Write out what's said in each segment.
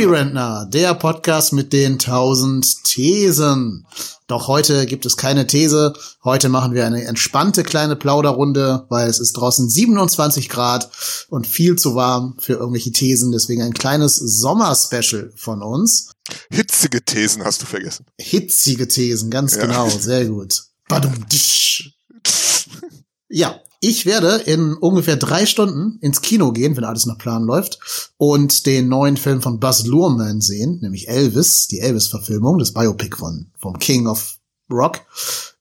Movie Rentner, der Podcast mit den tausend Thesen. Doch heute gibt es keine These. Heute machen wir eine entspannte kleine Plauderrunde, weil es ist draußen 27 Grad und viel zu warm für irgendwelche Thesen. Deswegen ein kleines Sommerspecial von uns. Hitzige Thesen hast du vergessen. Hitzige Thesen, ganz ja. genau. Sehr gut. Badum, ja, ich werde in ungefähr drei Stunden ins Kino gehen, wenn alles nach Plan läuft, und den neuen Film von Buzz Luhrmann sehen, nämlich Elvis, die Elvis-Verfilmung, das Biopic von vom King of Rock.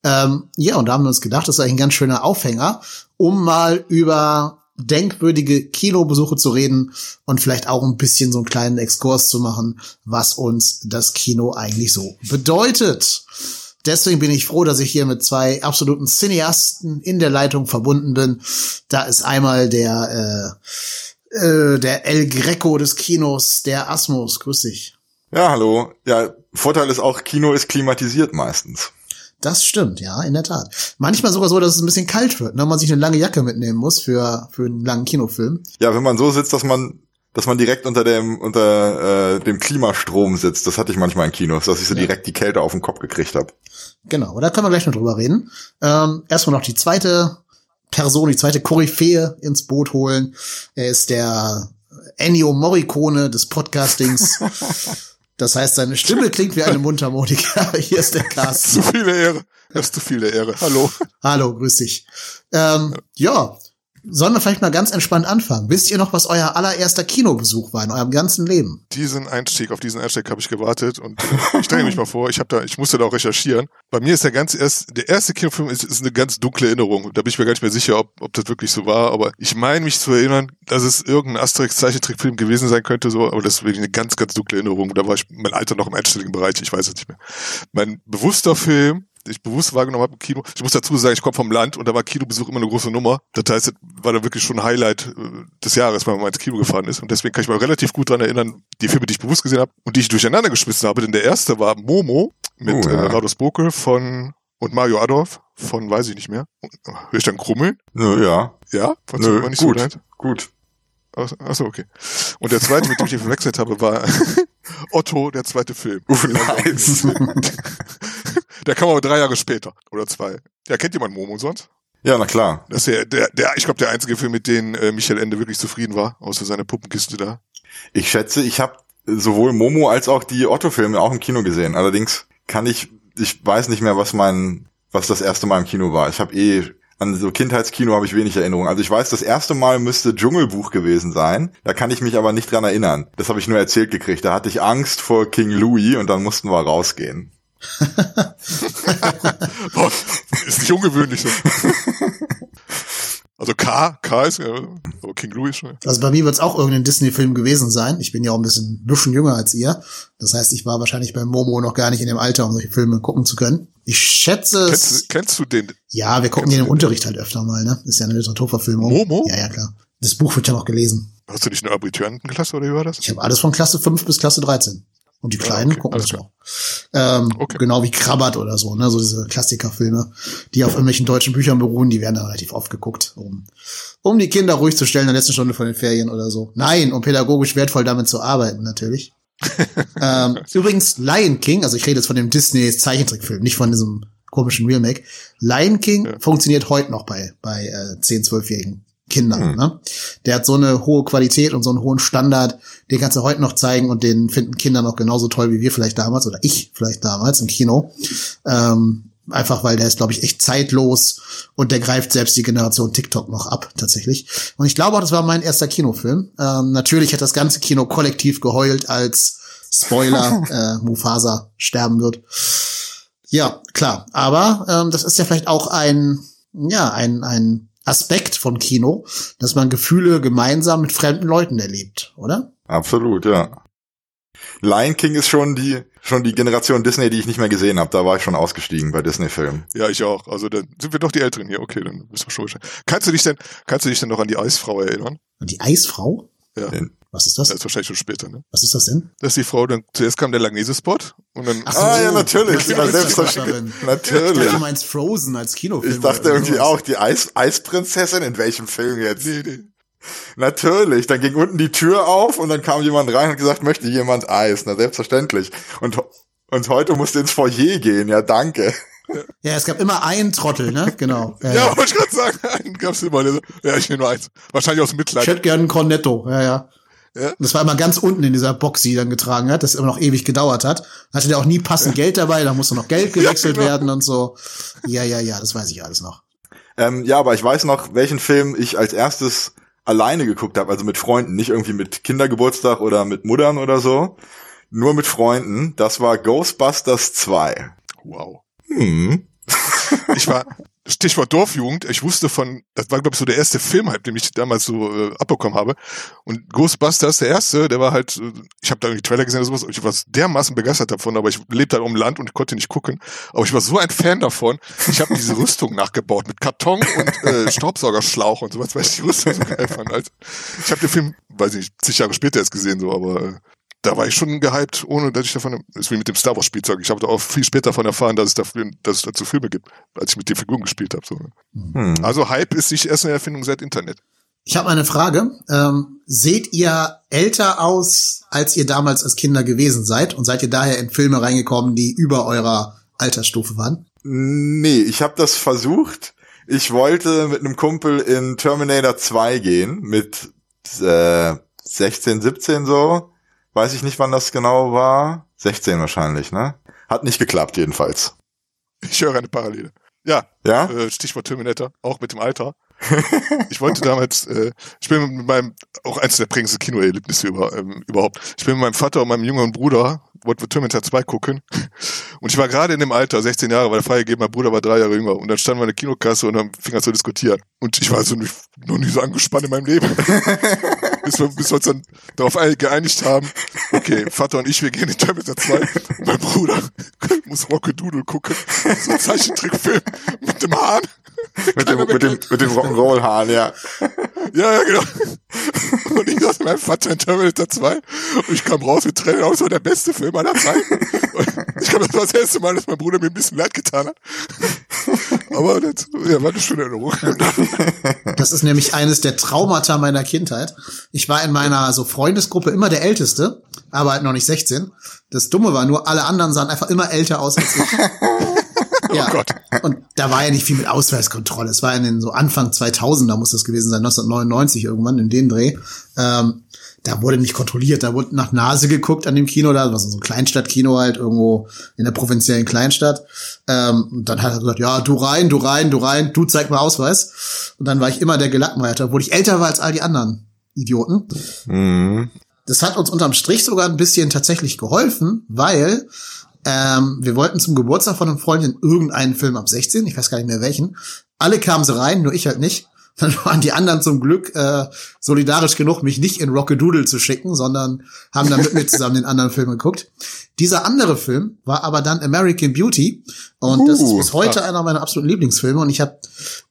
Ähm, ja, und da haben wir uns gedacht, das ist eigentlich ein ganz schöner Aufhänger, um mal über denkwürdige Kinobesuche zu reden und vielleicht auch ein bisschen so einen kleinen Exkurs zu machen, was uns das Kino eigentlich so bedeutet. Deswegen bin ich froh, dass ich hier mit zwei absoluten Cineasten in der Leitung verbunden bin. Da ist einmal der, äh, äh, der El Greco des Kinos, der Asmus. Grüß dich. Ja, hallo. Ja, Vorteil ist auch, Kino ist klimatisiert meistens. Das stimmt, ja, in der Tat. Manchmal sogar so, dass es ein bisschen kalt wird, ne? man sich eine lange Jacke mitnehmen muss für, für einen langen Kinofilm. Ja, wenn man so sitzt, dass man dass man direkt unter dem unter äh, dem Klimastrom sitzt. Das hatte ich manchmal in Kinos, dass ich so ja. direkt die Kälte auf den Kopf gekriegt habe. Genau, da können wir gleich noch drüber reden. Ähm, erstmal noch die zweite Person, die zweite Koryphäe ins Boot holen. Er ist der Ennio Morricone des Podcastings. Das heißt, seine Stimme klingt wie eine Mundharmonika. Hier ist der Cast. Zu viele Ehre. Das ist zu viele Ehre. Hallo. Hallo, grüß dich. Ähm, ja, Sollen wir vielleicht mal ganz entspannt anfangen? Wisst ihr noch, was euer allererster Kinobesuch war in eurem ganzen Leben? Diesen Einstieg, auf diesen Einstieg habe ich gewartet und ich stelle mich mal vor, ich habe da, ich musste da auch recherchieren. Bei mir ist der ganz erst, der erste Kinofilm ist, ist eine ganz dunkle Erinnerung. Da bin ich mir gar nicht mehr sicher, ob, ob das wirklich so war, aber ich meine mich zu erinnern, dass es irgendein Asterix-Zeichentrickfilm gewesen sein könnte, so, aber das ist wirklich eine ganz, ganz dunkle Erinnerung. Da war ich mein Alter noch im einstelligen Bereich, ich weiß es nicht mehr. Mein bewusster Film, ich bewusst wahrgenommen habe im Kino. Ich muss dazu sagen, ich komme vom Land und da war Kinobesuch immer eine große Nummer. Das heißt, das war da wirklich schon ein Highlight äh, des Jahres, wenn man mal ins Kino gefahren ist. Und deswegen kann ich mich relativ gut daran erinnern, die Filme, die ich bewusst gesehen habe und die ich durcheinander geschmissen habe. Denn der erste war Momo mit oh, ja. äh, Rados Bokel von und Mario Adolf von weiß ich nicht mehr. Hör ich dann krummeln? Nö, ja. Ja? Nö, nicht gut, so gut. Achso, okay. Und der zweite, mit dem ich ihn verwechselt habe, war Otto, der zweite Film. Uff, nice. der kam aber drei Jahre später. Oder zwei. Ja, kennt jemand Momo sonst? Ja, na klar. Das ist der, der, der ich glaube, der einzige Film, mit dem äh, Michael Ende wirklich zufrieden war, außer seine Puppenkiste da. Ich schätze, ich habe sowohl Momo als auch die Otto-Filme auch im Kino gesehen. Allerdings kann ich, ich weiß nicht mehr, was mein, was das erste Mal im Kino war. Ich habe eh an so Kindheitskino habe ich wenig Erinnerungen. Also ich weiß, das erste Mal müsste Dschungelbuch gewesen sein. Da kann ich mich aber nicht dran erinnern. Das habe ich nur erzählt gekriegt. Da hatte ich Angst vor King Louis und dann mussten wir rausgehen. Ist nicht ungewöhnlich. So. Also K, K ist, ja, aber King Louis schon. Also bei mir wird es auch irgendein Disney-Film gewesen sein. Ich bin ja auch ein bisschen, bisschen jünger als ihr. Das heißt, ich war wahrscheinlich bei Momo noch gar nicht in dem Alter, um solche Filme gucken zu können. Ich schätze kennst, es. Kennst du den? Ja, wir gucken den im Unterricht halt öfter mal, ne? Ist ja eine Literaturverfilmung. Momo? Ja, ja, klar. Das Buch wird ja noch gelesen. Hast du nicht eine Abiturientenklasse oder wie war das? Ich habe alles von Klasse 5 bis Klasse 13. Und die Kleinen ja, okay, gucken das noch. Ähm, okay. Genau wie Krabbert oder so, ne? So diese Klassikerfilme, die auf irgendwelchen deutschen Büchern beruhen, die werden dann relativ oft geguckt, um, um die Kinder ruhig zu stellen in der letzten Stunde von den Ferien oder so. Nein, um pädagogisch wertvoll damit zu arbeiten, natürlich. ähm, übrigens, Lion King, also ich rede jetzt von dem Disney Zeichentrickfilm, nicht von diesem komischen Remake. Lion King ja. funktioniert heute noch bei, bei äh, 10, 12-Jährigen. Kindern. Mhm. Ne? Der hat so eine hohe Qualität und so einen hohen Standard, den kannst du heute noch zeigen und den finden Kinder noch genauso toll wie wir vielleicht damals oder ich vielleicht damals im Kino. Ähm, einfach weil der ist, glaube ich, echt zeitlos und der greift selbst die Generation TikTok noch ab, tatsächlich. Und ich glaube auch, das war mein erster Kinofilm. Ähm, natürlich hat das ganze Kino kollektiv geheult, als Spoiler äh, Mufasa sterben wird. Ja, klar. Aber ähm, das ist ja vielleicht auch ein, ja, ein, ein Aspekt von Kino, dass man Gefühle gemeinsam mit fremden Leuten erlebt, oder? Absolut, ja. Lion King ist schon die schon die Generation Disney, die ich nicht mehr gesehen habe. Da war ich schon ausgestiegen bei Disney-Filmen. Ja, ich auch. Also dann sind wir doch die Älteren hier. Okay, dann bist du schon. Kannst du dich denn, kannst du dich denn noch an die Eisfrau erinnern? An die Eisfrau? Ja. Den, Was ist das? Das ist wahrscheinlich schon später, ne? Was ist das denn? Dass die Frau dann, zuerst kam der Langnese-Spot und dann. Ach Ah, ja, natürlich. Ja, selbstverständlich. selbstverständlich. Ich Natürlich. dachte, du meinst Frozen als Kinofilm. Ich dachte irgendwie sowas. auch, die Eis Eisprinzessin, in welchem Film jetzt? nee, nee. Natürlich, dann ging unten die Tür auf und dann kam jemand rein und gesagt, möchte jemand Eis? Na, selbstverständlich. Und, und heute musste ins Foyer gehen, ja, danke. Ja, es gab immer einen Trottel, ne? Genau. Ja, Ja, wollte ich gerade sagen, einen gab's immer. Der so, ja, ich nehme nur eins. Wahrscheinlich aus Mitleid. Ich hätte gern ein Cornetto. Ja, ja. Ja. Das war immer ganz unten in dieser Box, die er dann getragen hat, das immer noch ewig gedauert hat. Hatte der auch nie passend Geld dabei, da musste noch Geld gewechselt genau. werden und so. Ja, ja, ja, das weiß ich alles noch. Ähm, ja, aber ich weiß noch, welchen Film ich als erstes alleine geguckt habe, also mit Freunden, nicht irgendwie mit Kindergeburtstag oder mit Muttern oder so, nur mit Freunden. Das war Ghostbusters 2. Wow. Hm. Ich war, Stichwort Dorfjugend, ich wusste von, das war glaube ich so der erste Filmhype, den ich damals so äh, abbekommen habe. Und Ghostbusters, der erste, der war halt, äh, ich habe da irgendwie Trailer gesehen oder sowas, und ich war dermaßen begeistert davon, aber ich lebte halt um Land und ich konnte nicht gucken. Aber ich war so ein Fan davon, ich habe diese Rüstung nachgebaut mit Karton und äh, Staubsaugerschlauch und sowas, weil ich die Rüstung so geil fand. Also, ich habe den Film, weiß ich nicht, zig Jahre später erst gesehen, so, aber äh, da war ich schon gehypt, ohne dass ich davon, das ist wie mit dem Star Wars Spielzeug. Ich habe da auch viel später davon erfahren, dass es dafür, dass es dazu Filme gibt, als ich mit den Figuren gespielt habe. So. Hm. Also Hype ist nicht erst eine Erfindung seit Internet. Ich habe eine Frage. Ähm, seht ihr älter aus, als ihr damals als Kinder gewesen seid? Und seid ihr daher in Filme reingekommen, die über eurer Altersstufe waren? Nee, ich habe das versucht. Ich wollte mit einem Kumpel in Terminator 2 gehen, mit äh, 16, 17 so. Weiß ich nicht, wann das genau war. 16 wahrscheinlich, ne? Hat nicht geklappt jedenfalls. Ich höre eine Parallele. Ja, Ja? äh, Stichwort Terminator, auch mit dem Alter. ich wollte damals, äh, ich bin mit meinem, auch eins der prägendsten Kinoerlebnisse über, ähm, überhaupt. Ich bin mit meinem Vater und meinem jüngeren Bruder, wollten wir Terminator 2 gucken. Und ich war gerade in dem Alter, 16 Jahre, weil der freigegeben, mein Bruder war drei Jahre jünger. Und dann standen wir in der Kinokasse und haben fing an zu diskutieren. Und ich war so nicht, noch nie so angespannt in meinem Leben. bis, wir, bis wir uns dann darauf ein- geeinigt haben, okay, Vater und ich, wir gehen in Terminator 2. Und mein Bruder muss Rockadoodle gucken. So ein Zeichentrickfilm mit dem Hahn. Mit dem, mit dem, mit dem Rock'n'Roll-Hahn, ja. Ja, ja, genau. Und ich saß mit meinem Vater in Terminator 2 und ich kam raus mit Tränen aus, war der beste Film aller Zeiten. Und ich glaube, das war das erste Mal, dass mein Bruder mir ein bisschen leid getan hat. Aber das ja, war eine schöne Erinnerung. Das ist nämlich eines der Traumata meiner Kindheit. Ich war in meiner so Freundesgruppe immer der Älteste, aber halt noch nicht 16. Das Dumme war nur, alle anderen sahen einfach immer älter aus als ich. ja. Oh Gott. Und da war ja nicht viel mit Ausweiskontrolle. Es war in den so Anfang 2000, da muss das gewesen sein, 1999 irgendwann in den Dreh. Ähm, da wurde nicht kontrolliert, da wurde nach Nase geguckt an dem Kino, da war so ein Kleinstadtkino halt irgendwo in der provinziellen Kleinstadt. Ähm, und dann hat er gesagt, ja, du rein, du rein, du rein, du zeig mal Ausweis. Und dann war ich immer der Gelackmeierte, obwohl ich älter war als all die anderen Idioten. Mhm. Das hat uns unterm Strich sogar ein bisschen tatsächlich geholfen, weil ähm, wir wollten zum Geburtstag von einem Freund in irgendeinen Film ab 16, ich weiß gar nicht mehr welchen. Alle kamen sie rein, nur ich halt nicht. Dann waren die anderen zum Glück äh, solidarisch genug, mich nicht in Rockadoodle zu schicken, sondern haben dann mit mir zusammen den anderen Film geguckt. Dieser andere Film war aber dann American Beauty und das ist Uh, bis heute einer meiner absoluten Lieblingsfilme und ich habe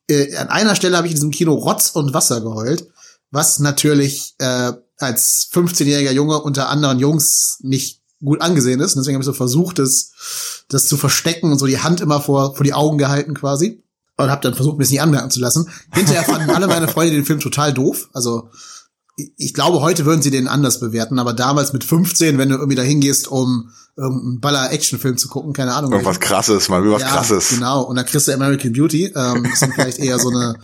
äh, an einer Stelle habe ich in diesem Kino Rotz und Wasser geheult, was natürlich äh, als 15-jähriger Junge unter anderen Jungs nicht gut angesehen ist. Und deswegen habe ich so versucht, das, das zu verstecken und so die Hand immer vor, vor die Augen gehalten quasi. Und habe dann versucht, mir es nicht anmerken zu lassen. Hinterher fanden alle meine Freunde den Film total doof. Also ich glaube, heute würden sie den anders bewerten, aber damals mit 15, wenn du irgendwie da hingehst, um irgendeinen Baller-Action-Film zu gucken, keine Ahnung. Irgendwas krasses, mal was ja, krasses. Genau, und dann kriegst du American Beauty. Ähm, das ist vielleicht eher so eine,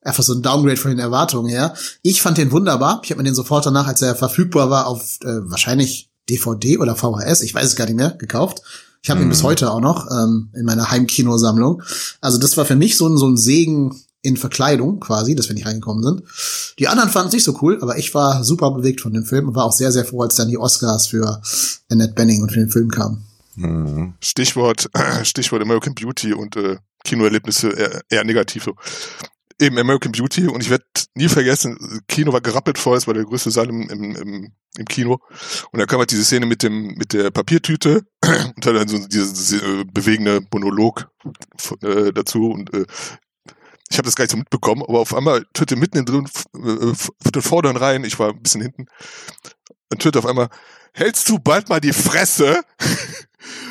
einfach so ein Downgrade von den Erwartungen her. Ich fand den wunderbar. Ich habe mir den sofort danach, als er verfügbar war, auf äh, wahrscheinlich DVD oder VHS, ich weiß es gar nicht mehr, gekauft. Ich habe ihn bis heute auch noch ähm, in meiner Heimkinosammlung. Also das war für mich so ein, so ein Segen in Verkleidung quasi, dass wir nicht reingekommen sind. Die anderen fanden es nicht so cool, aber ich war super bewegt von dem Film und war auch sehr, sehr froh, als dann die Oscars für Annette Benning und für den Film kamen. Mhm. Stichwort, Stichwort American Beauty und äh, Kinoerlebnisse eher, eher negativ. So. Eben American Beauty und ich werde nie vergessen, Kino war gerappelt voll, es war der größte Saal im, im, im, im Kino und da kam halt diese Szene mit dem mit der Papiertüte und dann so dieses äh, bewegende Monolog äh, dazu und äh, ich habe das gar nicht so mitbekommen, aber auf einmal tüte mitten drin, äh, den vorderen Reihen, ich war ein bisschen hinten, und tüte auf einmal, hältst du bald mal die Fresse?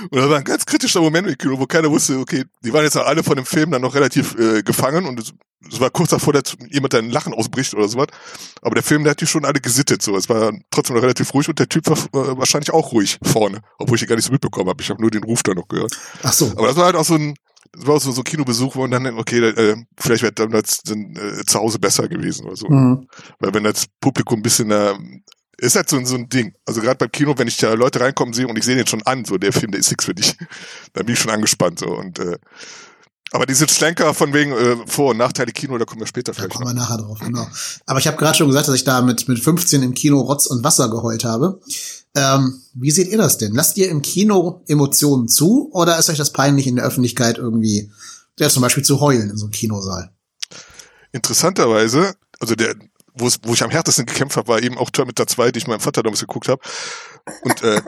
Und das war ein ganz kritischer Moment im Kino, wo keiner wusste, okay, die waren jetzt alle von dem Film dann noch relativ äh, gefangen und es, es war kurz davor, dass jemand dann Lachen ausbricht oder sowas. Aber der Film, der hat die schon alle gesittet. So, es war trotzdem noch relativ ruhig und der Typ war äh, wahrscheinlich auch ruhig vorne, obwohl ich ihn gar nicht so mitbekommen habe. Ich habe nur den Ruf da noch gehört. Ach so. Aber das war halt auch so ein, das war auch so, so ein Kinobesuch, wo man dann, okay, äh, vielleicht wäre damals dann, äh, zu Hause besser gewesen oder so. Mhm. Weil wenn das Publikum ein bisschen äh, ist halt so, so ein Ding. Also gerade beim Kino, wenn ich da Leute reinkommen sehe und ich sehe den schon an, so der Film, der ist nichts für dich, dann bin ich schon angespannt so und äh, aber diese Schlenker von wegen äh, Vor- und Nachteile Kino, da kommen wir später vielleicht. Da kommen wir nachher drauf, genau. Aber ich habe gerade schon gesagt, dass ich da mit, mit 15 im Kino Rotz und Wasser geheult habe. Ähm, wie seht ihr das denn? Lasst ihr im Kino Emotionen zu oder ist euch das peinlich in der Öffentlichkeit irgendwie, ja, zum Beispiel zu heulen in so einem Kinosaal? Interessanterweise, also der, wo, wo ich am härtesten gekämpft habe, war eben auch Terminator 2, die ich meinem Vater damals geguckt habe. Und äh,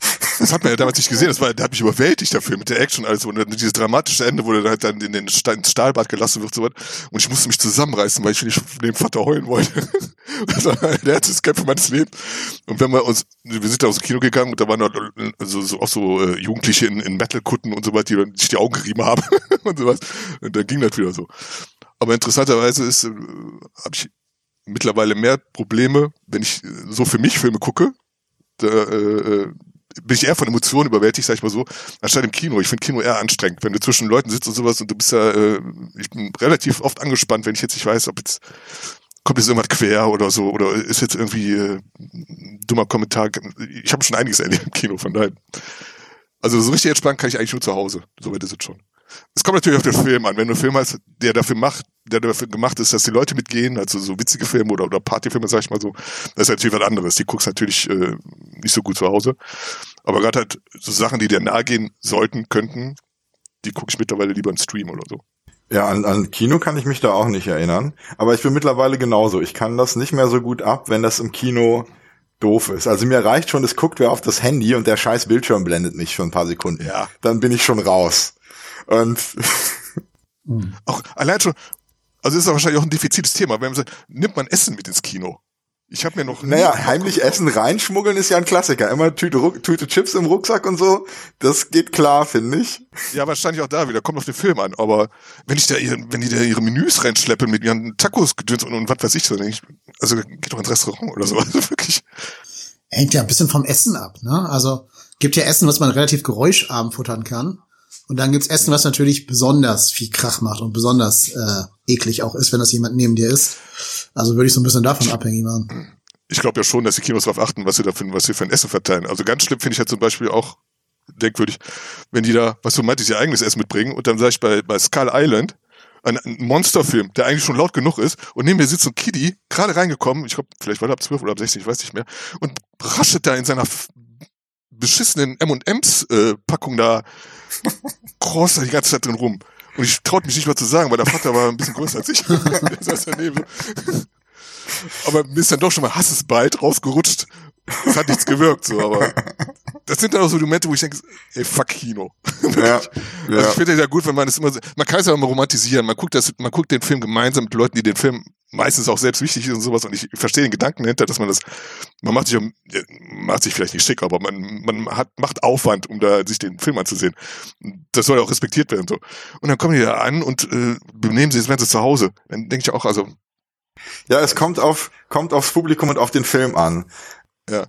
das hat man ja damals nicht gesehen, das war, der hat mich überwältigt dafür mit der Action also und dieses dramatische Ende, wo der halt dann in den Stahlbad gelassen wird so was. Und ich musste mich zusammenreißen, weil ich nicht dem Vater heulen wollte. das war der härteste Kämpfe meines Lebens. Und wenn wir uns, wir sind da aus dem Kino gegangen und da waren also so, auch so äh, Jugendliche in, in Metal-Kutten und so was, die sich die Augen gerieben haben und sowas. Und dann ging das wieder so. Aber interessanterweise ist, äh, habe ich mittlerweile mehr Probleme, wenn ich so für mich Filme gucke. Da, äh, äh, bin ich eher von Emotionen überwältigt, sag ich mal so, anstatt im Kino. Ich finde Kino eher anstrengend, wenn du zwischen Leuten sitzt und sowas und du bist ja, äh, ich bin relativ oft angespannt, wenn ich jetzt nicht weiß, ob jetzt kommt jetzt irgendwas quer oder so oder ist jetzt irgendwie äh, dummer Kommentar. Ich habe schon einiges erlebt im Kino, von daher. Also so richtig entspannt kann ich eigentlich nur zu Hause. So weit ist es schon. Es kommt natürlich auf den Film an. Wenn du einen Film hast, der dafür macht, der dafür gemacht ist, dass die Leute mitgehen, also so witzige Filme oder, oder Partyfilme, sag ich mal so, das ist natürlich was anderes. Die guckst natürlich äh, nicht so gut zu Hause. Aber gerade halt so Sachen, die dir nahe gehen sollten, könnten, die gucke ich mittlerweile lieber im Stream oder so. Ja, an, an Kino kann ich mich da auch nicht erinnern. Aber ich bin mittlerweile genauso. Ich kann das nicht mehr so gut ab, wenn das im Kino doof ist. Also mir reicht schon, es guckt wer auf das Handy und der scheiß Bildschirm blendet mich für ein paar Sekunden. Ja. Dann bin ich schon raus. Und hm. auch allein schon, also ist das wahrscheinlich auch ein defizites Thema, wenn man sagt, nimmt man Essen mit ins Kino? Ich habe mir noch Naja, heimlich Essen reinschmuggeln ist ja ein Klassiker. Immer Tüte, Tüte Chips im Rucksack und so. Das geht klar, finde ich. Ja, wahrscheinlich auch da wieder. Kommt auf den Film an. Aber wenn ich da ihre, wenn die da ihre Menüs reinschleppen mit ihren Tacos gedöns und, und was weiß ich so, ich, also geht doch ins Restaurant oder so. Also wirklich. Hängt ja ein bisschen vom Essen ab, ne? Also gibt ja Essen, was man relativ geräuscharm futtern kann. Und dann gibt's Essen, was natürlich besonders viel Krach macht und besonders äh, eklig auch ist, wenn das jemand neben dir ist. Also würde ich so ein bisschen davon abhängig machen. Ich glaube ja schon, dass die Kinos darauf achten, was sie da für, was sie für ein Essen verteilen. Also ganz schlimm finde ich halt zum Beispiel auch denkwürdig, wenn die da, was du meintest, ihr eigenes Essen mitbringen und dann sag ich bei, bei Skull Island, ein, ein Monsterfilm, der eigentlich schon laut genug ist, und neben mir sitzt ein Kiddie, gerade reingekommen, ich glaube, vielleicht war er ab 12 oder ab 16, ich weiß nicht mehr, und raschelt da in seiner beschissenen M&M's äh, da kross die ganze Zeit drin rum. Und ich traute mich nicht mal zu sagen, weil der Vater war ein bisschen größer als ich. der saß daneben. Aber mir ist dann doch schon mal Hassesbeit rausgerutscht. Das hat nichts gewirkt, so, aber das sind dann auch so Momente, wo ich denke, ey, fuck Kino. Ja, also ja. ich finde es ja gut, wenn man es immer, man kann es ja immer romantisieren. Man guckt das, man guckt den Film gemeinsam mit Leuten, die den Film meistens auch selbst wichtig ist und sowas. Und ich verstehe den Gedanken hinter, dass man das, man macht sich, macht sich vielleicht nicht schick, aber man, man hat, macht Aufwand, um da sich den Film anzusehen. Das soll ja auch respektiert werden, so. Und dann kommen die da an und äh, benehmen sie, wären sie zu Hause. Dann denke ich auch, also, ja, es kommt auf, kommt aufs Publikum und auf den Film an. Ja.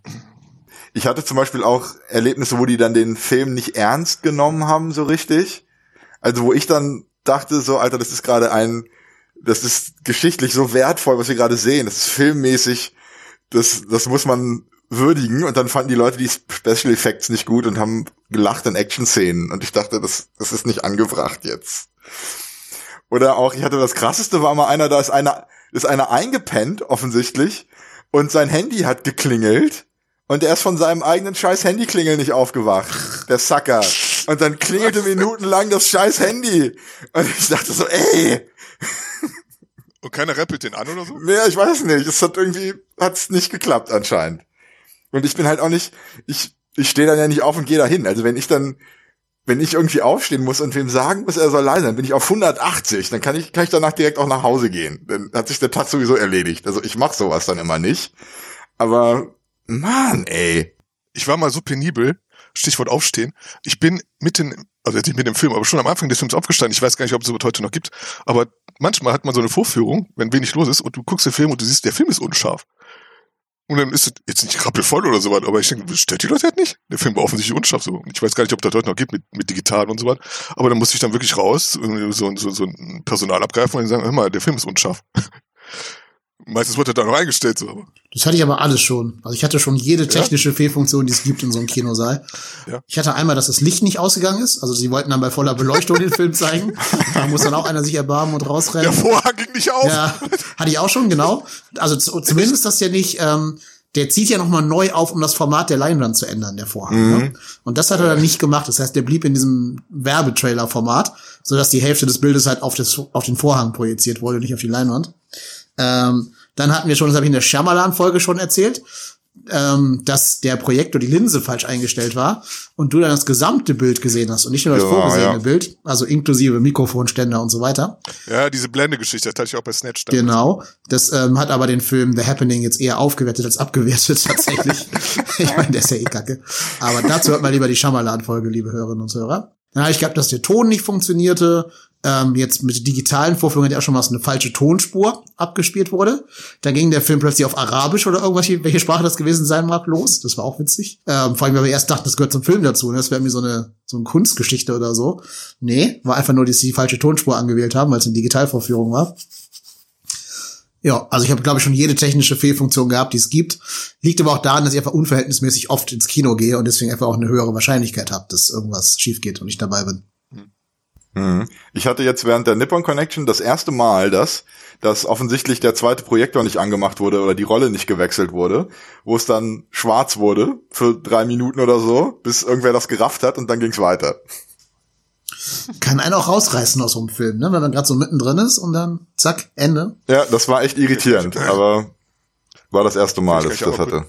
Ich hatte zum Beispiel auch Erlebnisse, wo die dann den Film nicht ernst genommen haben, so richtig. Also wo ich dann dachte, so, Alter, das ist gerade ein, das ist geschichtlich so wertvoll, was wir gerade sehen. Das ist filmmäßig, das, das muss man würdigen. Und dann fanden die Leute die Special Effects nicht gut und haben gelacht in Action-Szenen. Und ich dachte, das, das ist nicht angebracht jetzt. Oder auch, ich hatte das krasseste war mal einer, da ist einer, ist einer eingepennt, offensichtlich, und sein Handy hat geklingelt und er ist von seinem eigenen scheiß Handyklingel nicht aufgewacht. Der Sucker. Und dann klingelte minutenlang das scheiß Handy. Und ich dachte so, ey. Und keiner rappelt den an oder so? Ja, ich weiß nicht. Es hat irgendwie, hat's nicht geklappt anscheinend. Und ich bin halt auch nicht, ich, ich stehe dann ja nicht auf und gehe da hin. Also wenn ich dann, wenn ich irgendwie aufstehen muss und wem sagen muss, er soll leise sein, bin ich auf 180, dann kann ich, kann ich danach direkt auch nach Hause gehen. Dann hat sich der Tag sowieso erledigt. Also ich mach sowas dann immer nicht. Aber, Mann, ey. Ich war mal so penibel, Stichwort aufstehen. Ich bin mitten, also jetzt nicht mit dem Film, aber schon am Anfang des Films aufgestanden. Ich weiß gar nicht, ob es sowas heute noch gibt. Aber manchmal hat man so eine Vorführung, wenn wenig los ist und du guckst den Film und du siehst, der Film ist unscharf. Und dann ist es jetzt nicht rappelvoll oder sowas, aber ich denke, stört die Leute halt nicht? Der Film war offensichtlich unscharf so. Ich weiß gar nicht, ob das heute noch gibt mit, mit digital und so was. Aber dann musste ich dann wirklich raus, so, so, so ein Personal abgreifen und sagen, hör mal, der Film ist unscharf. Meistens wurde er da noch eingestellt. So. Das hatte ich aber alles schon. Also ich hatte schon jede technische ja? Fehlfunktion, die es gibt in so einem Kinosaal. Ja. Ich hatte einmal, dass das Licht nicht ausgegangen ist. Also sie wollten dann bei voller Beleuchtung den Film zeigen. Da muss dann auch einer sich erbarmen und rausrennen. Der Vorhang ging nicht auf. Ja, hatte ich auch schon, genau. Also zumindest das ja nicht... Ähm, der zieht ja nochmal neu auf, um das Format der Leinwand zu ändern, der Vorhang. Mhm. Ne? Und das hat er dann nicht gemacht. Das heißt, der blieb in diesem Werbetrailer-Format, sodass die Hälfte des Bildes halt auf, das, auf den Vorhang projiziert wurde, nicht auf die Leinwand. Ähm, dann hatten wir schon, das habe ich in der Shyamalan-Folge schon erzählt, ähm, dass der Projektor die Linse falsch eingestellt war und du dann das gesamte Bild gesehen hast und nicht nur das ja, vorgesehene ja. Bild, also inklusive Mikrofonständer und so weiter. Ja, diese Blende-Geschichte, das hatte ich auch bei Snatch. Damals. Genau, das ähm, hat aber den Film The Happening jetzt eher aufgewertet als abgewertet tatsächlich. ich meine, der ist ja eh kacke. Aber dazu hört mal lieber die Shyamalan-Folge, liebe Hörerinnen und Hörer. Dann habe ich gehabt, dass der Ton nicht funktionierte ähm, jetzt mit digitalen Vorführungen hat auch schon mal so eine falsche Tonspur abgespielt wurde. Dann ging der Film plötzlich auf Arabisch oder irgendwas, welche Sprache das gewesen sein mag, los. Das war auch witzig. Ähm, vor allem, weil wir erst dachten, das gehört zum Film dazu. Ne? Das wäre irgendwie so eine, so eine Kunstgeschichte oder so. Nee, war einfach nur, dass sie die falsche Tonspur angewählt haben, weil es eine Digitalvorführung war. Ja, also ich habe, glaube ich, schon jede technische Fehlfunktion gehabt, die es gibt. Liegt aber auch daran, dass ich einfach unverhältnismäßig oft ins Kino gehe und deswegen einfach auch eine höhere Wahrscheinlichkeit habe, dass irgendwas schief geht und ich dabei bin. Mhm. Ich hatte jetzt während der Nippon Connection das erste Mal, dass, dass offensichtlich der zweite Projektor nicht angemacht wurde oder die Rolle nicht gewechselt wurde, wo es dann schwarz wurde für drei Minuten oder so, bis irgendwer das gerafft hat und dann ging's weiter. Kann einen auch rausreißen aus so einem Film, ne? wenn man gerade so mittendrin ist und dann zack, Ende. Ja, das war echt irritierend, aber war das erste Mal, dass ich das hatte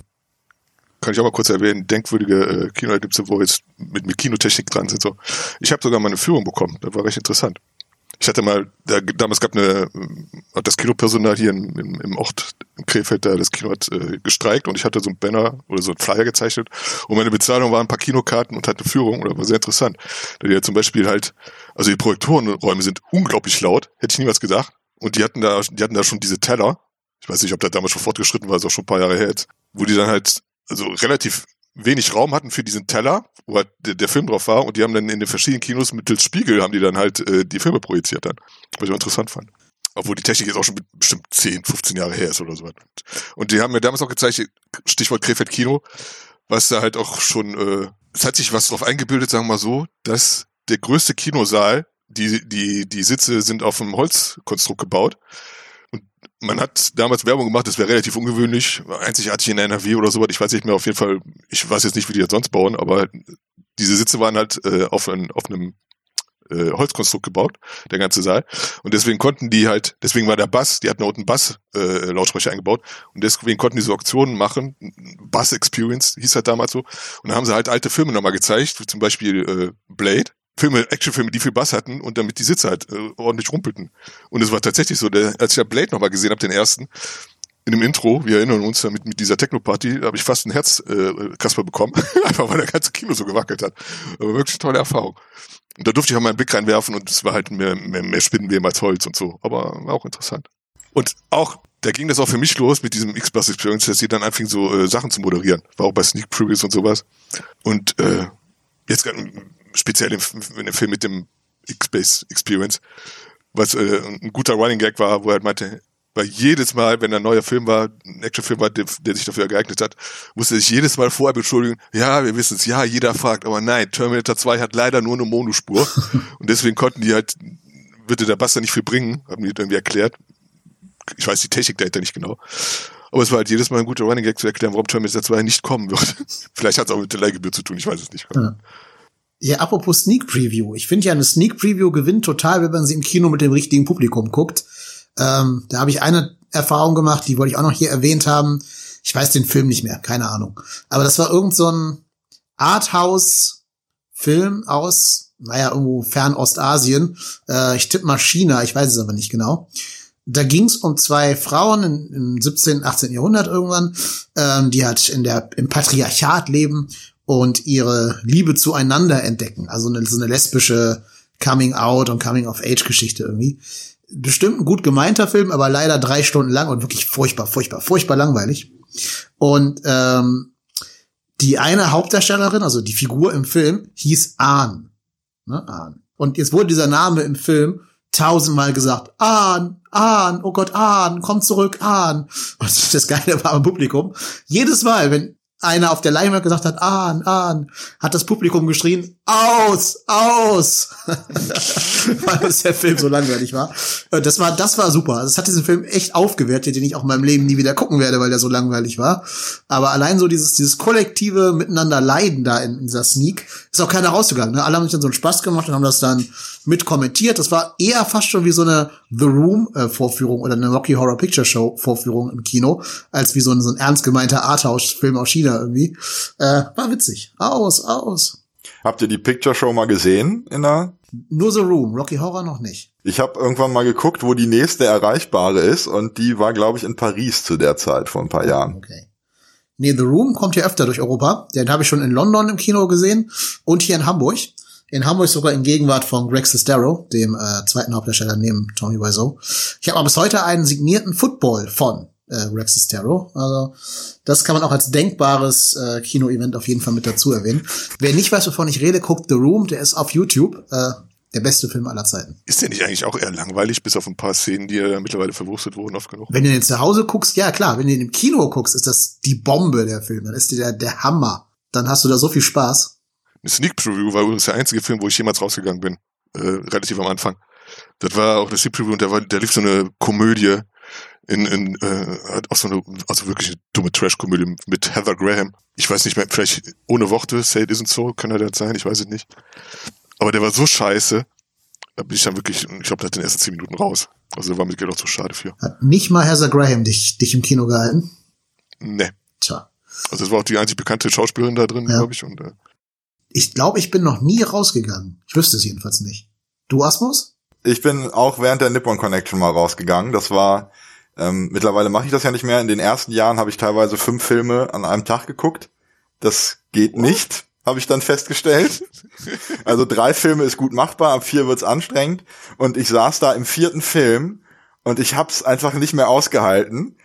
kann ich auch mal kurz erwähnen, denkwürdige äh, Kinoerlebnisse, wo jetzt mit, mit Kinotechnik dran sind. So. Ich habe sogar mal eine Führung bekommen, das war recht interessant. Ich hatte mal, da, damals gab eine, das Kinopersonal hier im, im, im Ort in Krefeld, da das Kino hat äh, gestreikt und ich hatte so ein Banner oder so ein Flyer gezeichnet und meine Bezahlung waren ein paar Kinokarten und hatte Führung das war sehr interessant. Da die ja zum Beispiel halt, also die Projektorenräume sind unglaublich laut, hätte ich niemals gedacht. Und die hatten da, die hatten da schon diese Teller. Ich weiß nicht, ob das damals schon fortgeschritten war, ist auch schon ein paar Jahre her jetzt, wo die dann halt also relativ wenig Raum hatten für diesen Teller, wo halt der, Film drauf war und die haben dann in den verschiedenen Kinos mittels Spiegel haben die dann halt äh, die Filme projiziert dann, was ich auch interessant fand. Obwohl die Technik jetzt auch schon bestimmt 10, 15 Jahre her ist oder so. Und die haben mir damals auch gezeigt, Stichwort Krefeld Kino, was da halt auch schon, äh, es hat sich was drauf eingebildet, sagen wir mal so, dass der größte Kinosaal, die, die, die Sitze sind auf einem Holzkonstrukt gebaut man hat damals Werbung gemacht, das wäre relativ ungewöhnlich, einzigartig in NRW oder sowas. Ich weiß nicht mehr, auf jeden Fall, ich weiß jetzt nicht, wie die das sonst bauen, aber diese Sitze waren halt äh, auf, ein, auf einem äh, Holzkonstrukt gebaut, der ganze Saal. Und deswegen konnten die halt, deswegen war der Bass, die hatten unten Bass-Lautsprecher äh, eingebaut und deswegen konnten die so Auktionen machen, Bass Experience hieß halt damals so. Und da haben sie halt alte Filme nochmal gezeigt, wie zum Beispiel äh, Blade Filme, Actionfilme, die viel Bass hatten und damit die Sitze halt äh, ordentlich rumpelten. Und es war tatsächlich so, der, als ich ja Blade nochmal gesehen habe, den ersten, in dem Intro, wir erinnern uns mit, mit dieser Techno-Party, habe ich fast ein Herz äh, Kasper bekommen, einfach weil der ganze Kino so gewackelt hat. Aber wirklich eine tolle Erfahrung. Und da durfte ich auch mal einen Blick reinwerfen und es war halt mehr, mehr, mehr Spinnenweben als Holz und so. Aber war auch interessant. Und auch, da ging das auch für mich los mit diesem X-Bus Experience, dass sie dann anfing, so äh, Sachen zu moderieren. War auch bei Sneak Previews und sowas. Und äh, jetzt speziell in, dem Film mit dem X-Base Experience, was äh, ein guter Running Gag war, wo er halt meinte, weil jedes Mal, wenn ein neuer Film war, ein Actionfilm war, der, der, sich dafür geeignet hat, musste er sich jedes Mal vorher beschuldigen, ja, wir wissen es, ja, jeder fragt, aber nein, Terminator 2 hat leider nur eine Monospur und deswegen konnten die halt, würde der Buster nicht viel bringen, haben die irgendwie erklärt. Ich weiß die Technik dahinter nicht genau. Aber es war halt jedes Mal ein guter Running Gag zu erklären, warum Terminator 2 nicht kommen wird. Vielleicht hat es auch mit der Leihgebühr zu tun, ich weiß es nicht. Ja. Ja, apropos Sneak Preview. Ich finde ja, eine Sneak Preview gewinnt total, wenn man sie im Kino mit dem richtigen Publikum guckt. Ähm, da habe ich eine Erfahrung gemacht, die wollte ich auch noch hier erwähnt haben. Ich weiß den Film nicht mehr, keine Ahnung. Aber das war irgend so ein Arthouse-Film aus, naja, irgendwo Fernostasien. Äh, ich tippe mal China, ich weiß es aber nicht genau. Da ging es um zwei Frauen in, im 17., 18. Jahrhundert irgendwann, ähm, die halt in der, im Patriarchat leben und ihre Liebe zueinander entdecken. Also eine, so eine lesbische Coming-out und Coming-of-Age-Geschichte irgendwie. Bestimmt ein gut gemeinter Film, aber leider drei Stunden lang und wirklich furchtbar, furchtbar, furchtbar langweilig. Und ähm, die eine Hauptdarstellerin, also die Figur im Film, hieß Ahn. Ne, Ahn. Und jetzt wurde dieser Name im Film tausendmal gesagt, Ahn, Ahn, oh Gott, Ahn, komm zurück, Ahn. Und das Geile war im Publikum. Jedes Mal, wenn einer auf der Leinwand gesagt hat, Ahn, Ahn, hat das Publikum geschrien, aus, aus, weil das der Film so langweilig war. Äh, das war, das war super. Das hat diesen Film echt aufgewertet, den ich auch in meinem Leben nie wieder gucken werde, weil der so langweilig war. Aber allein so dieses, dieses kollektive Miteinander leiden da in, in dieser Sneak, ist auch keiner rausgegangen. Ne? Alle haben sich dann so einen Spaß gemacht und haben das dann mit kommentiert. Das war eher fast schon wie so eine The Room äh, Vorführung oder eine Rocky Horror Picture Show Vorführung im Kino, als wie so ein, so ein ernst gemeinter Arthouse-Film aus China irgendwie. Äh, war witzig. Aus, aus. Habt ihr die Picture Show mal gesehen in der? Nur The Room, Rocky Horror noch nicht. Ich habe irgendwann mal geguckt, wo die nächste erreichbare ist und die war, glaube ich, in Paris zu der Zeit vor ein paar Jahren. Okay. Nee, The Room kommt ja öfter durch Europa. Den habe ich schon in London im Kino gesehen und hier in Hamburg. In Hamburg sogar in Gegenwart von Greg Sestero, dem äh, zweiten Hauptdarsteller neben Tommy Wiseau. Ich habe aber bis heute einen signierten Football von äh, Rex Sestero. Also das kann man auch als denkbares äh, Kino-Event auf jeden Fall mit dazu erwähnen. Wer nicht weiß, wovon ich rede, guckt The Room. Der ist auf YouTube. Äh, der beste Film aller Zeiten. Ist der nicht eigentlich auch eher langweilig, bis auf ein paar Szenen, die ja mittlerweile verwurstet wurden, oft genug? Wenn du den zu Hause guckst, ja klar. Wenn du den im Kino guckst, ist das die Bombe der Film. Dann ist der, der Hammer. Dann hast du da so viel Spaß. Eine Sneak Preview war übrigens der einzige Film, wo ich jemals rausgegangen bin. Äh, relativ am Anfang. Das war auch eine Sneak Preview und der, war, der lief so eine Komödie in, in äh, auch so eine, also wirklich eine dumme Trash-Komödie mit Heather Graham. Ich weiß nicht mehr, vielleicht ohne Worte, say it isn't so, kann er das sein, ich weiß es nicht. Aber der war so scheiße, da bin ich dann wirklich, ich glaube, da hat den ersten zehn Minuten raus. Also da war mir Geld auch zu schade für. Hat nicht mal Heather Graham dich, dich im Kino gehalten? Nee. Tja. Also das war auch die einzig bekannte Schauspielerin da drin, ja. glaube ich. Und, äh, ich glaube, ich bin noch nie rausgegangen. Ich wüsste es jedenfalls nicht. Du, Asmus? Ich bin auch während der Nippon Connection mal rausgegangen. Das war, ähm, mittlerweile mache ich das ja nicht mehr. In den ersten Jahren habe ich teilweise fünf Filme an einem Tag geguckt. Das geht nicht, habe ich dann festgestellt. Also drei Filme ist gut machbar, ab vier wird's anstrengend. Und ich saß da im vierten Film und ich hab's einfach nicht mehr ausgehalten.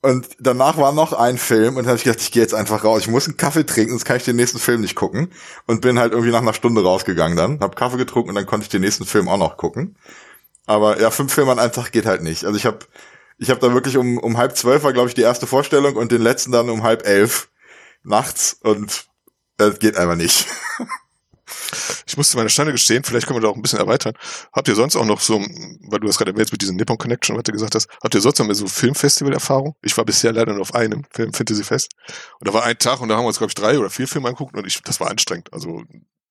Und danach war noch ein Film und dann habe ich gedacht, ich gehe jetzt einfach raus. Ich muss einen Kaffee trinken, sonst kann ich den nächsten Film nicht gucken. Und bin halt irgendwie nach einer Stunde rausgegangen dann, hab Kaffee getrunken und dann konnte ich den nächsten Film auch noch gucken. Aber ja, fünf Filme an einem Tag geht halt nicht. Also ich habe ich hab da wirklich um, um halb zwölf war, glaube ich, die erste Vorstellung und den letzten dann um halb elf nachts und das geht einfach nicht. Ich musste meine Steine gestehen, vielleicht können wir da auch ein bisschen erweitern. Habt ihr sonst auch noch so, weil du das gerade erwähnt mit diesem Nippon Connection, was du gesagt hast, habt ihr sonst noch mehr so Filmfestival-Erfahrung? Ich war bisher leider nur auf einem Film Fantasy Fest. Und da war ein Tag und da haben wir uns, glaube ich, drei oder vier Filme angeguckt und ich, das war anstrengend. Also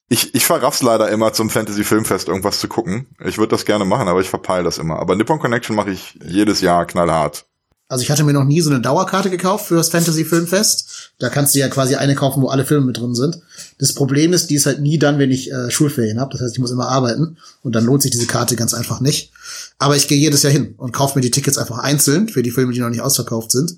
ich, ich verraff's leider immer zum Fantasy Filmfest irgendwas zu gucken. Ich würde das gerne machen, aber ich verpeile das immer. Aber Nippon Connection mache ich jedes Jahr knallhart. Also ich hatte mir noch nie so eine Dauerkarte gekauft für das Fantasy Filmfest. Da kannst du ja quasi eine kaufen, wo alle Filme mit drin sind. Das Problem ist, die ist halt nie dann, wenn ich äh, Schulferien habe. Das heißt, ich muss immer arbeiten und dann lohnt sich diese Karte ganz einfach nicht. Aber ich gehe jedes Jahr hin und kaufe mir die Tickets einfach einzeln für die Filme, die noch nicht ausverkauft sind.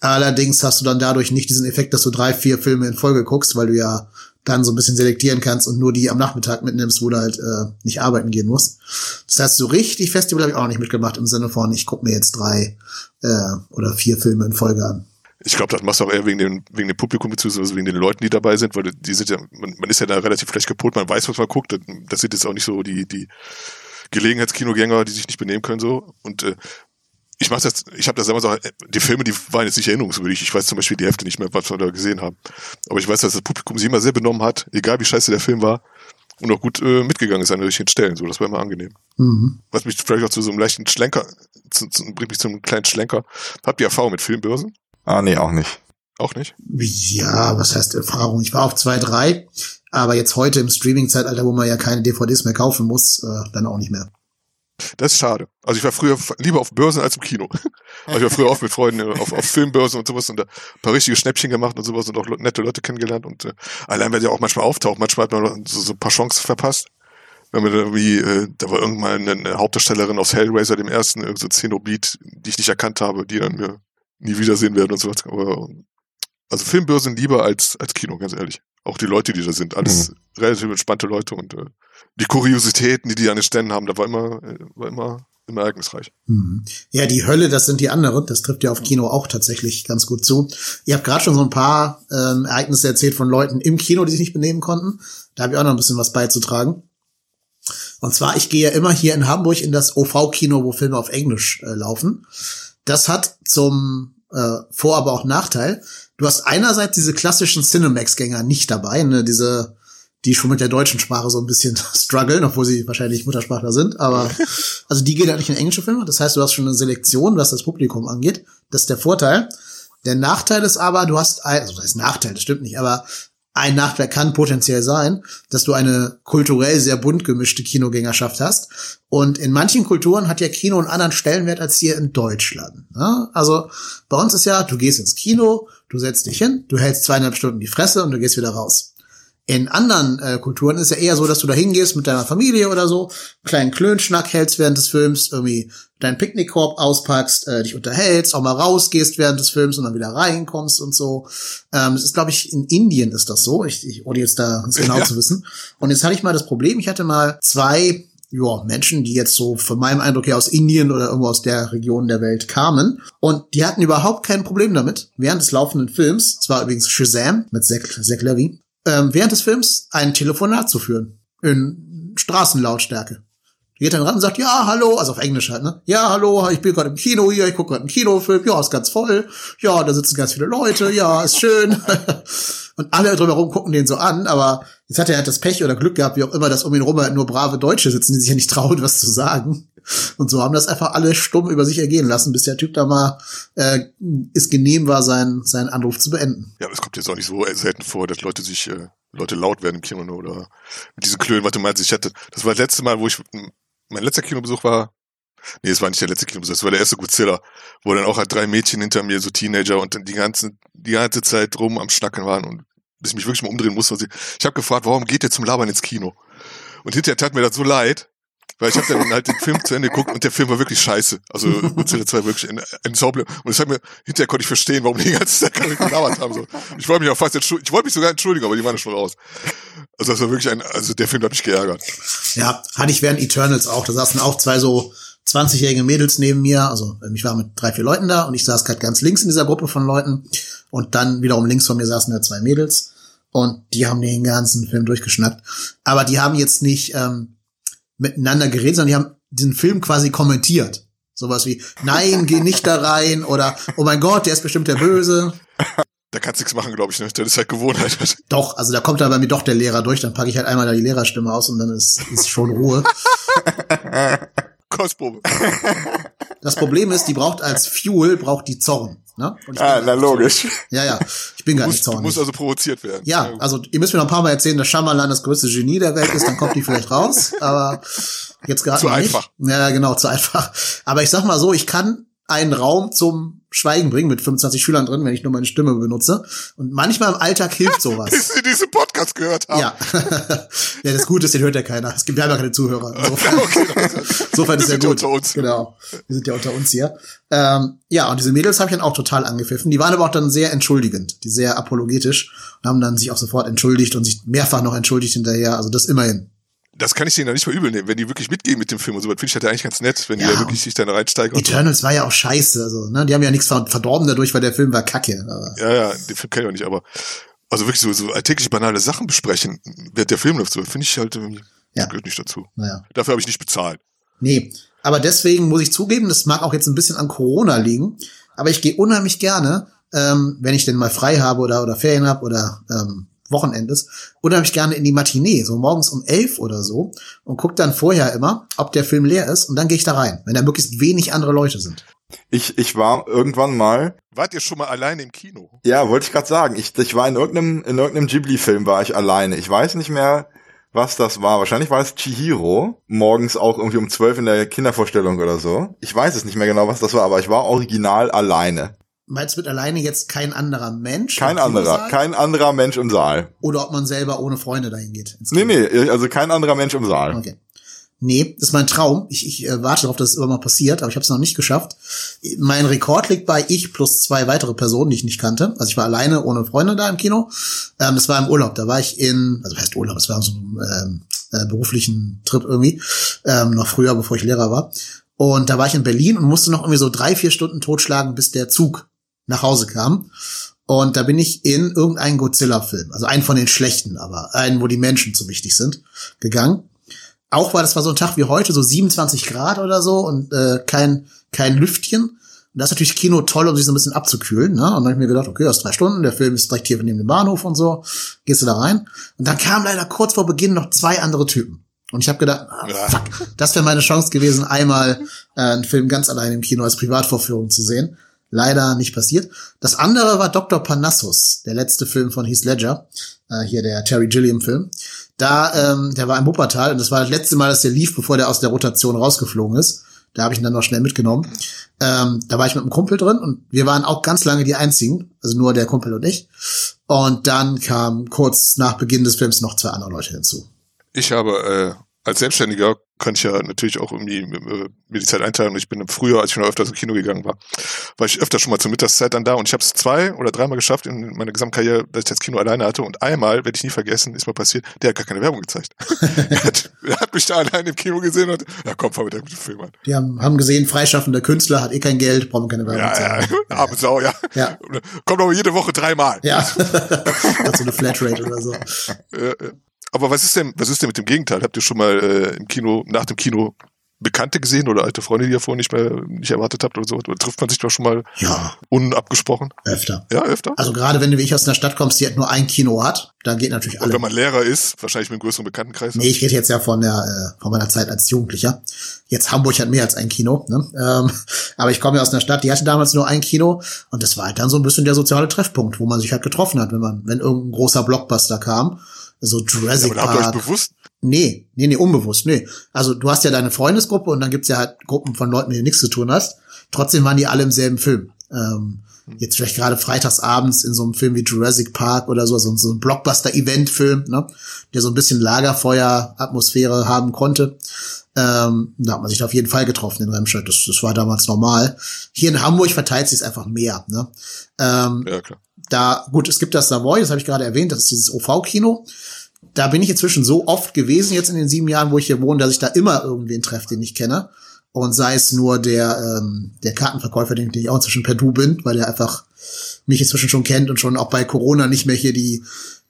Allerdings hast du dann dadurch nicht diesen Effekt, dass du drei, vier Filme in Folge guckst, weil du ja dann so ein bisschen selektieren kannst und nur die am Nachmittag mitnimmst, wo du halt äh, nicht arbeiten gehen musst. Das heißt, so richtig Festival habe ich auch noch nicht mitgemacht im Sinne von, ich gucke mir jetzt drei äh, oder vier Filme in Folge an. Ich glaube, das machst du auch eher wegen dem, wegen dem Publikum beziehungsweise wegen den Leuten, die dabei sind, weil die sind ja, man, man ist ja da relativ schlecht kaputt, man weiß, was man guckt. Das sind jetzt auch nicht so die, die Gelegenheitskinogänger, die sich nicht benehmen können so. Und äh, ich mach das, ich habe das damals auch, die Filme, die waren jetzt nicht erinnerungswürdig. Ich weiß zum Beispiel die Hälfte nicht mehr, was wir da gesehen haben. Aber ich weiß, dass das Publikum sich immer sehr benommen hat, egal wie scheiße der Film war, und auch gut äh, mitgegangen ist an den richtigen Stellen. So, das war immer angenehm. Mhm. Was mich vielleicht auch zu so einem leichten Schlenker, zu, zu, bringt mich zu einem kleinen Schlenker. Habt ihr Erfahrung mit Filmbörsen? Ah, nee, auch nicht. Auch nicht? Ja, was heißt Erfahrung? Ich war auf zwei, drei, aber jetzt heute im Streaming-Zeitalter, wo man ja keine DVDs mehr kaufen muss, äh, dann auch nicht mehr. Das ist schade. Also ich war früher lieber auf Börsen als im Kino. Also ich war früher oft mit Freunden auf, auf Filmbörsen und sowas und da ein paar richtige Schnäppchen gemacht und sowas und auch nette Leute kennengelernt und äh, allein wenn der auch manchmal auftaucht, manchmal hat man so, so ein paar Chancen verpasst. Wenn man irgendwie, äh, da war irgendwann eine Hauptdarstellerin aus Hellraiser, dem ersten, irgend so Xenobit, die ich nicht erkannt habe, die dann mir nie wiedersehen werden und sowas. Aber, also Filmbörsen lieber als, als Kino, ganz ehrlich. Auch die Leute, die da sind, alles mhm. relativ entspannte Leute und äh, die Kuriositäten, die die an den Ständen haben, da war immer, äh, war immer immer ereignisreich. Mhm. Ja, die Hölle, das sind die anderen. Das trifft ja auf Kino auch tatsächlich ganz gut zu. Ihr habt gerade schon so ein paar ähm, Ereignisse erzählt von Leuten im Kino, die sich nicht benehmen konnten. Da habe ich auch noch ein bisschen was beizutragen. Und zwar, ich gehe ja immer hier in Hamburg in das OV-Kino, wo Filme auf Englisch äh, laufen. Das hat zum äh, Vor-, aber auch Nachteil. Du hast einerseits diese klassischen Cinemax-Gänger nicht dabei, ne, diese die schon mit der deutschen Sprache so ein bisschen strugglen, obwohl sie wahrscheinlich Muttersprachler sind. Aber also die gehen halt nicht in englische Filme. Das heißt, du hast schon eine Selektion, was das Publikum angeht. Das ist der Vorteil. Der Nachteil ist aber, du hast also das ist Nachteil, das stimmt nicht, aber ein Nachteil kann potenziell sein, dass du eine kulturell sehr bunt gemischte Kinogängerschaft hast. Und in manchen Kulturen hat ja Kino einen anderen Stellenwert als hier in Deutschland. Ja? Also bei uns ist ja, du gehst ins Kino, du setzt dich hin, du hältst zweieinhalb Stunden die Fresse und du gehst wieder raus. In anderen äh, Kulturen ist ja eher so, dass du da hingehst mit deiner Familie oder so, einen kleinen Klönschnack hältst während des Films, irgendwie deinen Picknickkorb auspackst, äh, dich unterhältst, auch mal rausgehst während des Films und dann wieder reinkommst und so. Ähm, das ist, glaube ich, in Indien ist das so. Ich, ich ohne jetzt da ganz genau ja. zu wissen. Und jetzt hatte ich mal das Problem, ich hatte mal zwei ja, Menschen, die jetzt so von meinem Eindruck her aus Indien oder irgendwo aus der Region der Welt kamen. Und die hatten überhaupt kein Problem damit, während des laufenden Films, es war übrigens Shazam mit Zach, Zach Levy, ähm, während des Films ein Telefonat zu führen. In Straßenlautstärke. Die geht dann ran und sagt, ja, hallo, also auf Englisch halt, ne? Ja, hallo, ich bin gerade im Kino hier, ich gucke gerade einen Kinofilm, ja, ist ganz voll, ja, da sitzen ganz viele Leute, ja, ist schön. und alle drumherum gucken den so an, aber jetzt hat er halt das Pech oder Glück gehabt, wie auch immer, dass um ihn rum halt nur brave Deutsche sitzen, die sich ja nicht trauen, was zu sagen. Und so haben das einfach alle stumm über sich ergehen lassen, bis der Typ da mal äh, es genehm war, seinen, seinen Anruf zu beenden. Ja, aber es kommt jetzt auch nicht so selten vor, dass Leute sich, äh, Leute laut werden im Kino oder mit diesen Klönen, was du meinst, ich hatte, das war das letzte Mal, wo ich, mein letzter Kinobesuch war, nee, es war nicht der letzte Kinobesuch, das war der erste Godzilla, wo dann auch halt drei Mädchen hinter mir, so Teenager und dann die ganze, die ganze Zeit rum am Schnacken waren und bis ich mich wirklich mal umdrehen musste. Ich habe gefragt, warum geht ihr zum Labern ins Kino? Und hinterher tat mir das so leid, weil ich habe dann halt den Film zu Ende geguckt und der Film war wirklich scheiße. Also Godzilla 2 wirklich ein, ein Sauble. Und ich hab mir, hinterher konnte ich verstehen, warum die die ganze Zeit gelabert haben. So. Ich wollte mich auch fast entschuldigen. Ich wollte mich sogar entschuldigen, aber die waren schon raus. Also das war wirklich ein, also der Film hat mich geärgert. Ja, hatte ich während Eternals auch. Da saßen auch zwei so 20-jährige Mädels neben mir. Also ich war mit drei, vier Leuten da und ich saß gerade ganz links in dieser Gruppe von Leuten. Und dann wiederum links von mir saßen da zwei Mädels. Und die haben den ganzen Film durchgeschnackt. Aber die haben jetzt nicht ähm, miteinander geredet, sondern die haben diesen Film quasi kommentiert. Sowas wie, nein, geh nicht da rein oder, oh mein Gott, der ist bestimmt der Böse. Da kannst du nichts machen, glaube ich, ne? Das ist halt Gewohnheit. Doch, also da kommt dann bei mir doch der Lehrer durch, dann packe ich halt einmal da die Lehrerstimme aus und dann ist, ist schon Ruhe. Kostprobe. Das Problem ist, die braucht als Fuel, braucht die Zorn. Ne? ah, na logisch. Ja, ja. Ich bin gar nicht zornig. Du musst also provoziert werden. Ja, also ihr müsst mir noch ein paar Mal erzählen, dass Shyamalan das größte Genie der Welt ist, dann kommt die vielleicht raus. Aber jetzt gerade Zu einfach. Ja, genau, zu einfach. Aber ich sag mal so, ich kann einen Raum zum Schweigen bringen mit 25 Schülern drin, wenn ich nur meine Stimme benutze. Und manchmal im Alltag hilft sowas. Bis sie diesen Podcast gehört haben. Ja. ja, das Gute ist, den hört ja keiner. Es gibt ja keine Zuhörer. Insofern, okay, insofern ist ja gut. Unter uns. Genau. Wir sind ja unter uns hier. Ähm, ja, und diese Mädels habe ich dann auch total angepfiffen. Die waren aber auch dann sehr entschuldigend, die sehr apologetisch und haben dann sich auch sofort entschuldigt und sich mehrfach noch entschuldigt hinterher. Also das immerhin das kann ich denen dann nicht mal übel nehmen, wenn die wirklich mitgehen mit dem Film und so, finde ich das ja eigentlich ganz nett, wenn ja, die da wirklich sich dann reinsteigen. Eternals war ja auch scheiße, also, ne, die haben ja nichts verdorben dadurch, weil der Film war kacke. Aber. Ja, ja, den Film kenne ich auch nicht, aber, also wirklich so, so alltägliche banale Sachen besprechen, während der Film läuft, so, finde ich halt, irgendwie, ja. gehört nicht dazu. Naja. Dafür habe ich nicht bezahlt. Nee, aber deswegen muss ich zugeben, das mag auch jetzt ein bisschen an Corona liegen, aber ich gehe unheimlich gerne, ähm, wenn ich denn mal frei habe oder, oder Ferien habe oder, ähm, Wochenendes unheimlich gerne in die Matinee, so morgens um elf oder so und guck dann vorher immer, ob der Film leer ist und dann gehe ich da rein, wenn da möglichst wenig andere Leute sind. Ich, ich war irgendwann mal. Wart ihr schon mal alleine im Kino? Ja, wollte ich gerade sagen. Ich, ich war in irgendeinem, in irgendeinem Ghibli-Film war ich alleine. Ich weiß nicht mehr, was das war. Wahrscheinlich war es Chihiro. Morgens auch irgendwie um zwölf in der Kindervorstellung oder so. Ich weiß es nicht mehr genau, was das war, aber ich war original alleine. Meinst du mit alleine jetzt kein anderer Mensch? Kein anderer, kein anderer Mensch im Saal. Oder ob man selber ohne Freunde dahin geht? Nee, nee, also kein anderer Mensch im Saal. Okay. Nee, das ist mein Traum. Ich, ich äh, warte darauf, dass es immer mal passiert, aber ich habe es noch nicht geschafft. Mein Rekord liegt bei ich plus zwei weitere Personen, die ich nicht kannte. Also ich war alleine ohne Freunde da im Kino. Ähm, das war im Urlaub. Da war ich in, also heißt Urlaub, es war so einem ähm, äh, beruflichen Trip irgendwie, ähm, noch früher, bevor ich Lehrer war. Und da war ich in Berlin und musste noch irgendwie so drei, vier Stunden totschlagen, bis der Zug nach Hause kam. Und da bin ich in irgendeinen Godzilla-Film, also einen von den schlechten, aber einen, wo die Menschen zu wichtig sind, gegangen auch weil das war so ein Tag wie heute, so 27 Grad oder so und äh, kein, kein Lüftchen. Und das ist natürlich Kino toll, um sich so ein bisschen abzukühlen. Ne? Und dann habe ich mir gedacht, okay, das ist drei Stunden, der Film ist direkt hier neben dem Bahnhof und so. Gehst du da rein? Und dann kamen leider kurz vor Beginn noch zwei andere Typen. Und ich habe gedacht, ah, fuck, das wäre meine Chance gewesen, einmal äh, einen Film ganz allein im Kino als Privatvorführung zu sehen. Leider nicht passiert. Das andere war Dr. Panassus, der letzte Film von Heath Ledger, äh, hier der Terry Gilliam-Film. Da, ähm, der war im Wuppertal und das war das letzte Mal, dass der lief, bevor der aus der Rotation rausgeflogen ist. Da habe ich ihn dann noch schnell mitgenommen. Ähm, da war ich mit einem Kumpel drin und wir waren auch ganz lange die einzigen, also nur der Kumpel und ich. Und dann kam kurz nach Beginn des Films noch zwei andere Leute hinzu. Ich habe äh, als Selbstständiger kann ich ja natürlich auch irgendwie äh, mir die Zeit einteilen. Und ich bin früher, als ich noch öfter ins Kino gegangen war, war ich öfter schon mal zur Mittagszeit dann da. Und ich habe es zwei oder dreimal geschafft in meiner Gesamtkarriere, dass ich das Kino alleine hatte. Und einmal, werde ich nie vergessen, ist mal passiert, der hat gar keine Werbung gezeigt. er, hat, er, hat, mich da allein im Kino gesehen und ja komm, fahr mit der gute Film an. Die haben, haben gesehen, freischaffender Künstler hat eh kein Geld, brauchen keine Werbung. Ja, ja, ja. Arme Sau, ja. ja. Kommt aber jede Woche dreimal. Ja. hat so eine Flatrate oder so. Ja, ja. Aber was ist denn, was ist denn mit dem Gegenteil? Habt ihr schon mal äh, im Kino, nach dem Kino Bekannte gesehen oder alte Freunde, die ihr vorher nicht mehr nicht erwartet habt oder so? Oder trifft man sich doch schon mal ja. unabgesprochen? Öfter. Ja, öfter? Also gerade wenn du wie ich aus einer Stadt kommst, die halt nur ein Kino hat, dann geht natürlich alles. Und wenn man Lehrer ist, wahrscheinlich mit einem größeren Bekanntenkreis. Nee, ich rede jetzt ja von der äh, von meiner Zeit als Jugendlicher. Jetzt Hamburg hat mehr als ein Kino, ne? Ähm, aber ich komme ja aus einer Stadt, die hatte damals nur ein Kino und das war halt dann so ein bisschen der soziale Treffpunkt, wo man sich halt getroffen hat, wenn man, wenn irgendein großer Blockbuster kam so Jurassic ja, aber Park. Habt ihr euch bewusst? Nee, nee, nee, unbewusst, nee. Also du hast ja deine Freundesgruppe und dann gibt's ja halt Gruppen von Leuten, mit denen nichts zu tun hast. Trotzdem waren die alle im selben Film. Ähm, hm. jetzt vielleicht gerade freitagsabends in so einem Film wie Jurassic Park oder so, so, so ein Blockbuster-Event-Film, ne, der so ein bisschen Lagerfeuer-Atmosphäre haben konnte. Ähm, da hat man sich auf jeden Fall getroffen in Remscheid. Das, das war damals normal. Hier in Hamburg verteilt sich es einfach mehr. Ne? Ähm, ja, klar da, gut, es gibt das Savoy, das habe ich gerade erwähnt, das ist dieses OV-Kino. Da bin ich inzwischen so oft gewesen, jetzt in den sieben Jahren, wo ich hier wohne, dass ich da immer irgendwen treffe, den ich kenne. Und sei es nur der, ähm, der Kartenverkäufer, den ich auch inzwischen per Du bin, weil der einfach mich inzwischen schon kennt und schon auch bei Corona nicht mehr hier die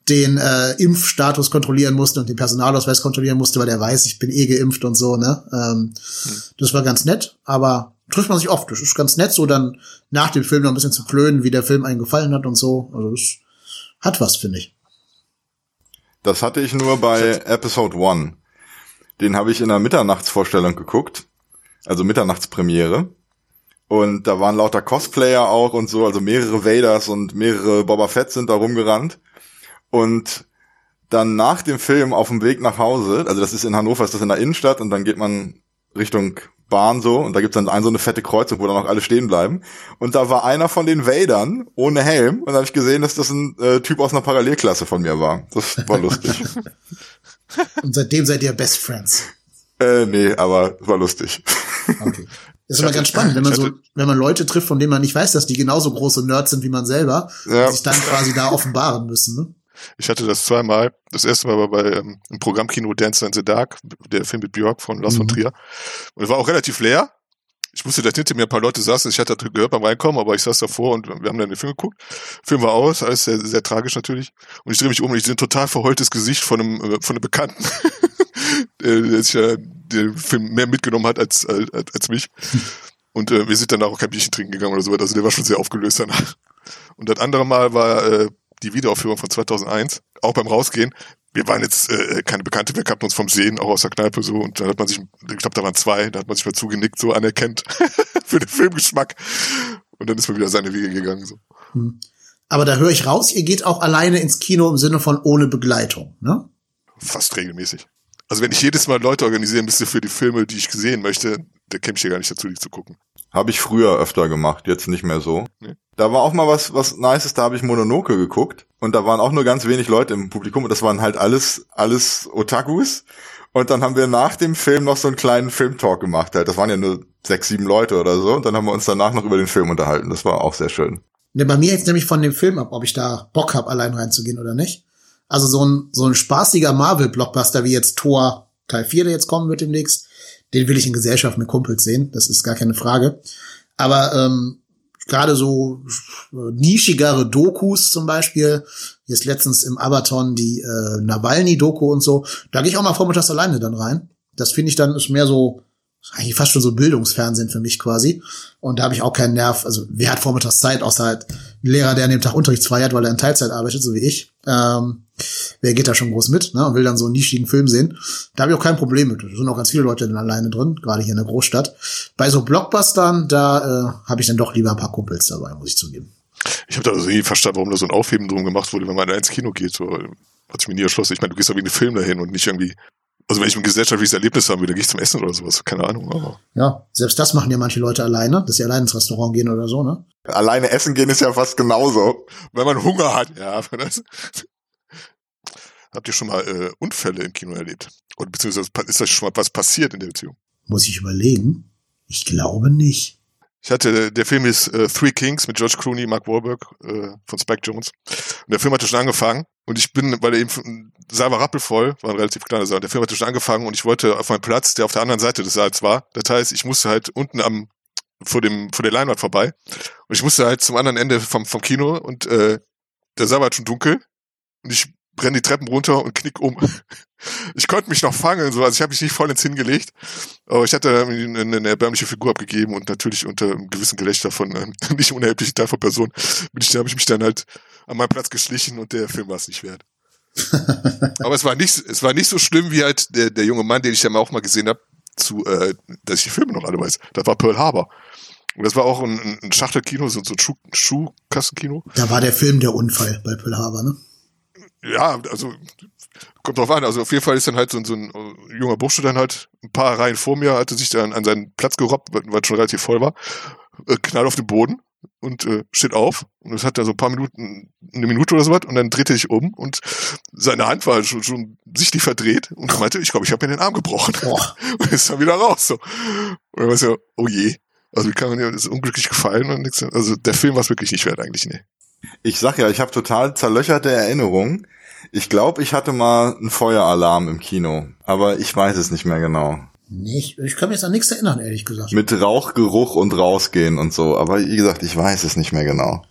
den äh, Impfstatus kontrollieren musste und den Personalausweis kontrollieren musste, weil der weiß, ich bin eh geimpft und so, ne? Ähm, hm. Das war ganz nett, aber trifft man sich oft. Das ist ganz nett, so dann nach dem Film noch ein bisschen zu klönen, wie der Film einen gefallen hat und so. Also das hat was, finde ich. Das hatte ich nur bei Episode One. Den habe ich in der Mitternachtsvorstellung geguckt. Also Mitternachtspremiere. Und da waren lauter Cosplayer auch und so, also mehrere Vaders und mehrere Boba Fett sind da rumgerannt. Und dann nach dem Film auf dem Weg nach Hause, also das ist in Hannover, ist das in der Innenstadt und dann geht man Richtung Bahn so und da gibt's dann ein so eine fette Kreuzung, wo dann auch alle stehen bleiben. Und da war einer von den Vadern ohne Helm und da habe ich gesehen, dass das ein äh, Typ aus einer Parallelklasse von mir war. Das war lustig. und seitdem seid ihr Best Friends. Äh, nee, aber war lustig. Okay. Das ist immer ganz spannend, wenn man so, wenn man Leute trifft, von denen man nicht weiß, dass die genauso große Nerds sind wie man selber, ja. sich dann quasi da offenbaren müssen. Ne? Ich hatte das zweimal. Das erste Mal war bei ähm, im Programmkino Dance in the Dark, der Film mit Björk von Lars mhm. von Trier. Und es war auch relativ leer. Ich wusste, dass hinter mir ein paar Leute saßen. Ich hatte das gehört beim Reinkommen, aber ich saß davor und wir haben dann den Film geguckt. Film war aus, alles sehr, sehr tragisch natürlich. Und ich drehe mich um und ich sehe ein total verheultes Gesicht von einem, äh, von einem Bekannten, der, der sich ja den Film mehr mitgenommen hat als, als, als mich. Und äh, wir sind dann auch kein Bierchen trinken gegangen oder so weiter. Also der war schon sehr aufgelöst danach. Und das andere Mal war äh, die Wiederaufführung von 2001, auch beim Rausgehen. Wir waren jetzt äh, keine Bekannte, wir kannten uns vom Sehen, auch aus der Kneipe so. Und da hat man sich, ich glaube, da waren zwei, da hat man sich mal zugenickt, so anerkennt für den Filmgeschmack. Und dann ist man wieder seine Wege gegangen. so. Hm. Aber da höre ich raus, ihr geht auch alleine ins Kino im Sinne von ohne Begleitung, ne? fast regelmäßig. Also wenn ich jedes Mal Leute organisieren müsste für die Filme, die ich sehen möchte, da käme ich hier gar nicht dazu, die zu gucken. Habe ich früher öfter gemacht, jetzt nicht mehr so. Nee. Da war auch mal was, was Nices, da habe ich Mononoke geguckt und da waren auch nur ganz wenig Leute im Publikum und das waren halt alles, alles Otakus. Und dann haben wir nach dem Film noch so einen kleinen Filmtalk gemacht. Halt. Das waren ja nur sechs, sieben Leute oder so. Und dann haben wir uns danach noch über den Film unterhalten. Das war auch sehr schön. Ne, bei mir jetzt nämlich von dem Film ab, ob ich da Bock habe, allein reinzugehen oder nicht. Also so ein, so ein spaßiger Marvel-Blockbuster wie jetzt Thor Teil 4, der jetzt kommen wird demnächst, den will ich in Gesellschaft mit Kumpels sehen. Das ist gar keine Frage. Aber ähm, gerade so äh, nischigere Dokus zum Beispiel, jetzt letztens im Abaton die äh, Nawalny-Doku und so, da gehe ich auch mal vormittags alleine dann rein. Das finde ich dann ist mehr so eigentlich fast schon so Bildungsfernsehen für mich quasi. Und da habe ich auch keinen Nerv. Also wer hat vormittags Zeit, außer halt ein Lehrer, der an dem Tag unterrichtsfrei hat, weil er in Teilzeit arbeitet, so wie ich. Ähm, wer geht da schon groß mit ne, und will dann so einen nischigen Film sehen. Da habe ich auch kein Problem mit. Da sind auch ganz viele Leute dann alleine drin, gerade hier in der Großstadt. Bei so Blockbustern, da äh, habe ich dann doch lieber ein paar Kumpels dabei, muss ich zugeben. Ich habe da also nie verstanden, warum da so ein Aufheben drum gemacht wurde, wenn man ins Kino geht. So, hat sich mir nie erschlossen. Ich meine, du gehst doch wegen dem Film dahin und nicht irgendwie also wenn ich ein gesellschaftliches Erlebnis haben will, dann gehe ich zum Essen oder sowas. Keine Ahnung. Aber. Ja, selbst das machen ja manche Leute alleine, dass sie alleine ins Restaurant gehen oder so, ne? Alleine essen gehen ist ja fast genauso. Wenn man Hunger hat, ja. Das. Habt ihr schon mal äh, Unfälle im Kino erlebt? Oder beziehungsweise ist das schon mal was passiert in der Beziehung? Muss ich überlegen? Ich glaube nicht. Ich hatte, der Film ist äh, Three Kings mit George Clooney, Mark Wahlberg äh, von Spike Jones. Und der Film hatte schon angefangen und ich bin, weil er eben Saal war rappelvoll, war ein relativ kleiner Saal. Der Film hatte schon angefangen und ich wollte auf meinen Platz, der auf der anderen Seite des Saals war. Das heißt, ich musste halt unten am vor dem vor der Leinwand vorbei und ich musste halt zum anderen Ende vom vom Kino und äh, der Saal war halt schon dunkel und ich brenne die Treppen runter und knick um. Ich konnte mich noch fangen, so, also ich habe mich nicht voll ins Hingelegt, aber ich hatte eine, eine erbärmliche Figur abgegeben und natürlich unter einem gewissen Gelächter von einem nicht unerheblichen Teil von Personen bin ich, da habe ich mich dann halt an meinen Platz geschlichen und der Film war es nicht wert. Aber es war nicht, es war nicht so schlimm wie halt der, der junge Mann, den ich ja auch mal gesehen habe, zu, äh, dass ich die Filme noch alle weiß. Das war Pearl Harbor. Und das war auch ein, ein Schachtelkino, so, so ein Schuh, Schuhkassenkino. Da war der Film der Unfall bei Pearl Harbor, ne? Ja, also kommt drauf an. Also auf jeden Fall ist dann halt so, so ein äh, junger Bursche dann halt ein paar Reihen vor mir, hatte sich dann an seinen Platz gerobbt, weil es schon relativ voll war, äh, knall auf den Boden und äh, steht auf und es hat da so ein paar Minuten, eine Minute oder so was und dann drehte ich um und seine Hand war schon, schon sichtlich verdreht und er meinte, ich glaube, ich habe mir den Arm gebrochen Boah. und ist dann wieder raus so. Und dann war so, oh je. Also wie kann man ja, das ist unglücklich gefallen und nichts. Also der Film war es wirklich nicht wert eigentlich, nee. Ich sag ja, ich habe total zerlöcherte Erinnerungen. Ich glaube, ich hatte mal einen Feueralarm im Kino, aber ich weiß es nicht mehr genau. Nicht. Ich kann mich jetzt an nichts erinnern, ehrlich gesagt. Mit Rauchgeruch und rausgehen und so. Aber wie gesagt, ich weiß es nicht mehr genau.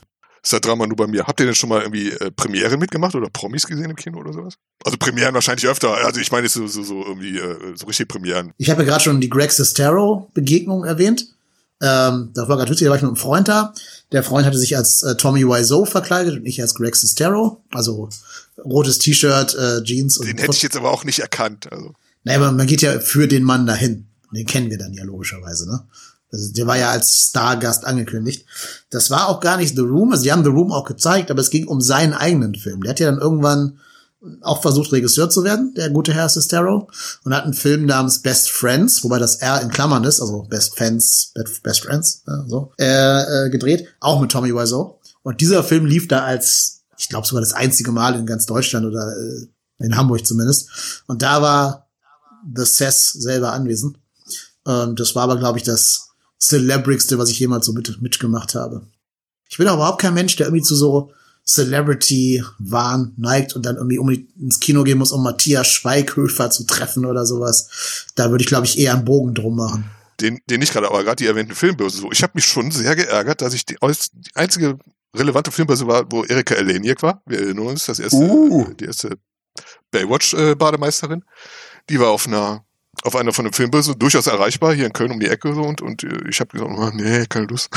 Ist das Drama nur bei mir. Habt ihr denn schon mal irgendwie äh, Premiere mitgemacht oder Promis gesehen im Kino oder sowas? Also Premieren wahrscheinlich öfter. Also ich meine so, so, so irgendwie äh, so richtig Premieren. Ich habe ja gerade schon die Greg Sestero Begegnung erwähnt. Ähm, da war gerade witzig, da war ich mit einem Freund da. Der Freund hatte sich als äh, Tommy Wiseau verkleidet und ich als Greg Sestero. Also rotes T-Shirt, äh, Jeans und. Den hätte ich jetzt aber auch nicht erkannt. Also. Naja, aber man geht ja für den Mann dahin. Den kennen wir dann ja logischerweise, ne? Also der war ja als Stargast angekündigt. Das war auch gar nicht The Room. Also die haben The Room auch gezeigt, aber es ging um seinen eigenen Film. Der hat ja dann irgendwann auch versucht, Regisseur zu werden, der gute Herr Sestero, und hat einen Film namens Best Friends, wobei das R in Klammern ist, also Best Fans, Best Friends, äh, so, äh, äh, gedreht, auch mit Tommy Wiseau. Und dieser Film lief da als, ich glaube sogar das einzige Mal in ganz Deutschland oder äh, in Hamburg zumindest. Und da war The Cess selber anwesend. Und das war aber, glaube ich, das Celebrigste, was ich jemals so mit, mitgemacht habe. Ich bin aber überhaupt kein Mensch, der irgendwie zu so Celebrity-Wahn neigt und dann irgendwie um ins Kino gehen muss, um Matthias Schweighöfer zu treffen oder sowas. Da würde ich, glaube ich, eher einen Bogen drum machen. Den, den nicht gerade, aber gerade die erwähnten Filmbörse so. Ich habe mich schon sehr geärgert, dass ich die, die einzige relevante Filmbörse war, wo Erika Eleniak war. Wir erinnern uns, das erste, uh. die erste Baywatch-Bademeisterin. Äh, die war auf einer auf einer von den Filmbörsen durchaus erreichbar, hier in Köln um die Ecke so und, und äh, ich habe gesagt, oh, nee, keine Lust.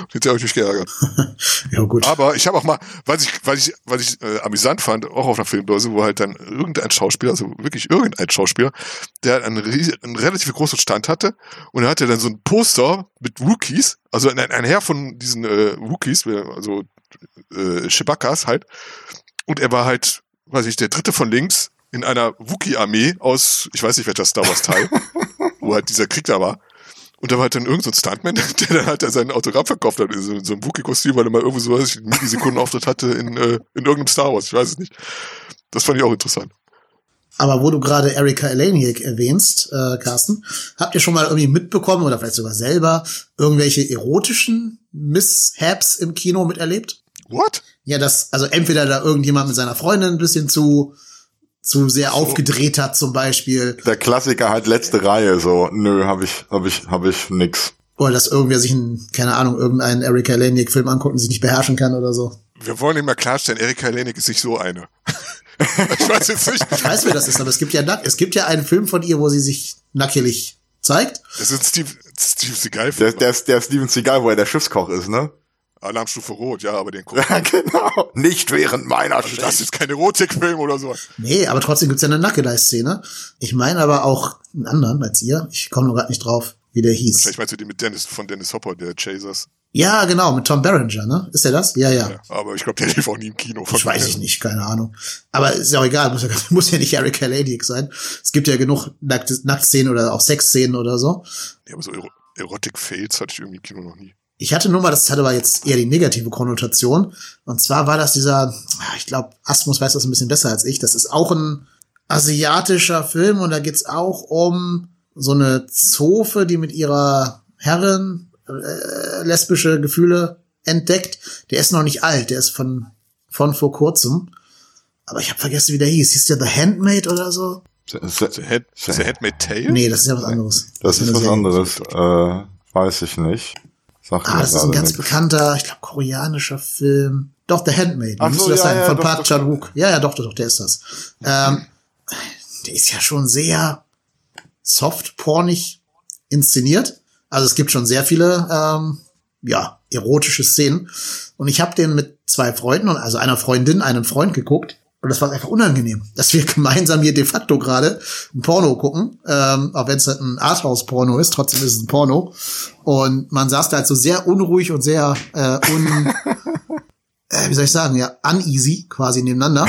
und jetzt habe ich mich geärgert. ja, gut. Aber ich habe auch mal, was ich, was ich, was ich äh, amüsant fand, auch auf einer Filmbörse, wo halt dann irgendein Schauspieler, also wirklich irgendein Schauspieler, der einen, einen relativ großen Stand hatte und er hatte dann so ein Poster mit Rookies, also ein, ein Herr von diesen äh, Rookies, also äh, Chewbacca's halt, und er war halt, weiß ich, der dritte von links in einer Wookie-Armee aus, ich weiß nicht welcher Star Wars-Teil, wo halt dieser Krieg da war. Und da war halt dann irgendein so Stuntman, der dann halt sein Autogramm verkauft hat, in so, in so einem Wookie-Kostüm, weil er mal irgendwie so, weiß ich, einen Millisekunden-Auftritt hatte in, äh, in irgendeinem Star Wars, ich weiß es nicht. Das fand ich auch interessant. Aber wo du gerade Erika Eleniak erwähnst, äh, Carsten, habt ihr schon mal irgendwie mitbekommen oder vielleicht sogar selber irgendwelche erotischen Mishaps im Kino miterlebt? What? Ja, das, also entweder da irgendjemand mit seiner Freundin ein bisschen zu zu sehr so. aufgedreht hat zum Beispiel. Der Klassiker halt letzte Reihe, so, nö, hab ich, hab ich, hab ich nix. Oder dass irgendwer sich ein, keine Ahnung, irgendeinen Erika Eleniak Film anguckt und sich nicht beherrschen kann oder so. Wir wollen immer klarstellen, Erika Eleniak ist nicht so eine. ich weiß jetzt nicht. Ich weiß, wer das ist, aber es gibt ja, es gibt ja einen Film von ihr, wo sie sich nackelig zeigt. Das ist Steve, Steve Seagal. Der, der, ist, der Steven Seagal, wo er der Schiffskoch ist, ne? Alarmstufe Rot, ja, aber den gucken. Ja, genau. Nicht während meiner also Das ist kein Erotikfilm oder so. Nee, aber trotzdem gibt's ja eine Nackedei-Szene. Ich meine aber auch einen anderen als ihr. Ich komme nur gerade nicht drauf, wie der hieß. Vielleicht meinst du den mit Dennis, von Dennis Hopper, der Chasers. Ja, genau, mit Tom Berenger, ne? Ist der das? Ja, ja. ja aber ich glaube, der lief auch nie im Kino. Von ich weiß ich nicht, keine Ahnung. Aber ist ja auch egal, muss ja, muss ja nicht Eric Ladic sein. Es gibt ja genug Nacktszenen oder auch Sexszenen oder so. Ja, aber so Erotic-Fails hatte ich irgendwie im Kino noch nie. Ich hatte nur mal, das hatte aber jetzt eher die negative Konnotation. Und zwar war das dieser, ich glaube, Asmus weiß das ein bisschen besser als ich. Das ist auch ein asiatischer Film und da geht's auch um so eine Zofe, die mit ihrer Herrin äh, lesbische Gefühle entdeckt. Der ist noch nicht alt, der ist von, von vor kurzem. Aber ich habe vergessen, wie der hieß. Hieß der The Handmaid oder so? The, the, the, Head, the Handmaid Tale? Nee, das ist ja was anderes. Das, das ist was anderes. Äh, weiß ich nicht. Sag ah, das ist ein ganz nix. bekannter, ich glaube, koreanischer Film. Doch, The Handmaid. Ach so, das ja, sein? Ja, Von Park Chan-wook. Ja, ja, doch, doch, doch, der ist das. Ähm, der ist ja schon sehr soft-pornig inszeniert. Also es gibt schon sehr viele, ähm, ja, erotische Szenen. Und ich habe den mit zwei Freunden, also einer Freundin, einem Freund geguckt. Und das war einfach unangenehm, dass wir gemeinsam hier de facto gerade ein Porno gucken, ähm, auch wenn es halt ein Arthouse-Porno ist, trotzdem ist es ein Porno. Und man saß da halt so sehr unruhig und sehr äh, un, äh, wie soll ich sagen, ja, uneasy quasi nebeneinander.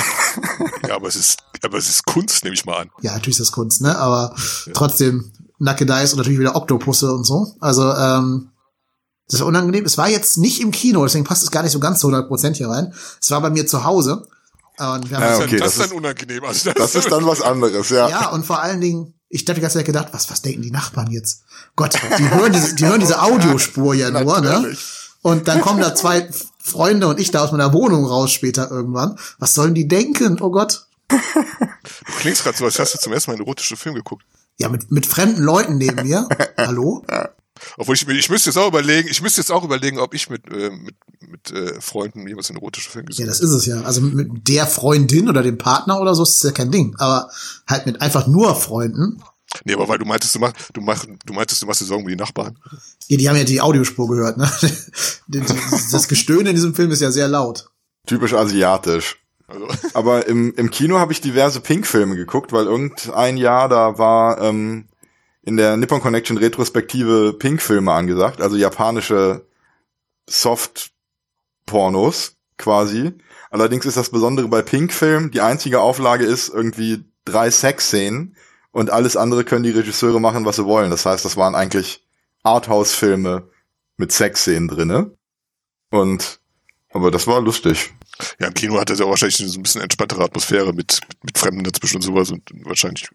Ja, aber es ist, aber es ist Kunst, nehme ich mal an. Ja, natürlich ist das Kunst, ne? Aber ja. trotzdem Nackedeis und natürlich wieder Oktopusse und so. Also, ähm, das war unangenehm. Es war jetzt nicht im Kino, deswegen passt es gar nicht so ganz zu 100% hier rein. Es war bei mir zu Hause. Und wir haben ja, okay, das, das ist dann unangenehm. Also das, das ist dann was anderes, ja. Ja, und vor allen Dingen, ich habe die ganze Zeit gedacht, was, was denken die Nachbarn jetzt? Gott, die hören diese, die hören diese Audiospur ja nur, ne? Und dann kommen da zwei Freunde und ich da aus meiner Wohnung raus später irgendwann. Was sollen die denken? Oh Gott. Du klingst gerade so, als hast du zum ersten Mal einen erotischen Film geguckt. Ja, mit, mit fremden Leuten neben mir. Hallo? Obwohl ich, ich müsste jetzt auch überlegen, ich müsste jetzt auch überlegen, ob ich mit, äh, mit, mit äh, Freunden jemals einen erotischen Film gesehen habe. Ja, das ist es ja. Also mit der Freundin oder dem Partner oder so ist es ja kein Ding. Aber halt mit einfach nur Freunden. Nee, aber weil du meintest, du machst, du machst, du meintest, du machst dir Sorgen um die Nachbarn. Ja, die haben ja die Audiospur gehört, ne? Das Gestöhne in diesem Film ist ja sehr laut. Typisch asiatisch. Also. Aber im, im Kino habe ich diverse Pink-Filme geguckt, weil irgendein Jahr da war ähm, in der Nippon Connection Retrospektive Pink-Filme angesagt, also japanische Soft-Pornos quasi. Allerdings ist das Besondere bei Pink-Film, die einzige Auflage ist irgendwie drei Sex-Szenen und alles andere können die Regisseure machen, was sie wollen. Das heißt, das waren eigentlich Arthouse-Filme mit Sex-Szenen drinne. Und aber das war lustig. Ja, im Kino hat er ja wahrscheinlich so ein bisschen entspanntere Atmosphäre mit, mit, mit Fremden dazwischen und sowas und wahrscheinlich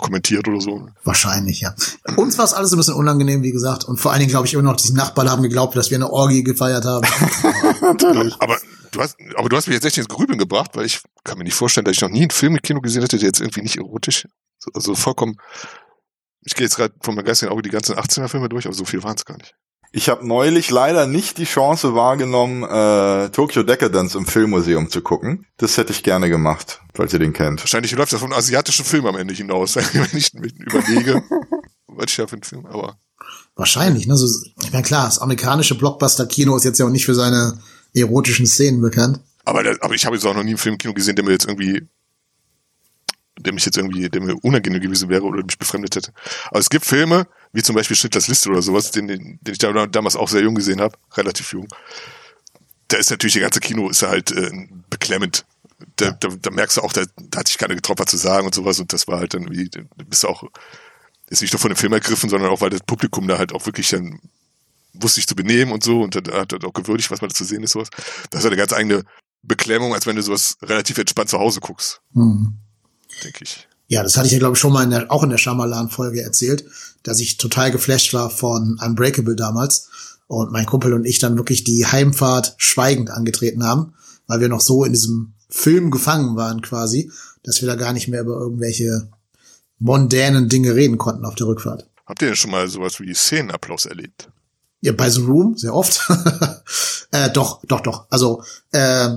kommentiert oder so. Wahrscheinlich, ja. Uns war es alles ein bisschen unangenehm, wie gesagt. Und vor allen Dingen glaube ich immer noch, die Nachbarn haben geglaubt, dass wir eine Orgie gefeiert haben. Natürlich. Aber du hast, aber du hast mich jetzt echt ins Grübeln gebracht, weil ich kann mir nicht vorstellen, dass ich noch nie einen Film im Kino gesehen hätte, der jetzt irgendwie nicht erotisch, also vollkommen, ich gehe jetzt gerade von meinem geistigen Auge die ganzen 18er Filme durch, aber so viel waren es gar nicht. Ich habe neulich leider nicht die Chance wahrgenommen, äh, Tokyo Decadence im Filmmuseum zu gucken. Das hätte ich gerne gemacht, falls ihr den kennt. Wahrscheinlich läuft das von einem asiatischen Film am Ende hinaus, wenn ich überlege, was ich da für ein Film, aber. Wahrscheinlich, ne? So, ich meine, klar, das amerikanische Blockbuster-Kino ist jetzt ja auch nicht für seine erotischen Szenen bekannt. Aber, aber ich habe jetzt auch noch nie einen Film im Kino gesehen, der mir jetzt irgendwie der mich jetzt irgendwie, der mir unangenehm gewesen wäre oder mich befremdet hätte. Aber es gibt Filme, wie zum Beispiel Schindlers Liste oder sowas, den, den, den ich damals auch sehr jung gesehen habe, relativ jung. Da ist natürlich, der ganze Kino ist halt äh, beklemmend. da, da, da merkst du auch, da, da hat sich keiner getraut, was zu sagen und sowas. Und das war halt dann wie, du bist auch, ist nicht nur von dem Film ergriffen, sondern auch, weil das Publikum da halt auch wirklich dann wusste sich zu benehmen und so und dann hat er auch gewürdigt, was man da zu sehen ist, sowas. Das ist eine ganz eigene Beklemmung, als wenn du sowas relativ entspannt zu Hause guckst. Mhm. Denke ich. Ja, das hatte ich ja, glaube ich, schon mal in der, auch in der Shyamalan-Folge erzählt, dass ich total geflasht war von Unbreakable damals und mein Kumpel und ich dann wirklich die Heimfahrt schweigend angetreten haben, weil wir noch so in diesem Film gefangen waren quasi, dass wir da gar nicht mehr über irgendwelche mondänen Dinge reden konnten auf der Rückfahrt. Habt ihr denn schon mal sowas wie Szenenapplaus erlebt? Ja, bei The Room, sehr oft. äh, doch, doch, doch. Also äh,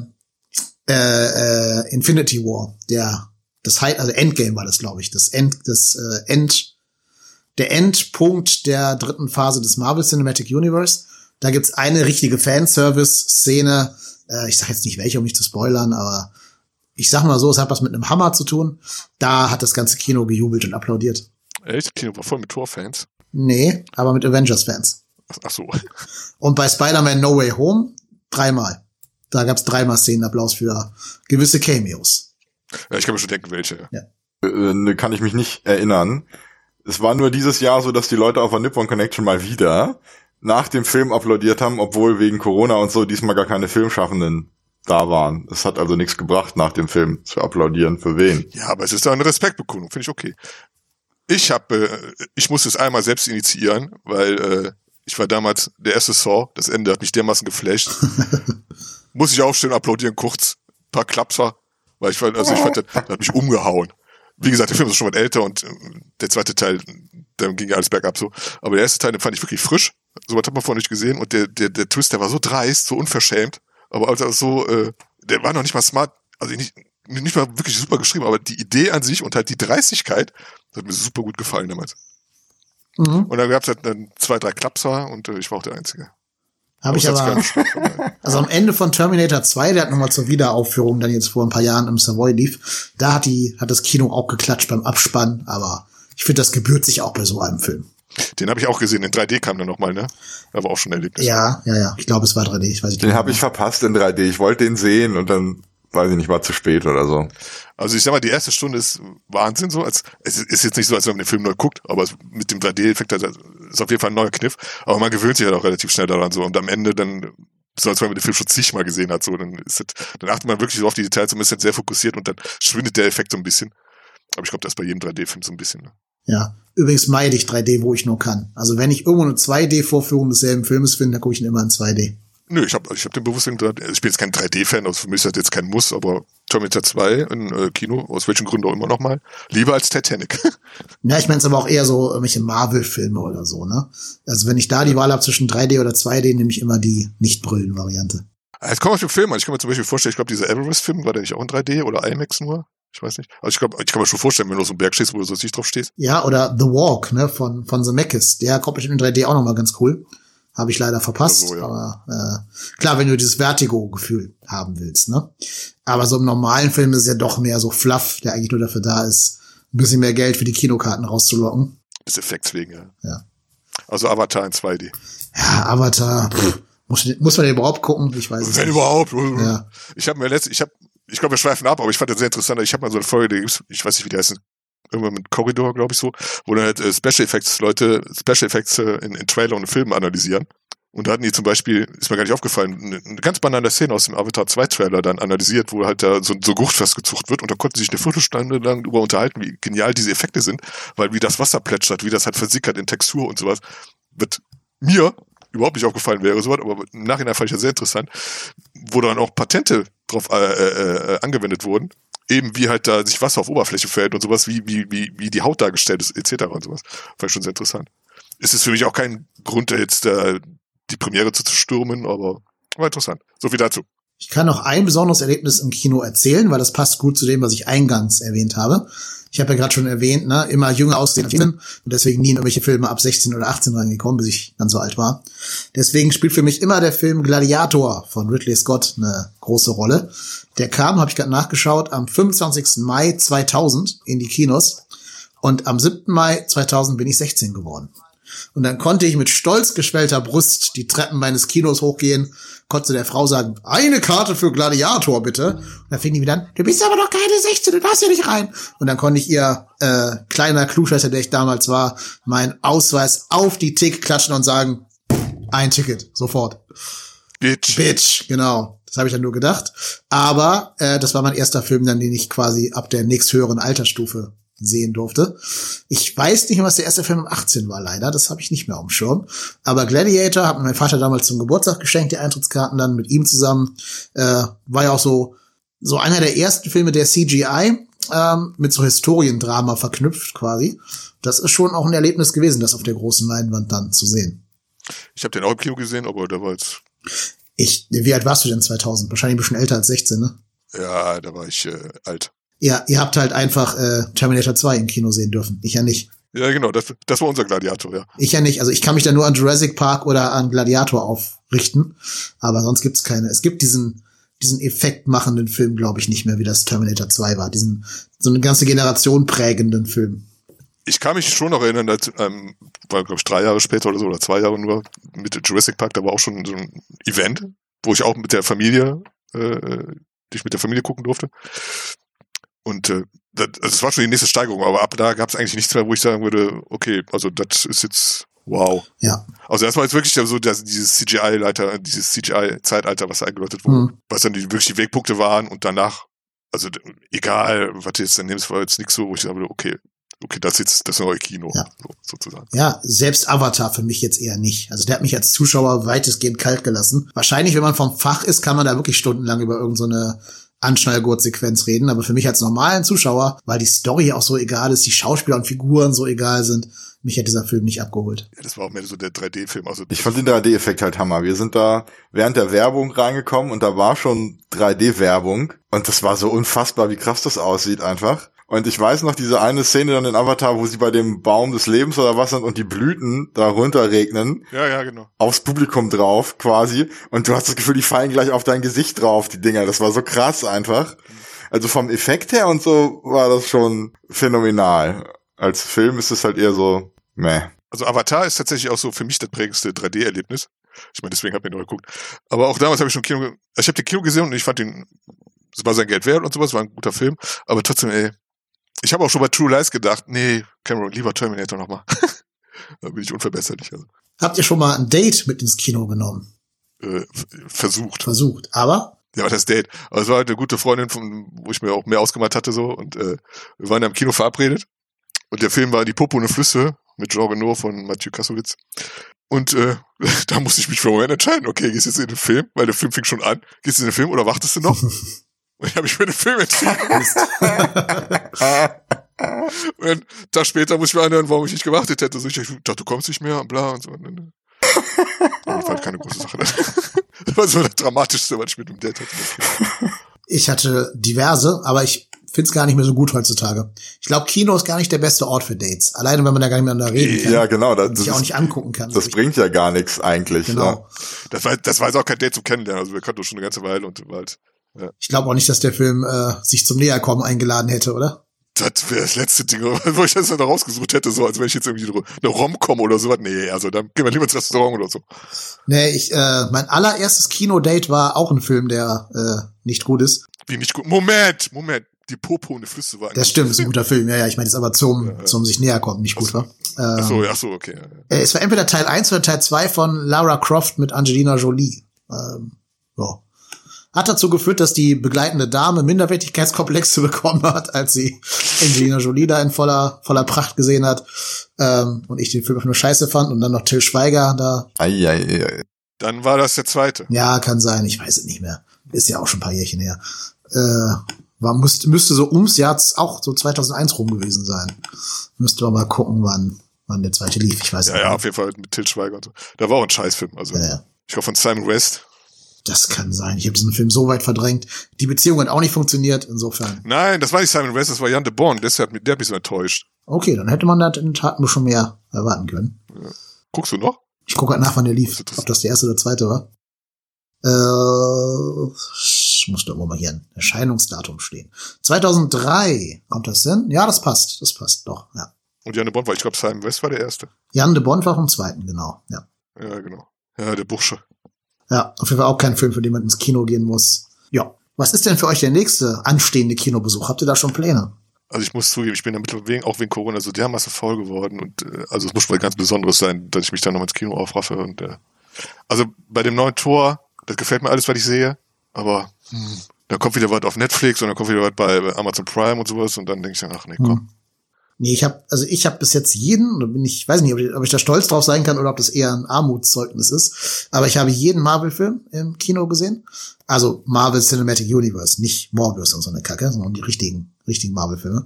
äh, äh, Infinity War, der das High, also Endgame war das, glaube ich, das End, das äh, End, der Endpunkt der dritten Phase des Marvel Cinematic Universe. Da gibt's eine richtige Fanservice-Szene. Äh, ich sage jetzt nicht welche, um nicht zu spoilern, aber ich sag mal so, es hat was mit einem Hammer zu tun. Da hat das ganze Kino gejubelt und applaudiert. Echt? Kino war voll mit Tor-Fans? Nee, aber mit Avengers-Fans. Ach so. Und bei Spider-Man No Way Home dreimal. Da gab's dreimal Szenenapplaus für gewisse Cameos. Ja, ich kann mir schon denken, welche. Ja. Äh, ne, kann ich mich nicht erinnern. Es war nur dieses Jahr so, dass die Leute auf der Nippon Connection mal wieder nach dem Film applaudiert haben, obwohl wegen Corona und so diesmal gar keine Filmschaffenden da waren. Es hat also nichts gebracht, nach dem Film zu applaudieren. Für wen? Ja, aber es ist doch eine Respektbekundung, finde ich okay. Ich habe, äh, ich musste es einmal selbst initiieren, weil äh, ich war damals der erste Saw. Das Ende hat mich dermaßen geflasht. Muss ich aufstehen, applaudieren, kurz, paar Klapser, weil ich also ich fand, das hat mich umgehauen. Wie gesagt, der Film ist schon mal älter und äh, der zweite Teil, dann ging alles bergab so. Aber der erste Teil, den fand ich wirklich frisch. So was hat man vorher nicht gesehen. Und der, der, der Twist, der war so dreist, so unverschämt. Aber also so, äh, der war noch nicht mal smart, also nicht, nicht mal wirklich super geschrieben, aber die Idee an sich und halt die Dreistigkeit, das hat mir super gut gefallen damals. Mhm. Und dann gab es halt dann zwei, drei Klapser und äh, ich war auch der Einzige. Habe ich aber. also am Ende von Terminator 2, der hat nochmal zur Wiederaufführung dann jetzt vor ein paar Jahren im Savoy lief, da hat die, hat das Kino auch geklatscht beim Abspann, aber ich finde, das gebührt sich auch bei so einem Film. Den habe ich auch gesehen. In 3D kam der nochmal, ne? Aber auch schon Erlebnis. Ja, ja, ja. Ich glaube, es war 3D. Ich weiß nicht. Den habe ich verpasst in 3D. Ich wollte den sehen und dann weiß ich nicht, war zu spät oder so. Also ich sag mal, die erste Stunde ist Wahnsinn so. Als, es ist jetzt nicht so, als wenn man den Film neu guckt, aber mit dem 3D-Effekt ist auf jeden Fall ein neuer Kniff. Aber man gewöhnt sich halt auch relativ schnell daran so. Und am Ende dann, so als wenn man den Film schon zigmal gesehen hat, so, dann ist das, dann achtet man wirklich so auf die Details und ist halt sehr fokussiert und dann schwindet der Effekt so ein bisschen. Aber ich glaube, das ist bei jedem 3D-Film so ein bisschen. Ne? Ja. Übrigens meide ich 3D, wo ich nur kann. Also wenn ich irgendwo eine 2D-Vorführung desselben Filmes finde, dann gucke ich ihn immer in 2D. Nö, ich habe ich hab den Bewusstsein, ich bin jetzt kein 3D-Fan, also für mich ist das jetzt kein Muss, aber Terminator 2 in äh, Kino, aus welchen Gründen auch immer nochmal, lieber als Titanic. ja, ich meine es aber auch eher so irgendwelche Marvel-Filme oder so, ne? Also wenn ich da die Wahl habe zwischen 3D oder 2D, nehme ich immer die Nicht-Brillen-Variante. Jetzt kommen wir auf den Film an. Ich kann mir zum Beispiel vorstellen, ich glaube, dieser Everest-Film, war der nicht auch in 3D oder IMAX nur? Ich weiß nicht. Also ich glaube, ich kann mir schon vorstellen, wenn du auf so einem Berg stehst, wo du so nicht drauf stehst. Ja, oder The Walk, ne, von, von Zemeckis. Der kommt bestimmt in 3D auch nochmal ganz cool. Habe ich leider verpasst. So, ja. Aber äh, klar, wenn du dieses Vertigo-Gefühl haben willst, ne? Aber so im normalen Film ist es ja doch mehr so Fluff, der eigentlich nur dafür da ist, ein bisschen mehr Geld für die Kinokarten rauszulocken. Des Effekts wegen, ja. ja. Also Avatar in 2D. Ja, Avatar. Pff, muss, muss man den überhaupt gucken? Ich weiß es Wenn überhaupt. Ja. Ich habe mir letztens, ich habe ich glaube, wir schweifen ab, aber ich fand das sehr interessant. Ich habe mal so eine Folge, ich weiß nicht, wie die heißt, irgendwann mit Corridor, glaube ich so, wo dann halt äh, Special Effects Leute Special Effects äh, in, in Trailer und Filmen analysieren. Und da hatten die zum Beispiel, ist mir gar nicht aufgefallen, eine, eine ganz banale Szene aus dem Avatar 2 Trailer dann analysiert, wo halt da so, so Gucht festgezucht wird und da konnten sie sich eine Viertelstunde lang darüber unterhalten, wie genial diese Effekte sind, weil wie das Wasser plätschert, wie das halt versickert in Textur und sowas, wird mir überhaupt nicht aufgefallen wäre, sowas, aber im Nachhinein fand ich ja sehr interessant, wo dann auch Patente drauf äh, äh, äh, angewendet wurden. Eben wie halt da sich Wasser auf Oberfläche fällt und sowas, wie, wie, wie, wie die Haut dargestellt ist, etc. und sowas. Fand ich schon sehr interessant. Es ist für mich auch kein Grund, jetzt äh, die Premiere zu stürmen, aber war interessant. So viel dazu. Ich kann noch ein besonderes Erlebnis im Kino erzählen, weil das passt gut zu dem, was ich eingangs erwähnt habe. Ich habe ja gerade schon erwähnt, ne, immer jünger aussehen als und deswegen nie in irgendwelche Filme ab 16 oder 18 reingekommen, bis ich dann so alt war. Deswegen spielt für mich immer der Film Gladiator von Ridley Scott eine große Rolle. Der kam, habe ich gerade nachgeschaut, am 25. Mai 2000 in die Kinos und am 7. Mai 2000 bin ich 16 geworden. Und dann konnte ich mit stolz geschwellter Brust die Treppen meines Kinos hochgehen, konnte der Frau sagen, eine Karte für Gladiator bitte. Und dann fing die wieder an, du bist aber doch keine 16, du darfst hier nicht rein. Und dann konnte ich ihr, äh, kleiner Klugscheißer, der ich damals war, meinen Ausweis auf die Tick klatschen und sagen, ein Ticket, sofort. Bitch. Bitch, genau. Das habe ich dann nur gedacht. Aber äh, das war mein erster Film, dann den ich quasi ab der nächsthöheren Altersstufe sehen durfte. Ich weiß nicht mehr, was der erste Film um 18 war, leider. Das habe ich nicht mehr auf dem Schirm. Aber Gladiator hat mir mein Vater damals zum Geburtstag geschenkt, die Eintrittskarten dann mit ihm zusammen. Äh, war ja auch so, so einer der ersten Filme der CGI ähm, mit so Historiendrama verknüpft quasi. Das ist schon auch ein Erlebnis gewesen, das auf der großen Leinwand dann zu sehen. Ich habe den auch im Kino gesehen, aber da war jetzt. Ich, wie alt warst du denn 2000? Wahrscheinlich ein bisschen älter als 16, ne? Ja, da war ich äh, alt. Ja, ihr habt halt einfach äh, Terminator 2 im Kino sehen dürfen. Ich ja nicht. Ja, genau, das, das war unser Gladiator, ja. Ich ja nicht. Also ich kann mich da nur an Jurassic Park oder an Gladiator aufrichten. Aber sonst gibt's keine. Es gibt diesen, diesen effektmachenden Film, glaube ich, nicht mehr, wie das Terminator 2 war. Diesen, so eine ganze Generation prägenden Film. Ich kann mich schon noch erinnern, dass, ähm, war, glaube ich, drei Jahre später oder so, oder zwei Jahre nur, mit Jurassic Park, da war auch schon so ein Event, wo ich auch mit der Familie, äh, die ich mit der Familie gucken durfte. Und äh, das, also das war schon die nächste Steigerung, aber ab da gab es eigentlich nichts mehr, wo ich sagen würde, okay, also das ist jetzt wow. Ja. Also das war jetzt wirklich so dass dieses CGI-Leiter, dieses CGI-Zeitalter, was eingeläutet wurde, mhm. was dann die wirklich die Wegpunkte waren und danach, also egal, was jetzt dann nimmst, war jetzt nichts so, wo ich sage, okay, okay, das ist jetzt das neue Kino, ja. so, sozusagen. Ja, selbst Avatar für mich jetzt eher nicht. Also der hat mich als Zuschauer weitestgehend kalt gelassen. Wahrscheinlich, wenn man vom Fach ist, kann man da wirklich stundenlang über irgendeine so Anschnallgurtsequenz reden, aber für mich als normalen Zuschauer, weil die Story auch so egal ist, die Schauspieler und Figuren so egal sind, mich hat dieser Film nicht abgeholt. Ja, das war auch mehr so der 3D-Film. Also ich fand den 3D-Effekt halt Hammer. Wir sind da während der Werbung reingekommen und da war schon 3D-Werbung und das war so unfassbar, wie krass das aussieht einfach. Und ich weiß noch diese eine Szene dann in Avatar, wo sie bei dem Baum des Lebens oder was sind und die Blüten da runterregnen. Ja, ja, genau. Aufs Publikum drauf quasi. Und du hast das Gefühl, die fallen gleich auf dein Gesicht drauf, die Dinger. Das war so krass einfach. Also vom Effekt her und so war das schon phänomenal. Als Film ist es halt eher so, meh. Also Avatar ist tatsächlich auch so für mich das prägendste 3D-Erlebnis. Ich meine, deswegen habe ich ihn noch geguckt. Aber auch damals habe ich schon Kino, ich habe den Kino gesehen und ich fand ihn, es war sein Geld wert und sowas, war ein guter Film. Aber trotzdem, ey, ich habe auch schon bei True Lies gedacht, nee, Cameron, lieber Terminator nochmal. da bin ich unverbesserlich. Also. Habt ihr schon mal ein Date mit ins Kino genommen? Äh, versucht. Versucht, aber? Ja, das Date. Aber es war halt eine gute Freundin, von, wo ich mir auch mehr ausgemacht hatte so und äh, wir waren ja im Kino verabredet und der Film war Die Popo und Flüsse mit Jean Reno von Mathieu Kassowitz. Und äh, da musste ich mich für einen Moment entscheiden, okay, gehst du jetzt in den Film, weil der Film fing schon an, gehst du in den Film oder wartest du noch? Und ich habe mich für den Film entschieden. und einen Tag später muss ich mir anhören, warum ich nicht gewartet hätte. So, ich dachte, du kommst nicht mehr, und bla und so. Aber das war halt keine große Sache. Das war so das Dramatischste, was ich mit dem Date hatte. Ich hatte diverse, aber ich find's gar nicht mehr so gut heutzutage. Ich glaube, Kino ist gar nicht der beste Ort für Dates. Alleine, wenn man da gar nicht mehr reden kann. Ja, genau. Das, und sich auch nicht angucken kann. Das bringt ja gar nichts eigentlich. Genau. Ja. Das war, das war jetzt auch kein Date zum Kennenlernen. Also wir kannten uns schon eine ganze Weile und war halt ja. Ich glaube auch nicht, dass der Film äh, sich zum Näherkommen eingeladen hätte, oder? Das wäre das letzte Ding, wo ich das dann rausgesucht hätte, so als wenn ich jetzt irgendwie eine Rom-Com oder sowas. Nee, also dann gehen wir lieber ins Restaurant oder so. Nee, ich, äh, mein allererstes Kinodate war auch ein Film, der äh, nicht gut ist. Wie nicht gut? Moment, Moment. Die Popo und die Flüsse war Das stimmt, ist ein guter Film. Ja, ja, ich meine, ist aber zum, ja, ja. zum sich näher kommen nicht gut war. Ähm, ach so, ach so, okay. Äh, es war entweder Teil 1 oder Teil 2 von Lara Croft mit Angelina Jolie. Ähm, ja hat dazu geführt, dass die begleitende Dame Minderwertigkeitskomplexe bekommen hat, als sie Angelina Jolie da in voller, voller Pracht gesehen hat. Ähm, und ich den Film auch nur scheiße fand und dann noch Till Schweiger da. Ei, ei, ei. Dann war das der zweite. Ja, kann sein, ich weiß es nicht mehr. Ist ja auch schon ein paar Jährchen her. Äh, war, müsste, müsste so ums Jahr auch so 2001 rum gewesen sein. Müsste man mal gucken, wann, wann der zweite lief. Ich weiß ja, nicht. Ja, auf jeden Fall mit Till Schweiger und so. Da war auch ein Scheißfilm. Also, ja, ja. ich glaube von Simon West. Das kann sein. Ich habe diesen Film so weit verdrängt. Die Beziehung hat auch nicht funktioniert, insofern. Nein, das war nicht Simon West, das war Jan de Born. Deshalb, der hat mich so enttäuscht. Okay, dann hätte man da in Tat nur schon mehr erwarten können. Ja. Guckst du noch? Ich gucke halt nach, wann der lief. Ob das der erste oder zweite war. Äh, ich muss da mal hier ein Erscheinungsdatum stehen. 2003 kommt das denn? Ja, das passt. Das passt doch, ja. Und Jan de Bond war, ich glaube, Simon West war der erste. Jan de Bond war vom zweiten, genau, ja. Ja, genau. Ja, der Bursche. Ja, auf jeden Fall auch kein Film, für den man ins Kino gehen muss. Ja. Was ist denn für euch der nächste anstehende Kinobesuch? Habt ihr da schon Pläne? Also ich muss zugeben, ich bin damit wegen, auch wegen Corona so dermaßen voll geworden und äh, also es muss mal ganz Besonderes sein, dass ich mich dann noch ins Kino aufraffe und äh, also bei dem neuen Tor, das gefällt mir alles, was ich sehe, aber hm, da kommt wieder was auf Netflix und dann kommt wieder was bei Amazon Prime und sowas und dann denke ich dann, ach nee, komm. Hm. Nee, ich habe also ich habe bis jetzt jeden, da bin ich weiß nicht, ob ich, ob ich da stolz drauf sein kann oder ob das eher ein Armutszeugnis ist, aber ich habe jeden Marvel-Film im Kino gesehen. Also Marvel Cinematic Universe, nicht Morbius und so eine Kacke, sondern die richtigen, richtigen Marvel-Filme.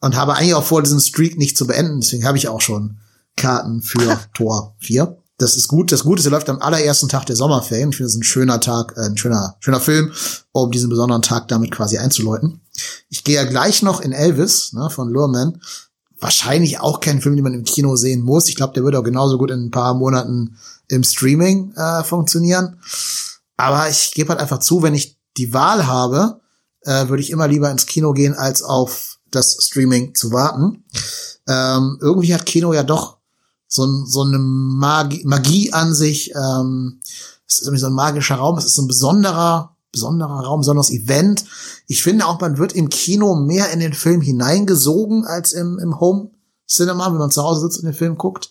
Und habe eigentlich auch vor, diesen Streak nicht zu beenden, deswegen habe ich auch schon Karten für Tor 4 das ist gut. Das Gute ist, er läuft am allerersten Tag der Sommerferien. Ich finde es ein schöner Tag, äh, ein schöner, schöner Film, um diesen besonderen Tag damit quasi einzuläuten. Ich gehe ja gleich noch in Elvis ne, von Lurman. Wahrscheinlich auch kein Film, den man im Kino sehen muss. Ich glaube, der würde auch genauso gut in ein paar Monaten im Streaming äh, funktionieren. Aber ich gebe halt einfach zu, wenn ich die Wahl habe, äh, würde ich immer lieber ins Kino gehen, als auf das Streaming zu warten. Ähm, irgendwie hat Kino ja doch so, so eine Magie, Magie an sich. Ähm, es ist irgendwie so ein magischer Raum. Es ist so ein besonderer, besonderer Raum, besonderes Event. Ich finde auch, man wird im Kino mehr in den Film hineingesogen als im, im Home Cinema, wenn man zu Hause sitzt und den Film guckt.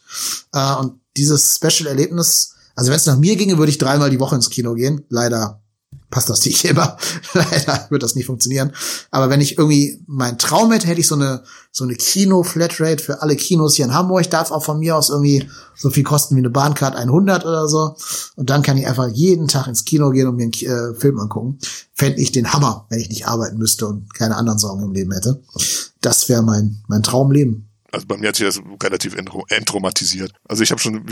Äh, und dieses Special-Erlebnis, also wenn es nach mir ginge, würde ich dreimal die Woche ins Kino gehen. Leider passt das nicht immer. Leider wird das nicht funktionieren. Aber wenn ich irgendwie meinen Traum hätte, hätte ich so eine, so eine Kino-Flatrate für alle Kinos hier in Hamburg. Darf auch von mir aus irgendwie so viel kosten wie eine Bahncard 100 oder so. Und dann kann ich einfach jeden Tag ins Kino gehen und mir einen äh, Film angucken. Fände ich den Hammer, wenn ich nicht arbeiten müsste und keine anderen Sorgen im Leben hätte. Das wäre mein, mein Traumleben. Also bei mir hat sich das relativ entraumatisiert. Also ich habe schon,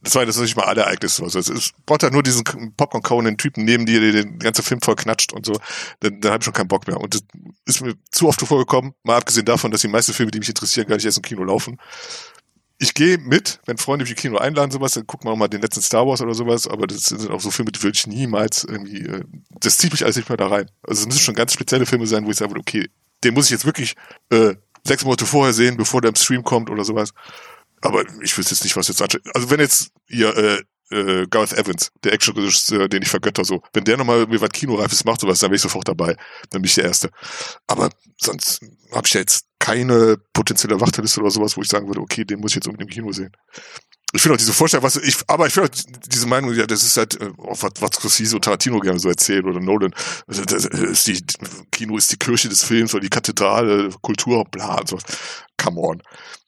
das war das nicht mal alle Ereignisse. Also es ist, braucht halt nur diesen Popcorn-kauenden Typen neben dir, der den ganzen Film voll knatscht und so. Dann, dann habe ich schon keinen Bock mehr. Und das ist mir zu oft vorgekommen, mal abgesehen davon, dass die meisten Filme, die mich interessieren, gar nicht erst im Kino laufen. Ich gehe mit, wenn Freunde mich im Kino einladen, sowas, dann gucken wir auch mal den letzten Star Wars oder sowas, aber das sind auch so Filme, die will ich niemals irgendwie, äh, das zieht mich alles nicht mehr da rein. Also es müssen schon ganz spezielle Filme sein, wo ich sage, okay, den muss ich jetzt wirklich äh, sechs Monate vorher sehen, bevor der im Stream kommt oder sowas. Aber ich wüsste jetzt nicht, was jetzt ansteht. Also wenn jetzt ihr äh, äh, Gareth Evans, der Action-Regisseur, den ich vergötter, so, wenn der nochmal irgendwie was Kinoreifes macht, sowas, dann bin ich sofort dabei. Dann bin ich der Erste. Aber sonst habe ich ja jetzt keine potenzielle Wachteliste oder sowas, wo ich sagen würde, okay, den muss ich jetzt unbedingt im Kino sehen ich finde auch diese Vorstellung, was ich, aber ich finde diese Meinung, ja, das ist halt, äh, was, was Scorsese und Tarantino gerne so erzählen oder Nolan. Das ist die, Kino ist die Kirche des Films oder die Kathedrale, Kultur, bla und so. Come on.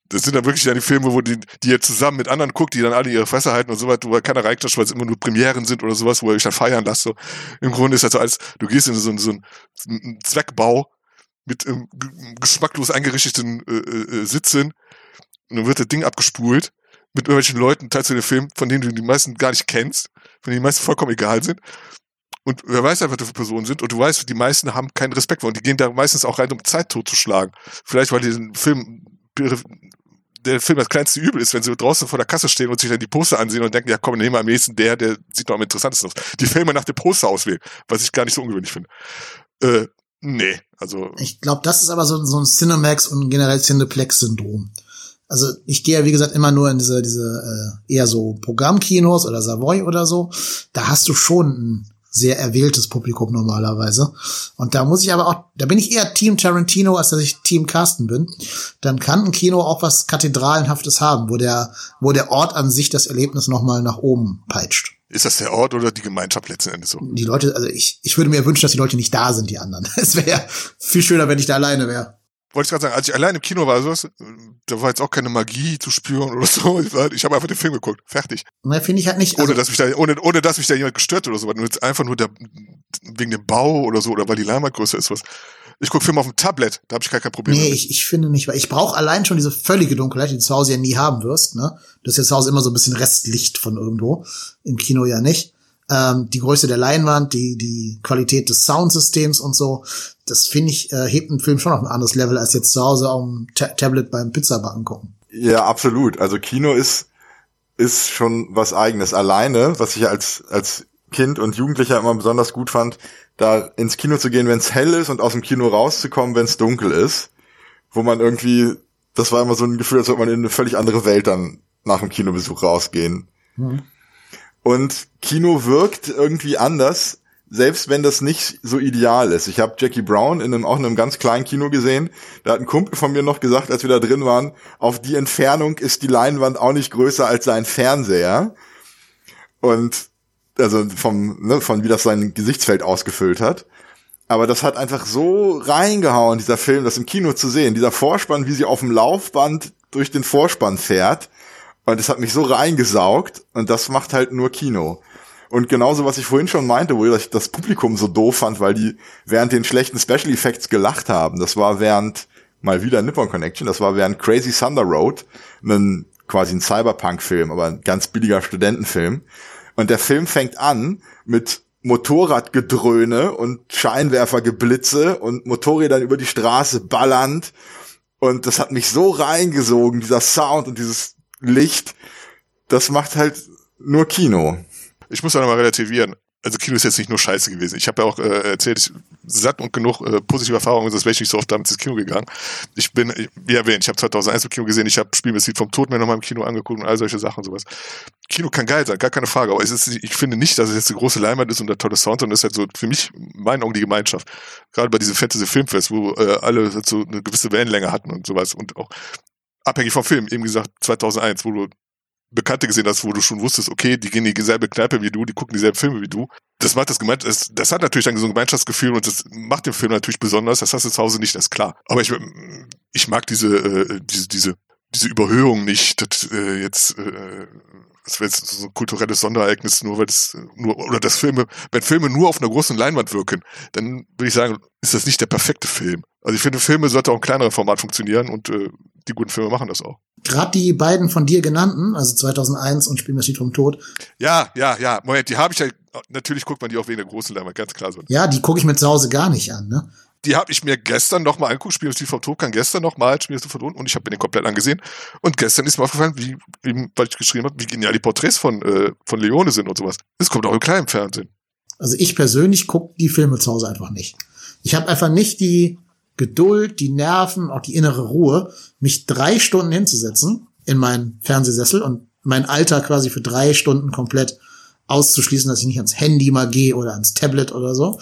Das sind dann wirklich dann die Filme, wo die, die ihr zusammen mit anderen guckt, die dann alle ihre Fresse halten und so weiter, wo keiner reinklatscht, weil es immer nur Premieren sind oder sowas, wo ihr euch dann feiern lasst. So. Im Grunde ist das so als, du gehst in so, so einen Zweckbau mit ähm, geschmacklos eingerichteten äh, äh, Sitzen und dann wird das Ding abgespult mit irgendwelchen Leuten teilst du den Film, von denen du die meisten gar nicht kennst, von denen die meisten vollkommen egal sind. Und wer weiß einfach, was für Personen sind. Und du weißt, die meisten haben keinen Respekt vor. Und die gehen da meistens auch rein, um Zeit totzuschlagen. Vielleicht, weil die den Film, der Film das kleinste Übel ist, wenn sie draußen vor der Kasse stehen und sich dann die Poster ansehen und denken, ja komm, nehmen wir am nächsten der, der sieht doch am interessantesten aus. Die Filme nach dem Poster auswählen, was ich gar nicht so ungewöhnlich finde. Äh, nee, also. Ich glaube, das ist aber so, so ein Cinemax und generell Cineplex-Syndrom also ich gehe ja wie gesagt immer nur in diese diese äh, eher so Programmkinos oder Savoy oder so. Da hast du schon ein sehr erwähltes Publikum normalerweise. Und da muss ich aber auch, da bin ich eher Team Tarantino, als dass ich Team Carsten bin. Dann kann ein Kino auch was Kathedralenhaftes haben, wo der, wo der Ort an sich das Erlebnis nochmal nach oben peitscht. Ist das der Ort oder die Gemeinschaft letzten Endes so? Die Leute, also ich, ich würde mir wünschen, dass die Leute nicht da sind, die anderen. Es wäre viel schöner, wenn ich da alleine wäre wollte ich gerade sagen, als ich allein im Kino war, sowas, da war jetzt auch keine Magie zu spüren oder so. Ich habe einfach den Film geguckt. Fertig. Na, finde ich halt nicht. Also ohne, dass mich da, ohne, ohne, dass mich da jemand gestört oder so. Nur jetzt einfach nur der, wegen dem Bau oder so, oder weil die Leinwand größer ist, was. Ich gucke Filme auf dem Tablet, da habe ich gar kein Problem. Nee, ich, ich finde nicht, weil ich brauche allein schon diese völlige Dunkelheit, die du zu Hause ja nie haben wirst. Ne? Du hast ja zu Hause immer so ein bisschen Restlicht von irgendwo. Im Kino ja nicht ähm, die Größe der Leinwand, die, die Qualität des Soundsystems und so, das finde ich, äh, hebt einen Film schon auf ein anderes Level, als jetzt zu Hause auf dem Ta Tablet beim Pizzabacken gucken. Ja, absolut. Also Kino ist, ist schon was eigenes. Alleine, was ich als, als Kind und Jugendlicher immer besonders gut fand, da ins Kino zu gehen, wenn es hell ist und aus dem Kino rauszukommen, wenn es dunkel ist, wo man irgendwie das war immer so ein Gefühl, als würde man in eine völlig andere Welt dann nach dem Kinobesuch rausgehen. Mhm. Und Kino wirkt irgendwie anders, selbst wenn das nicht so ideal ist. Ich habe Jackie Brown in einem, auch in einem ganz kleinen Kino gesehen. Da hat ein Kumpel von mir noch gesagt, als wir da drin waren, auf die Entfernung ist die Leinwand auch nicht größer als sein Fernseher. Und also vom, ne, von wie das sein Gesichtsfeld ausgefüllt hat. Aber das hat einfach so reingehauen, dieser Film, das im Kino zu sehen. Dieser Vorspann, wie sie auf dem Laufband durch den Vorspann fährt. Und es hat mich so reingesaugt. Und das macht halt nur Kino. Und genauso, was ich vorhin schon meinte, wo ich das Publikum so doof fand, weil die während den schlechten Special Effects gelacht haben. Das war während, mal wieder Nippon Connection, das war während Crazy Thunder Road, ein, quasi ein Cyberpunk-Film, aber ein ganz billiger Studentenfilm. Und der Film fängt an mit Motorradgedröhne und Scheinwerfergeblitze und Motorrädern über die Straße ballernd. Und das hat mich so reingesogen, dieser Sound und dieses Licht. Das macht halt nur Kino. Ich muss da nochmal relativieren also Kino ist jetzt nicht nur scheiße gewesen. Ich habe ja auch äh, erzählt, ich satt und genug äh, positive Erfahrungen, sonst wäre ich nicht so oft damit ins Kino gegangen. Ich bin, wie erwähnt, ich habe 2001 im Kino gesehen, ich habe Spiel mit Lied vom Tod mir nochmal im Kino angeguckt und all solche Sachen und sowas. Kino kann geil sein, gar keine Frage, aber ist, ich finde nicht, dass es jetzt eine große Leinwand ist und der tolle Sound, sondern es ist halt so für mich, in meinen Augen, die Gemeinschaft. Gerade bei diesem Fantasy Filmfest, wo äh, alle so eine gewisse Wellenlänge hatten und sowas und auch abhängig vom Film, eben gesagt 2001, wo du Bekannte gesehen hast, wo du schon wusstest, okay, die gehen in dieselbe Kneipe wie du, die gucken dieselben Filme wie du. Das macht das gemeint, das, das hat natürlich dann so ein Gemeinschaftsgefühl und das macht den Film natürlich besonders. Das hast du zu Hause nicht, das ist klar. Aber ich, ich mag diese, äh, diese, diese, diese Überhöhung nicht, dass äh, jetzt äh, das wäre jetzt so ein kulturelles Sonderereignis, nur weil es nur, oder das Filme, wenn Filme nur auf einer großen Leinwand wirken, dann würde ich sagen, ist das nicht der perfekte Film. Also ich finde, Filme sollte auch ein kleinerer Format funktionieren und äh, die guten Filme machen das auch. Gerade die beiden von dir genannten, also 2001 und Spiel mir vom Tod. Ja, ja, ja. Moment, die habe ich ja, natürlich guckt man die auch wegen der großen Leinwand, ganz klar so. Ja, die gucke ich mir zu Hause gar nicht an, ne? Die habe ich mir gestern noch mal angeguckt, Spiel vom Tod kann gestern noch mal Spiel vom Tod und ich habe mir den komplett angesehen. Und gestern ist mir aufgefallen, wie, wie weil ich geschrieben habe, wie genial die Porträts von, äh, von Leone sind und sowas. Das kommt auch im kleinen Fernsehen. Also ich persönlich gucke die Filme zu Hause einfach nicht. Ich habe einfach nicht die Geduld, die Nerven, auch die innere Ruhe, mich drei Stunden hinzusetzen in meinen Fernsehsessel und mein Alter quasi für drei Stunden komplett auszuschließen, dass ich nicht ans Handy mal gehe oder ans Tablet oder so.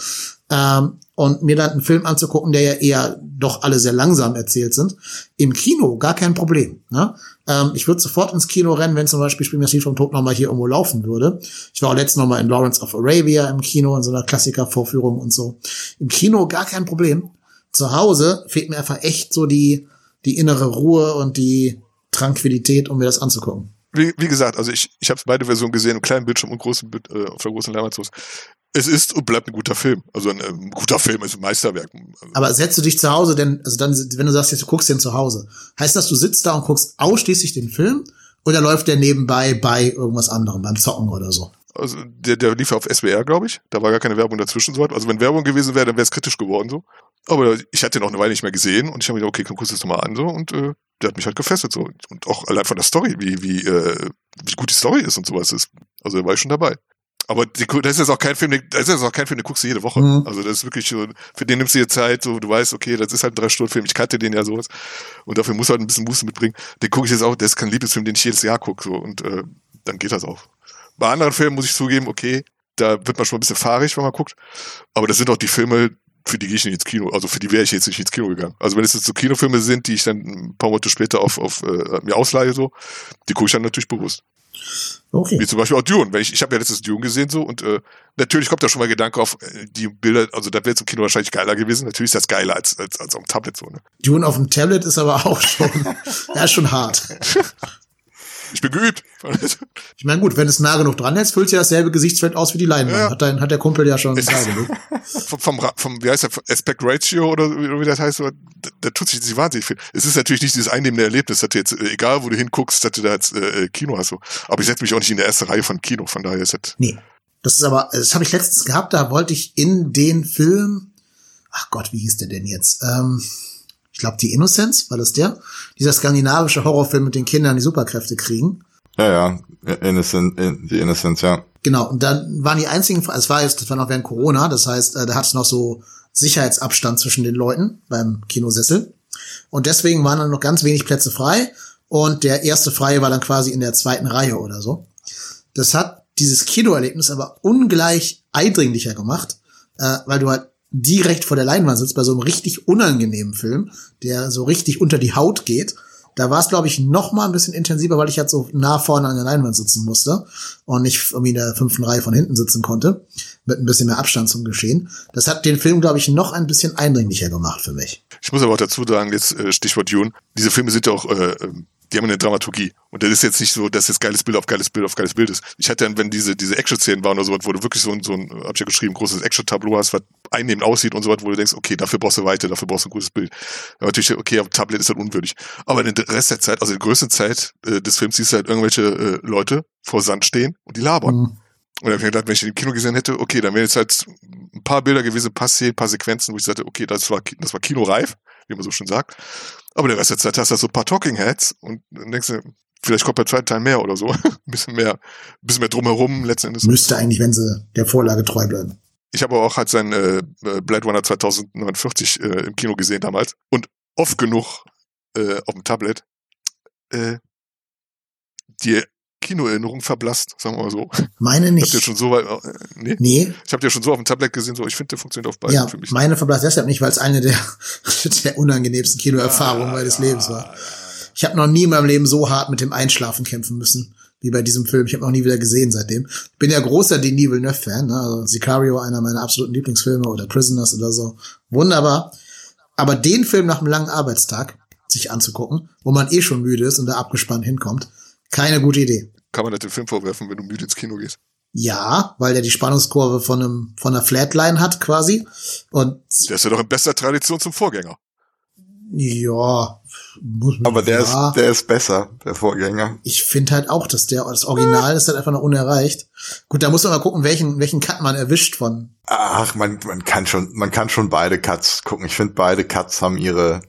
Ähm, und mir dann einen Film anzugucken, der ja eher doch alle sehr langsam erzählt sind. Im Kino gar kein Problem. Ne? Ähm, ich würde sofort ins Kino rennen, wenn zum Beispiel Spiel das vom Tod nochmal hier irgendwo laufen würde. Ich war auch letztens nochmal in Lawrence of Arabia im Kino in so einer Klassikervorführung und so. Im Kino gar kein Problem zu Hause fehlt mir einfach echt so die, die innere Ruhe und die Tranquilität, um mir das anzugucken. Wie, wie gesagt, also ich, ich habe beide Versionen gesehen, im kleinen Bildschirm und großen, äh, auf der großen Leinwand. Es ist und bleibt ein guter Film. Also ein, ein guter Film ist ein Meisterwerk. Aber setzt du dich zu Hause denn, also dann, wenn du sagst, jetzt du guckst den zu Hause, heißt das, du sitzt da und guckst ausschließlich den Film oder läuft der nebenbei bei irgendwas anderem, beim Zocken oder so? Also der, der lief auf SWR, glaube ich. Da war gar keine Werbung dazwischen. So. Also wenn Werbung gewesen wäre, dann wäre es kritisch geworden so. Aber ich hatte ihn auch eine Weile nicht mehr gesehen und ich habe mir gedacht, okay, komm, guck das nochmal an so und äh, der hat mich halt gefesselt so. Und auch allein von der Story, wie, wie, äh, wie gut die Story ist und sowas ist. Also da war ich schon dabei. Aber die, das ist jetzt auch kein Film, das ist jetzt auch kein Film, den guckst du jede Woche. Mhm. Also das ist wirklich so, für den nimmst du dir Zeit, so du weißt, okay, das ist halt ein Drei-Stunden-Film, ich kannte den ja sowas. Und dafür muss halt ein bisschen Muße mitbringen. Den gucke ich jetzt auch, das ist kein Liebesfilm, den ich jedes Jahr gucke. So, und äh, dann geht das auch. Bei anderen Filmen muss ich zugeben, okay, da wird man schon ein bisschen fahrig, wenn man guckt. Aber das sind auch die Filme, für die gehe ich nicht ins Kino. Also für die wäre ich jetzt nicht ins Kino gegangen. Also wenn es jetzt so Kinofilme sind, die ich dann ein paar Monate später auf, auf äh, mir ausleihe, so, die gucke ich dann natürlich bewusst. Okay. Wie zum Beispiel auch Dune. Wenn ich, ich habe ja letztes Dune gesehen so und äh, natürlich kommt da schon mal Gedanke auf äh, die Bilder, also da wäre zum Kino wahrscheinlich geiler gewesen. Natürlich ist das geiler als, als, als auf dem Tablet so, ne? Dune auf dem Tablet ist aber auch schon, ja, schon hart. Ich bin geübt. Ich meine, gut, wenn es nah genug dran ist, füllt ja dasselbe Gesichtsfeld aus wie die Leinwand. Ja. Hat, dein, hat der Kumpel ja schon gesagt. vom, vom, vom, wie heißt der, Aspect Ratio oder, wie das heißt, da, da tut sich wahnsinnig viel. Es ist natürlich nicht dieses einnehmende Erlebnis, dass du jetzt, äh, egal wo du hinguckst, dass du da jetzt äh, Kino hast. So. Aber ich setze mich auch nicht in der erste Reihe von Kino, von daher ist das. Nee. Das ist aber, das habe ich letztens gehabt, da wollte ich in den Film, ach Gott, wie hieß der denn jetzt? Ähm, ich glaube, die Innocence, war das der? Dieser skandinavische Horrorfilm mit den Kindern, die Superkräfte kriegen. Ja, ja, Innocent, die Innocence, ja. Genau, und dann waren die einzigen, es war jetzt, das war noch während Corona, das heißt, äh, da hat es noch so Sicherheitsabstand zwischen den Leuten beim Kinosessel. Und deswegen waren dann noch ganz wenig Plätze frei. Und der erste Freie war dann quasi in der zweiten Reihe oder so. Das hat dieses Kinoerlebnis aber ungleich eindringlicher gemacht, äh, weil du halt direkt vor der Leinwand sitzt bei so einem richtig unangenehmen Film, der so richtig unter die Haut geht. Da war es, glaube ich, noch mal ein bisschen intensiver, weil ich halt so nah vorne an der Leinwand sitzen musste und nicht irgendwie in der fünften Reihe von hinten sitzen konnte, mit ein bisschen mehr Abstand zum Geschehen. Das hat den Film, glaube ich, noch ein bisschen eindringlicher gemacht für mich. Ich muss aber auch dazu sagen, jetzt äh, Stichwort June, diese Filme sind auch äh, ähm, die haben eine Dramaturgie. Und das ist jetzt nicht so, dass jetzt geiles Bild auf geiles Bild auf geiles Bild ist. Ich hatte dann, wenn diese, diese Action-Szenen waren oder so, wo du wirklich so ein, so ein, hab ich ja geschrieben, großes Action-Tableau hast, was einnehmend aussieht und so was, wo du denkst, okay, dafür brauchst du weiter, dafür brauchst du ein gutes Bild. Aber natürlich, okay, auf Tablet ist halt unwürdig. Aber den Rest der Zeit, also die größte Zeit äh, des Films, siehst du halt irgendwelche äh, Leute vor Sand stehen und die labern. Mhm. Und da habe ich mir gedacht, wenn ich den im Kino gesehen hätte, okay, dann wären jetzt halt ein paar Bilder gewesen, ein paar Szenen, ein paar Sequenzen, wo ich sagte, okay, das war, das war kinoreif, wie man so schon sagt. Aber der Rest der Zeit hast du halt so ein paar Talking Heads und dann denkst du, vielleicht kommt bei zweiten Teil mehr oder so. ein bisschen mehr, ein bisschen mehr drumherum letzten Endes. Müsste eigentlich, wenn sie der Vorlage treu bleiben. Ich habe auch halt sein äh, Blade Runner 2049 äh, im Kino gesehen damals und oft genug äh, auf dem Tablet äh, die Kinoerinnerung verblasst, sagen wir mal so. Meine nicht. Habt ihr schon so weit, äh, nee? nee. Ich habe dir schon so auf dem Tablet gesehen, so ich finde, der funktioniert auf beiden ja, für mich. Meine verblasst deshalb nicht, weil es eine der, der unangenehmsten Kinoerfahrungen ah, meines Lebens war. Ich habe noch nie in meinem Leben so hart mit dem Einschlafen kämpfen müssen wie bei diesem Film. Ich habe noch nie wieder gesehen seitdem. Bin ja großer Denis Villeneuve-Fan. Ne? Also Sicario, einer meiner absoluten Lieblingsfilme oder Prisoners oder so. Wunderbar. Aber den Film nach einem langen Arbeitstag sich anzugucken, wo man eh schon müde ist und da abgespannt hinkommt, keine gute Idee. Kann man das den Film vorwerfen, wenn du müde ins Kino gehst? Ja, weil der die Spannungskurve von einem von einer Flatline hat quasi und der ist ja doch in bester Tradition zum Vorgänger. Ja, muss man Aber der ja. ist, der ist besser, der Vorgänger. Ich finde halt auch, dass der, das Original ist halt einfach noch unerreicht. Gut, da muss man mal gucken, welchen, welchen Cut man erwischt von. Ach, man, man kann schon, man kann schon beide Cuts gucken. Ich finde, beide Cuts haben ihre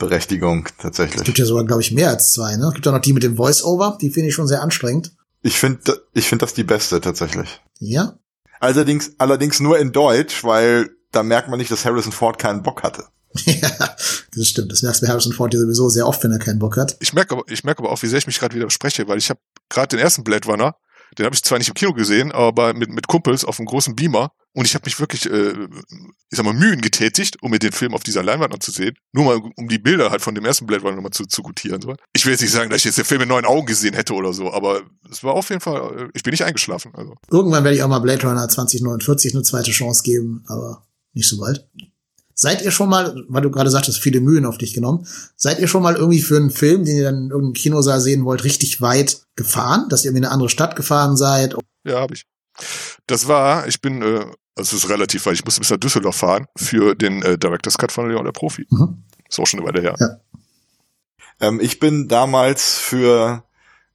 Berechtigung tatsächlich. Es gibt ja sogar, glaube ich, mehr als zwei, ne? Es gibt auch noch die mit dem Voice-Over, die finde ich schon sehr anstrengend. Ich finde, ich finde das die beste tatsächlich. Ja. Allerdings, allerdings nur in Deutsch, weil da merkt man nicht, dass Harrison Ford keinen Bock hatte. ja, das stimmt. Das merkst du bei Harrison Ford ja sowieso sehr oft, wenn er keinen Bock hat. Ich merke aber, ich merke aber auch, wie sehr ich mich gerade widerspreche, weil ich habe gerade den ersten Blade Runner, den habe ich zwar nicht im Kino gesehen, aber mit, mit Kumpels auf einem großen Beamer. Und ich habe mich wirklich, äh, ich sag mal, Mühen getätigt, um mir den Film auf dieser Leinwand anzusehen. Nur mal, um die Bilder halt von dem ersten Blade Runner nochmal zu, zu gutieren. Ich will jetzt nicht sagen, dass ich jetzt den Film mit neuen Augen gesehen hätte oder so, aber es war auf jeden Fall, äh, ich bin nicht eingeschlafen. Also. Irgendwann werde ich auch mal Blade Runner 2049 eine zweite Chance geben, aber nicht so bald. Seid ihr schon mal, weil du gerade sagtest, viele Mühen auf dich genommen, seid ihr schon mal irgendwie für einen Film, den ihr dann in irgendeinem Kinosaal sehen wollt, richtig weit gefahren, dass ihr in eine andere Stadt gefahren seid? Ja, habe ich. Das war, ich bin, äh, also es ist relativ weit, ich musste bis nach Düsseldorf fahren für den äh, Director's Cut von Leon der Profi. Mhm. Ist auch schon eine Weile her. Ja. Ähm, ich bin damals für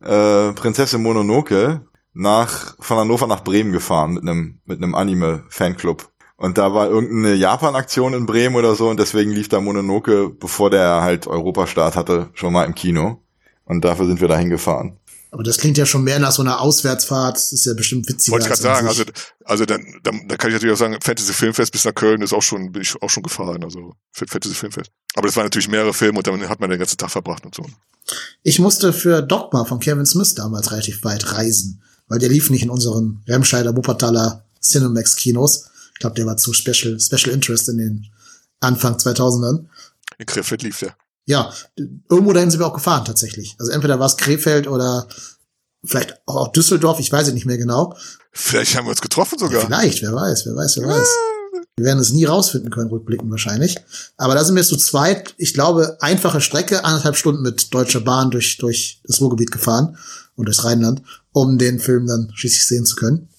äh, Prinzessin Mononoke nach von Hannover nach Bremen gefahren mit einem mit einem Anime Fanclub und da war irgendeine Japan-Aktion in Bremen oder so und deswegen lief da Mononoke, bevor der halt Europastart hatte, schon mal im Kino. Und dafür sind wir da hingefahren. Aber das klingt ja schon mehr nach so einer Auswärtsfahrt. Das ist ja bestimmt witziger. Wollte ich gerade sagen, also, also dann, dann, dann kann ich natürlich auch sagen, Fantasy Filmfest bis nach Köln ist auch schon, bin ich auch schon gefahren, also für Fantasy Filmfest. Aber das waren natürlich mehrere Filme und dann hat man den ganzen Tag verbracht und so. Ich musste für Dogma von Kevin Smith damals relativ weit reisen, weil der lief nicht in unseren Remscheider Wuppertaler Cinemax Kinos. Ich glaube, der war zu Special, Special Interest in den Anfang 2000ern. In Krefeld lief der. Ja, irgendwo dahin sind wir auch gefahren tatsächlich. Also entweder war es Krefeld oder vielleicht auch Düsseldorf, ich weiß es nicht mehr genau. Vielleicht haben wir uns getroffen sogar. Ja, vielleicht, wer weiß, wer weiß, wer weiß. Wir werden es nie rausfinden können, rückblicken wahrscheinlich. Aber da sind wir zu zweit, ich glaube, einfache Strecke, anderthalb Stunden mit Deutscher Bahn durch, durch das Ruhrgebiet gefahren und durchs Rheinland, um den Film dann schließlich sehen zu können.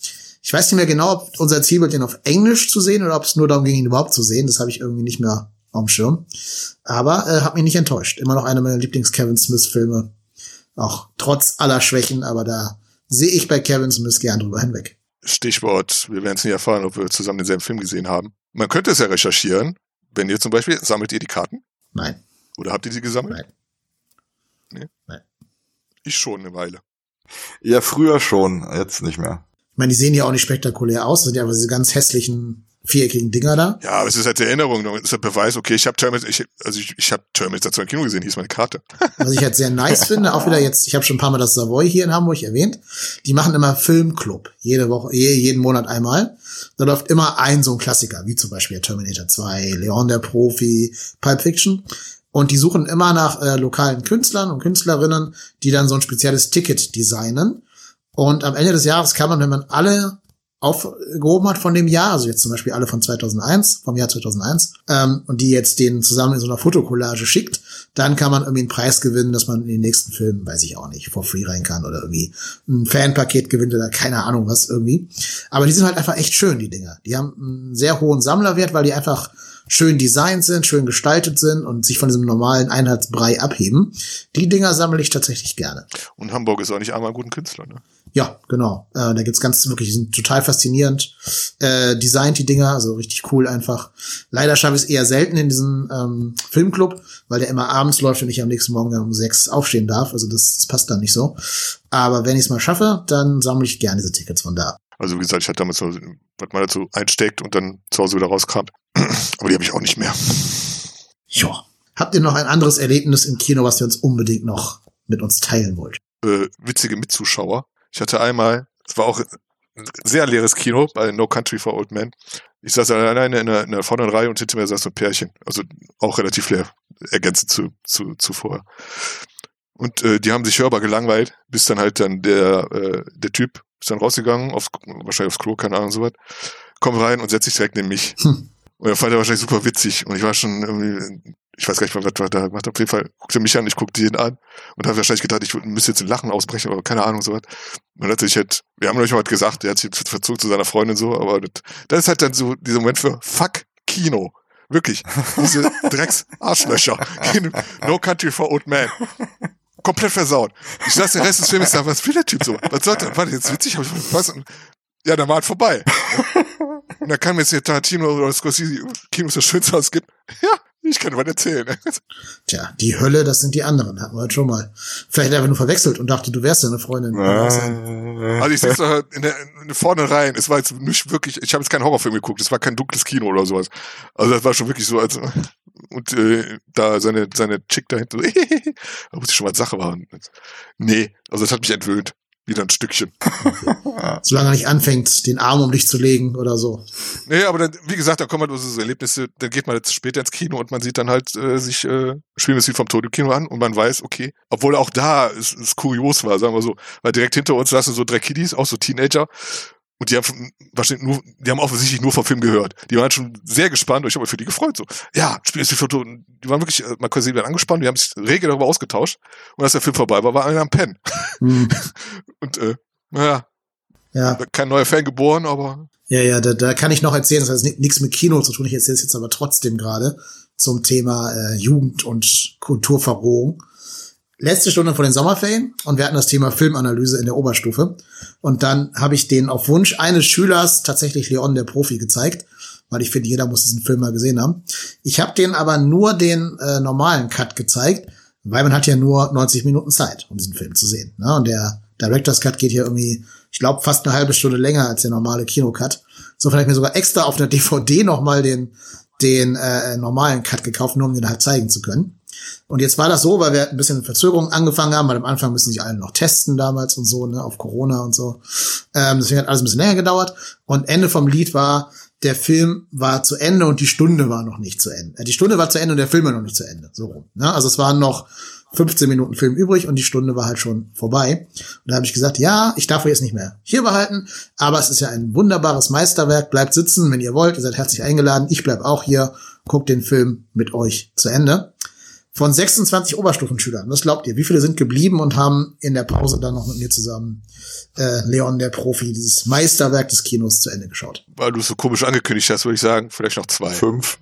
Ich weiß nicht mehr genau, ob unser Ziel wird, den auf Englisch zu sehen oder ob es nur darum ging, ihn überhaupt zu sehen. Das habe ich irgendwie nicht mehr auf dem Schirm. Aber äh, hat mich nicht enttäuscht. Immer noch einer meiner Lieblings-Kevin Smith-Filme. Auch trotz aller Schwächen, aber da sehe ich bei Kevin Smith gern drüber hinweg. Stichwort, wir werden es nie erfahren, ob wir zusammen denselben Film gesehen haben. Man könnte es ja recherchieren, wenn ihr zum Beispiel, sammelt ihr die Karten? Nein. Oder habt ihr sie gesammelt? Nein. Nee? Nein. Ich schon eine Weile. Ja, früher schon, jetzt nicht mehr. Ich meine, die sehen ja auch nicht spektakulär aus, das sind ja aber diese ganz hässlichen viereckigen Dinger da. Ja, aber es ist halt die Erinnerung, das ist der Beweis, okay, ich habe Terminator, ich, also ich, ich habe Terminator 2 im Kino gesehen, hier ist meine Karte. Was ich halt sehr nice finde, auch wieder jetzt, ich habe schon ein paar Mal das Savoy hier in Hamburg erwähnt, die machen immer Filmclub, jede Woche, jeden Monat einmal. Da läuft immer ein so ein Klassiker, wie zum Beispiel Terminator 2, Leon der Profi, Pulp Fiction. Und die suchen immer nach äh, lokalen Künstlern und Künstlerinnen, die dann so ein spezielles Ticket designen. Und am Ende des Jahres kann man, wenn man alle aufgehoben hat von dem Jahr, also jetzt zum Beispiel alle von 2001, vom Jahr 2001, ähm, und die jetzt den zusammen in so einer Fotokollage schickt, dann kann man irgendwie einen Preis gewinnen, dass man in den nächsten Filmen, weiß ich auch nicht, for free rein kann oder irgendwie ein Fanpaket gewinnt oder keine Ahnung was irgendwie. Aber die sind halt einfach echt schön, die Dinger. Die haben einen sehr hohen Sammlerwert, weil die einfach schön designt sind, schön gestaltet sind und sich von diesem normalen Einheitsbrei abheben. Die Dinger sammle ich tatsächlich gerne. Und Hamburg ist auch nicht einmal ein guter Künstler, ne? Ja, genau. Äh, da gibt's ganz wirklich, die sind total faszinierend. Äh, designt die Dinger, also richtig cool einfach. Leider schaffe ich es eher selten in diesem ähm, Filmclub, weil der immer abends läuft und ich am nächsten Morgen um sechs aufstehen darf. Also das, das passt dann nicht so. Aber wenn ich es mal schaffe, dann sammle ich gerne diese Tickets von da. Also wie gesagt, ich hatte damals so, was man dazu einsteckt und dann zu Hause wieder rauskramt. Aber die habe ich auch nicht mehr. Ja. Habt ihr noch ein anderes Erlebnis im Kino, was ihr uns unbedingt noch mit uns teilen wollt? Äh, witzige Mitzuschauer. Ich hatte einmal, es war auch ein sehr leeres Kino bei No Country for Old Men. Ich saß alleine in der, in der vorderen Reihe und hinter mir saß so ein Pärchen. Also auch relativ leer, ergänzend zu, zu, zu vorher. Und äh, die haben sich hörbar gelangweilt, bis dann halt dann der, äh, der Typ ist dann rausgegangen, aufs, wahrscheinlich aufs Klo, keine Ahnung, sowas. Kommt rein und setzt sich direkt neben mich. Hm. Und er fand er wahrscheinlich super witzig. Und ich war schon irgendwie, ich weiß gar nicht mal, was er da gemacht Auf jeden Fall guckte er mich an, ich guckte ihn an und habe wahrscheinlich gedacht, ich müsste jetzt ein Lachen ausbrechen, aber keine Ahnung, sowas. Und hat sich halt, wir haben nicht mal was gesagt, er hat sich verzogen zu seiner Freundin so, aber das, das ist halt dann so dieser Moment für Fuck Kino. Wirklich. Diese Drecks-Arschlöcher. no Country for Old Man komplett versaut. Ich saß den Rest des Films da, was will der Typ so? Was sollte, war das jetzt witzig? Hab ich was? Ja, dann war halt vorbei. Und dann kam jetzt hier Tarantino oder Scorsese, Kinos das Schönste ausgibt. Ja, ich kann was erzählen. Tja, die Hölle, das sind die anderen, hatten wir halt schon mal. Vielleicht er nur verwechselt und dachte, du wärst deine Freundin. Also ich sitze halt in der, in der vorne rein. Es war jetzt nicht wirklich, ich habe jetzt keinen Horrorfilm geguckt, es war kein dunkles Kino oder sowas. Also das war schon wirklich so, als und äh, da seine seine Chick dahinter, da wusste ich schon, was Sache war. Nee, also das hat mich entwöhnt. Wieder ein Stückchen. Solange er nicht anfängt, den Arm um dich zu legen oder so. Nee, aber dann, wie gesagt, da kommen halt so Erlebnisse, dann geht man jetzt später ins Kino und man sieht dann halt äh, sich äh, Spielen wir vom Tod im Kino an und man weiß, okay, obwohl auch da es, es kurios war, sagen wir so, weil direkt hinter uns saßen so drei Kiddies, auch so Teenager, und die haben wahrscheinlich nur, die haben offensichtlich nur vom Film gehört. Die waren schon sehr gespannt und ich habe mich für die gefreut. So, ja, Spiel ist wie Foto. Die waren wirklich, äh, man konnte sie werden angespannt, die haben sich rege darüber ausgetauscht. Und als der Film vorbei war, war einer am Pen. Mhm. und äh, naja, ja. kein neuer Fan geboren, aber. Ja, ja, da, da kann ich noch erzählen, das hat nichts mit Kino zu tun. Ich erzähle es jetzt aber trotzdem gerade zum Thema äh, Jugend und Kulturverrohung letzte Stunde vor den Sommerferien und wir hatten das Thema Filmanalyse in der Oberstufe. Und dann habe ich den auf Wunsch eines Schülers tatsächlich Leon der Profi gezeigt, weil ich finde, jeder muss diesen Film mal gesehen haben. Ich habe den aber nur den äh, normalen Cut gezeigt, weil man hat ja nur 90 Minuten Zeit, um diesen Film zu sehen. Ne? Und der Director's Cut geht hier irgendwie, ich glaube, fast eine halbe Stunde länger als der normale Kinocut. So vielleicht mir sogar extra auf einer DVD nochmal den, den äh, normalen Cut gekauft, nur um den halt zeigen zu können. Und jetzt war das so, weil wir ein bisschen Verzögerung angefangen haben, weil am Anfang müssen sich alle noch testen damals und so, ne, auf Corona und so. Ähm, deswegen hat alles ein bisschen länger gedauert. Und Ende vom Lied war, der Film war zu Ende und die Stunde war noch nicht zu Ende. Äh, die Stunde war zu Ende und der Film war noch nicht zu Ende. So rum. Ne? Also es waren noch 15 Minuten Film übrig und die Stunde war halt schon vorbei. Und da habe ich gesagt, ja, ich darf euch jetzt nicht mehr hier behalten, aber es ist ja ein wunderbares Meisterwerk. Bleibt sitzen, wenn ihr wollt. Ihr seid herzlich eingeladen. Ich bleib auch hier, guckt den Film mit euch zu Ende von 26 Oberstufenschülern. Was glaubt ihr? Wie viele sind geblieben und haben in der Pause dann noch mit mir zusammen äh, Leon der Profi, dieses Meisterwerk des Kinos zu Ende geschaut? Weil du es so komisch angekündigt hast, würde ich sagen, vielleicht noch zwei. Fünf.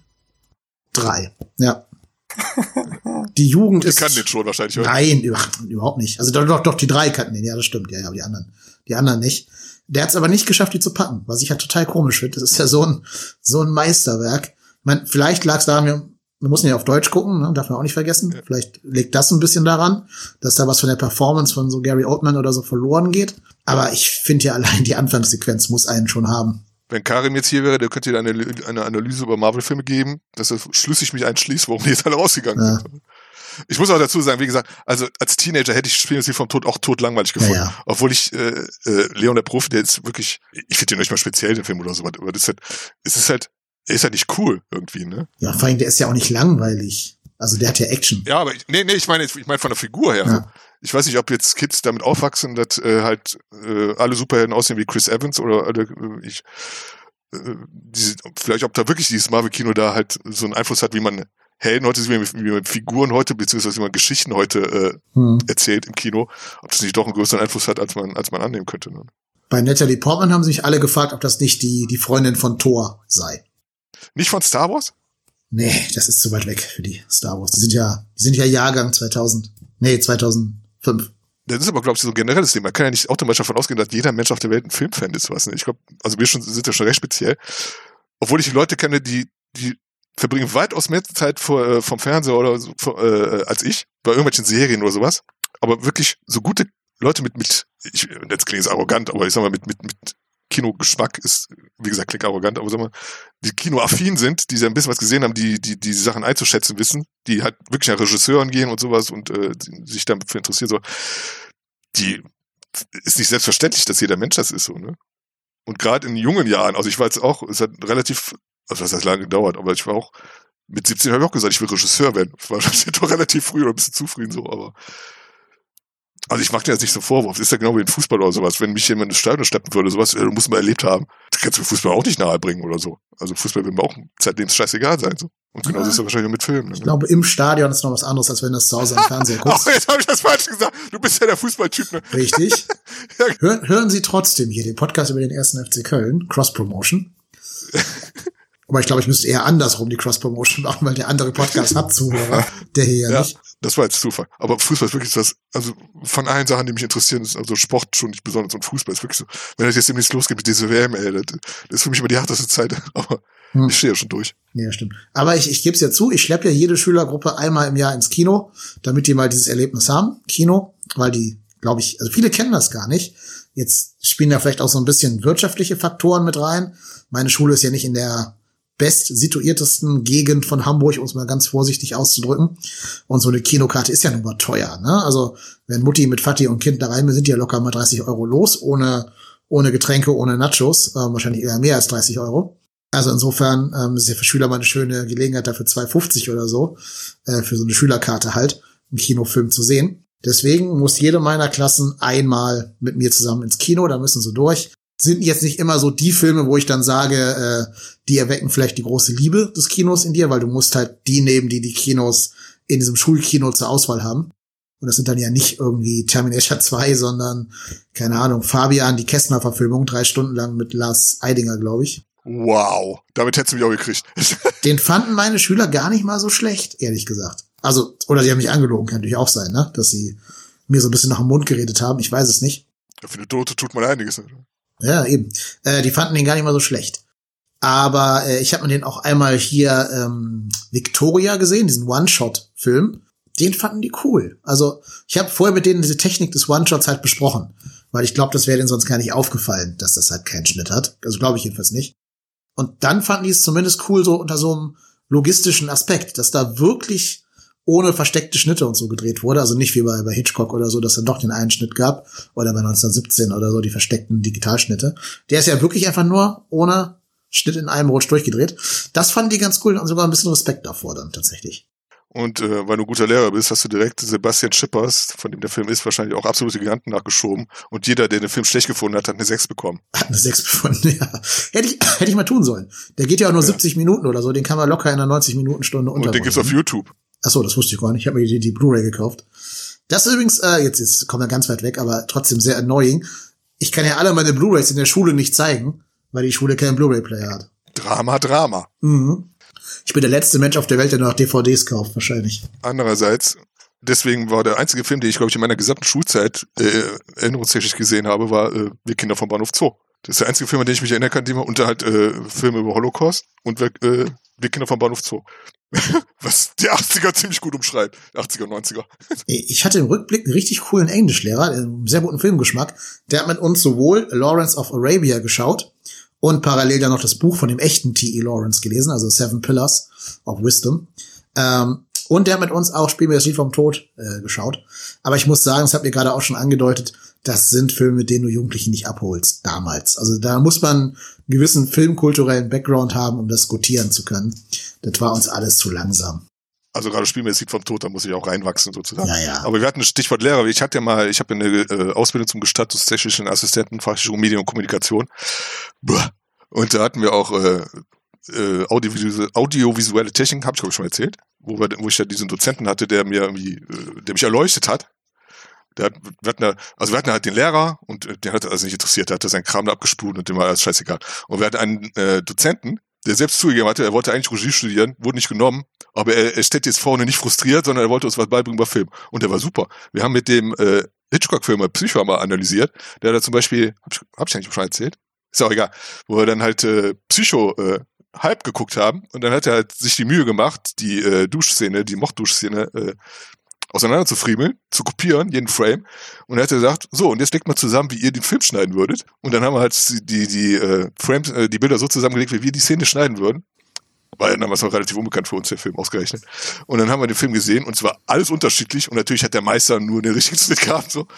Drei. Ja. Die Jugend ist. Die kann den schon wahrscheinlich, oder? Nein, überhaupt nicht. Also doch, doch, doch, die drei kannten den, ja, das stimmt, ja, ja, aber die anderen, die anderen nicht. Der hat es aber nicht geschafft, die zu packen, was ich ja total komisch finde. Das ist ja so ein, so ein Meisterwerk. Meine, vielleicht lag es daran, wir müssen ja auf Deutsch gucken, ne? darf man auch nicht vergessen. Ja. Vielleicht liegt das ein bisschen daran, dass da was von der Performance von so Gary Oldman oder so verloren geht. Aber ich finde ja allein die Anfangssequenz muss einen schon haben. wenn Karim jetzt hier wäre, der könnte dir eine, eine Analyse über Marvel-Filme geben, dass er schlüssig mich einschließt, warum die jetzt alle rausgegangen ja. sind. Ich muss auch dazu sagen, wie gesagt, also als Teenager hätte ich Spiel sie vom Tod auch tot langweilig gefunden. Ja, ja. Obwohl ich äh, äh, Leon der Profi, der ist wirklich, ich finde den nicht mal speziell, den Film oder so, aber das ist halt, es ist halt, ist halt nicht cool irgendwie, ne? Ja, vor allem, der ist ja auch nicht langweilig. Also der hat ja Action. Ja, aber ich, nee, nee, ich meine, ich meine von der Figur her. Ja. Ich weiß nicht, ob jetzt Kids damit aufwachsen, dass äh, halt äh, alle Superhelden aussehen wie Chris Evans oder alle, äh, ich, äh, diese, vielleicht ob da wirklich dieses Marvel-Kino da halt so einen Einfluss hat, wie man Helden heute, wie man, wie man Figuren heute, beziehungsweise wie man Geschichten heute äh, hm. erzählt im Kino, ob das nicht doch einen größeren Einfluss hat, als man, als man annehmen könnte. Ne? Bei Natalie Portman haben sich alle gefragt, ob das nicht die, die Freundin von Thor sei. Nicht von Star Wars? Nee, das ist zu weit weg für die Star Wars. Die sind ja, die sind ja Jahrgang 2000. Nee, 2005. Das ist aber, glaube ich, so ein generelles Thema. Man kann ja nicht automatisch davon ausgehen, dass jeder Mensch auf der Welt ein Filmfan ist. Was, ne? Ich glaube, also wir schon, sind ja schon recht speziell. Obwohl ich die Leute kenne, die, die verbringen weitaus mehr Zeit vor, äh, vom Fernseher oder so, vor, äh, als ich, bei irgendwelchen Serien oder sowas. Aber wirklich so gute Leute mit, mit, ich, jetzt klingt es arrogant, aber ich sag mal, mit, mit, mit Kinogeschmack ist, wie gesagt, klingt arrogant, aber sag mal, die kinoaffin sind, die ein bisschen was gesehen haben, die, die, die Sachen einzuschätzen wissen, die halt wirklich an Regisseuren gehen und sowas und äh, sich dafür interessieren, so, die ist nicht selbstverständlich, dass jeder Mensch das ist, so, ne? Und gerade in jungen Jahren, also ich war jetzt auch, es hat relativ, also das hat lange gedauert, aber ich war auch, mit 17 habe ich auch gesagt, ich will Regisseur werden. Ich war doch relativ früh oder ein bisschen zu früh so, aber also ich mache dir jetzt nicht so Vorwurf. Ist ja genau wie in Fußball oder sowas. Wenn mich jemand ins Stadion steppen würde, sowas, äh, muss man erlebt haben. Das kannst du mir Fußball auch nicht nahebringen oder so. Also Fußball wird mir auch seitdem scheißegal sein. So. Und genauso ja. ist es wahrscheinlich mit Filmen. Ne? Ich glaube, im Stadion ist noch was anderes, als wenn das zu Hause am Fernseher guckst. oh, jetzt habe ich das falsch gesagt. Du bist ja der Fußballtyp. Ne? Richtig. ja. Hör, hören Sie trotzdem hier den Podcast über den ersten FC Köln, Cross Promotion. Aber ich glaube, ich müsste eher andersrum die Cross-Promotion machen, weil der andere Podcast hat Zuhörer, der hier ja, ja nicht. Das war jetzt Zufall. Aber Fußball ist wirklich was, also von allen Sachen, die mich interessieren, ist also Sport schon nicht besonders und Fußball ist wirklich so. Wenn das jetzt demnächst losgeht mit dieser WM, ey, das, ist für mich immer die harteste Zeit. Aber hm. ich stehe ja schon durch. Ja, stimmt. Aber ich, ich gebe es ja zu, ich schleppe ja jede Schülergruppe einmal im Jahr ins Kino, damit die mal dieses Erlebnis haben. Kino, weil die, glaube ich, also viele kennen das gar nicht. Jetzt spielen da vielleicht auch so ein bisschen wirtschaftliche Faktoren mit rein. Meine Schule ist ja nicht in der bestsituiertesten Gegend von Hamburg, um es mal ganz vorsichtig auszudrücken. Und so eine Kinokarte ist ja nun mal teuer. Ne? Also wenn Mutti mit Vati und Kind da rein, sind ja locker mal 30 Euro los, ohne, ohne Getränke, ohne Nachos, äh, wahrscheinlich eher mehr als 30 Euro. Also insofern ähm, ist ja für Schüler mal eine schöne Gelegenheit, dafür 2,50 oder so, äh, für so eine Schülerkarte halt, einen Kinofilm zu sehen. Deswegen muss jede meiner Klassen einmal mit mir zusammen ins Kino, da müssen sie durch sind jetzt nicht immer so die Filme, wo ich dann sage, äh, die erwecken vielleicht die große Liebe des Kinos in dir, weil du musst halt die nehmen, die die Kinos in diesem Schulkino zur Auswahl haben. Und das sind dann ja nicht irgendwie Terminator 2, sondern, keine Ahnung, Fabian, die Kästner-Verfilmung, drei Stunden lang mit Lars Eidinger, glaube ich. Wow, damit hättest du mich auch gekriegt. Den fanden meine Schüler gar nicht mal so schlecht, ehrlich gesagt. Also, oder sie haben mich angelogen, kann natürlich auch sein, ne? Dass sie mir so ein bisschen nach dem Mund geredet haben, ich weiß es nicht. Ja, für eine Tote tut man einiges. Ja, eben. Äh, die fanden den gar nicht mal so schlecht. Aber äh, ich habe mir den auch einmal hier ähm, Victoria gesehen, diesen One-Shot-Film. Den fanden die cool. Also ich habe vorher mit denen diese Technik des One-Shots halt besprochen, weil ich glaube, das wäre denen sonst gar nicht aufgefallen, dass das halt keinen Schnitt hat. Also glaube ich jedenfalls nicht. Und dann fanden die es zumindest cool so unter so einem logistischen Aspekt, dass da wirklich ohne versteckte Schnitte und so gedreht wurde. Also nicht wie bei, bei Hitchcock oder so, dass dann doch den einen Schnitt gab. Oder bei 1917 oder so, die versteckten Digitalschnitte. Der ist ja wirklich einfach nur ohne Schnitt in einem Rutsch durchgedreht. Das fanden die ganz cool und sogar ein bisschen Respekt davor dann tatsächlich. Und äh, weil du guter Lehrer bist, hast du direkt Sebastian Schippers, von dem der Film ist, wahrscheinlich auch absolute Giganten nachgeschoben. Und jeder, der den Film schlecht gefunden hat, hat eine 6 bekommen. Hat eine 6 gefunden, ja. Hätte ich, hätte ich mal tun sollen. Der geht ja auch nur ja. 70 Minuten oder so, den kann man locker in einer 90-Minuten-Stunde unterbringen. Und den gibt's auf YouTube. Ach so, das wusste ich gar nicht. Ich habe mir die, die Blu-ray gekauft. Das ist übrigens, äh, jetzt, jetzt kommt er ganz weit weg, aber trotzdem sehr annoying. Ich kann ja alle meine Blu-rays in der Schule nicht zeigen, weil die Schule keinen Blu-ray-Player hat. Drama, Drama. Mhm. Ich bin der letzte Mensch auf der Welt, der noch DVDs kauft, wahrscheinlich. Andererseits, deswegen war der einzige Film, den ich, glaube ich, in meiner gesamten Schulzeit äh, erinnerungstechnisch gesehen habe, war äh, Wir Kinder vom Bahnhof Zoo. Das ist der einzige Film, an den ich mich erinnern kann, die man unter halt äh, Filme über Holocaust und äh, Wir Kinder vom Bahnhof Zoo. Was die 80er ziemlich gut umschreibt. 80er, 90er. Ich hatte im Rückblick einen richtig coolen Englischlehrer, einen sehr guten Filmgeschmack. Der hat mit uns sowohl Lawrence of Arabia geschaut und parallel dann noch das Buch von dem echten T.E. Lawrence gelesen, also Seven Pillars of Wisdom. Ähm, und der hat mit uns auch Spiel mir das Lied vom Tod äh, geschaut. Aber ich muss sagen, das habt ihr gerade auch schon angedeutet, das sind Filme, mit denen du Jugendliche nicht abholst, damals. Also da muss man einen gewissen filmkulturellen Background haben, um das gutieren zu können. Das war uns alles zu langsam. Also gerade spielmäßig vom Tod, da muss ich auch reinwachsen sozusagen. Ja, ja. Aber wir hatten ein Stichwort Lehrer. Ich hatte ja mal, ich habe eine äh, Ausbildung zum gestattungstechnischen Assistenten, Fachschule Medien und Kommunikation. Und da hatten wir auch äh, äh, audiovisuelle, audiovisuelle Technik, habe ich glaube ich schon erzählt, wo, wir, wo ich ja diesen Dozenten hatte, der mir irgendwie, äh, der mich erleuchtet hat. Der hat, wir hatten da, also wir hatten halt den Lehrer und äh, der hat also nicht interessiert, der hatte seinen Kram da abgespult und dem war alles scheißegal. Und wir hatten einen äh, Dozenten, der selbst zugegeben hatte, er wollte eigentlich Regie studieren, wurde nicht genommen, aber er, er steht jetzt vorne nicht frustriert, sondern er wollte uns was beibringen über Film. Und der war super. Wir haben mit dem äh, Hitchcock-Film Psycho mal analysiert. Der da zum Beispiel, hab ich, hab ich eigentlich schon erzählt? Ist auch egal. Wo wir dann halt äh, Psycho äh, halb geguckt haben und dann hat er halt sich die Mühe gemacht, die äh, Duschszene, die Mochtduschszene äh, auseinander zu friemeln, zu kopieren, jeden Frame. Und er hat gesagt, so, und jetzt legt mal zusammen, wie ihr den Film schneiden würdet. Und dann haben wir halt die, die äh, Frames, äh, die Bilder so zusammengelegt, wie wir die Szene schneiden würden. War ja damals noch relativ unbekannt für uns, der Film ausgerechnet. Und dann haben wir den Film gesehen und es war alles unterschiedlich und natürlich hat der Meister nur den richtigen Schnitt gehabt, so.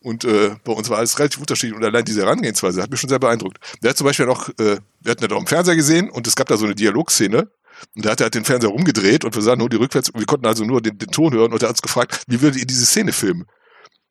Und äh, bei uns war alles relativ unterschiedlich und allein diese Herangehensweise hat mich schon sehr beeindruckt. Der hat zum Beispiel noch, äh, wir hatten ja doch im Fernseher gesehen und es gab da so eine Dialogszene und da hat er halt den Fernseher rumgedreht und wir sahen nur die rückwärts wir konnten also nur den, den Ton hören und er hat uns gefragt, wie würdet ihr diese Szene filmen?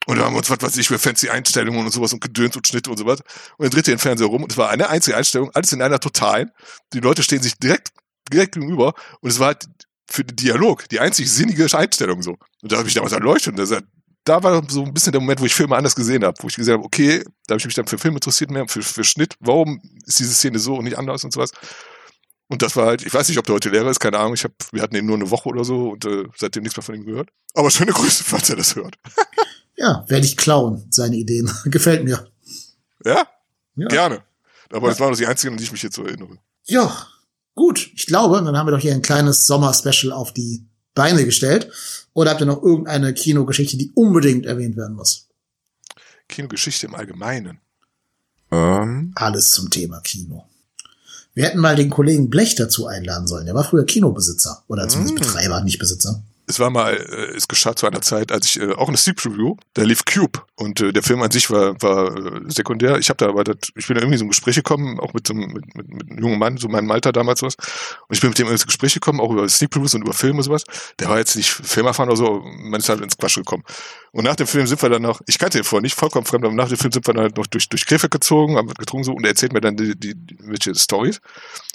Und da haben wir uns, was weiß ich, für fancy Einstellungen und sowas und Gedöns und Schnitte und sowas. Und dann drehte er den Fernseher rum und es war eine einzige Einstellung, alles in einer totalen. Die Leute stehen sich direkt, direkt gegenüber und es war halt für den Dialog die einzig sinnige Einstellung so. Und da habe ich damals erleuchtet und da war so ein bisschen der Moment, wo ich Filme anders gesehen habe, wo ich gesehen habe, okay, da habe ich mich dann für Film interessiert mehr, für, für Schnitt, warum ist diese Szene so und nicht anders und sowas. Und das war halt, ich weiß nicht, ob der heute Lehrer ist, keine Ahnung, ich hab, wir hatten ihn nur eine Woche oder so und äh, seitdem nichts mehr von ihm gehört. Aber schöne Grüße, falls er das hört. ja, werde ich klauen, seine Ideen. Gefällt mir. Ja? ja. Gerne. Aber ja. das waren doch die einzigen, an die ich mich jetzt so erinnere. Ja, gut. Ich glaube, dann haben wir doch hier ein kleines Sommer-Special auf die Beine gestellt. Oder habt ihr noch irgendeine Kinogeschichte, die unbedingt erwähnt werden muss? Kinogeschichte im Allgemeinen. Ähm. Alles zum Thema Kino. Wir hätten mal den Kollegen Blech dazu einladen sollen. Der war früher Kinobesitzer. Oder zumindest mm. Betreiber, nicht Besitzer es war mal, äh, es geschah zu einer Zeit, als ich äh, auch eine Sleep Review, da lief Cube und äh, der Film an sich war, war äh, sekundär. Ich habe da aber das, ich bin da irgendwie so ein Gespräch gekommen, auch mit so einem, mit, mit, mit einem jungen Mann, so meinem Alter damals was. Und ich bin mit dem ins Gespräch gekommen, auch über Sleep Reviews und über Filme und sowas. Der war jetzt nicht Filmerfahren oder so, man ist halt ins Quatsch gekommen. Und nach dem Film sind wir dann noch, ich kannte ihn vorher nicht, vollkommen fremd, aber nach dem Film sind wir dann halt noch durch, durch Krefeld gezogen, haben getrunken so und er erzählt mir dann die, die, die welche Stories.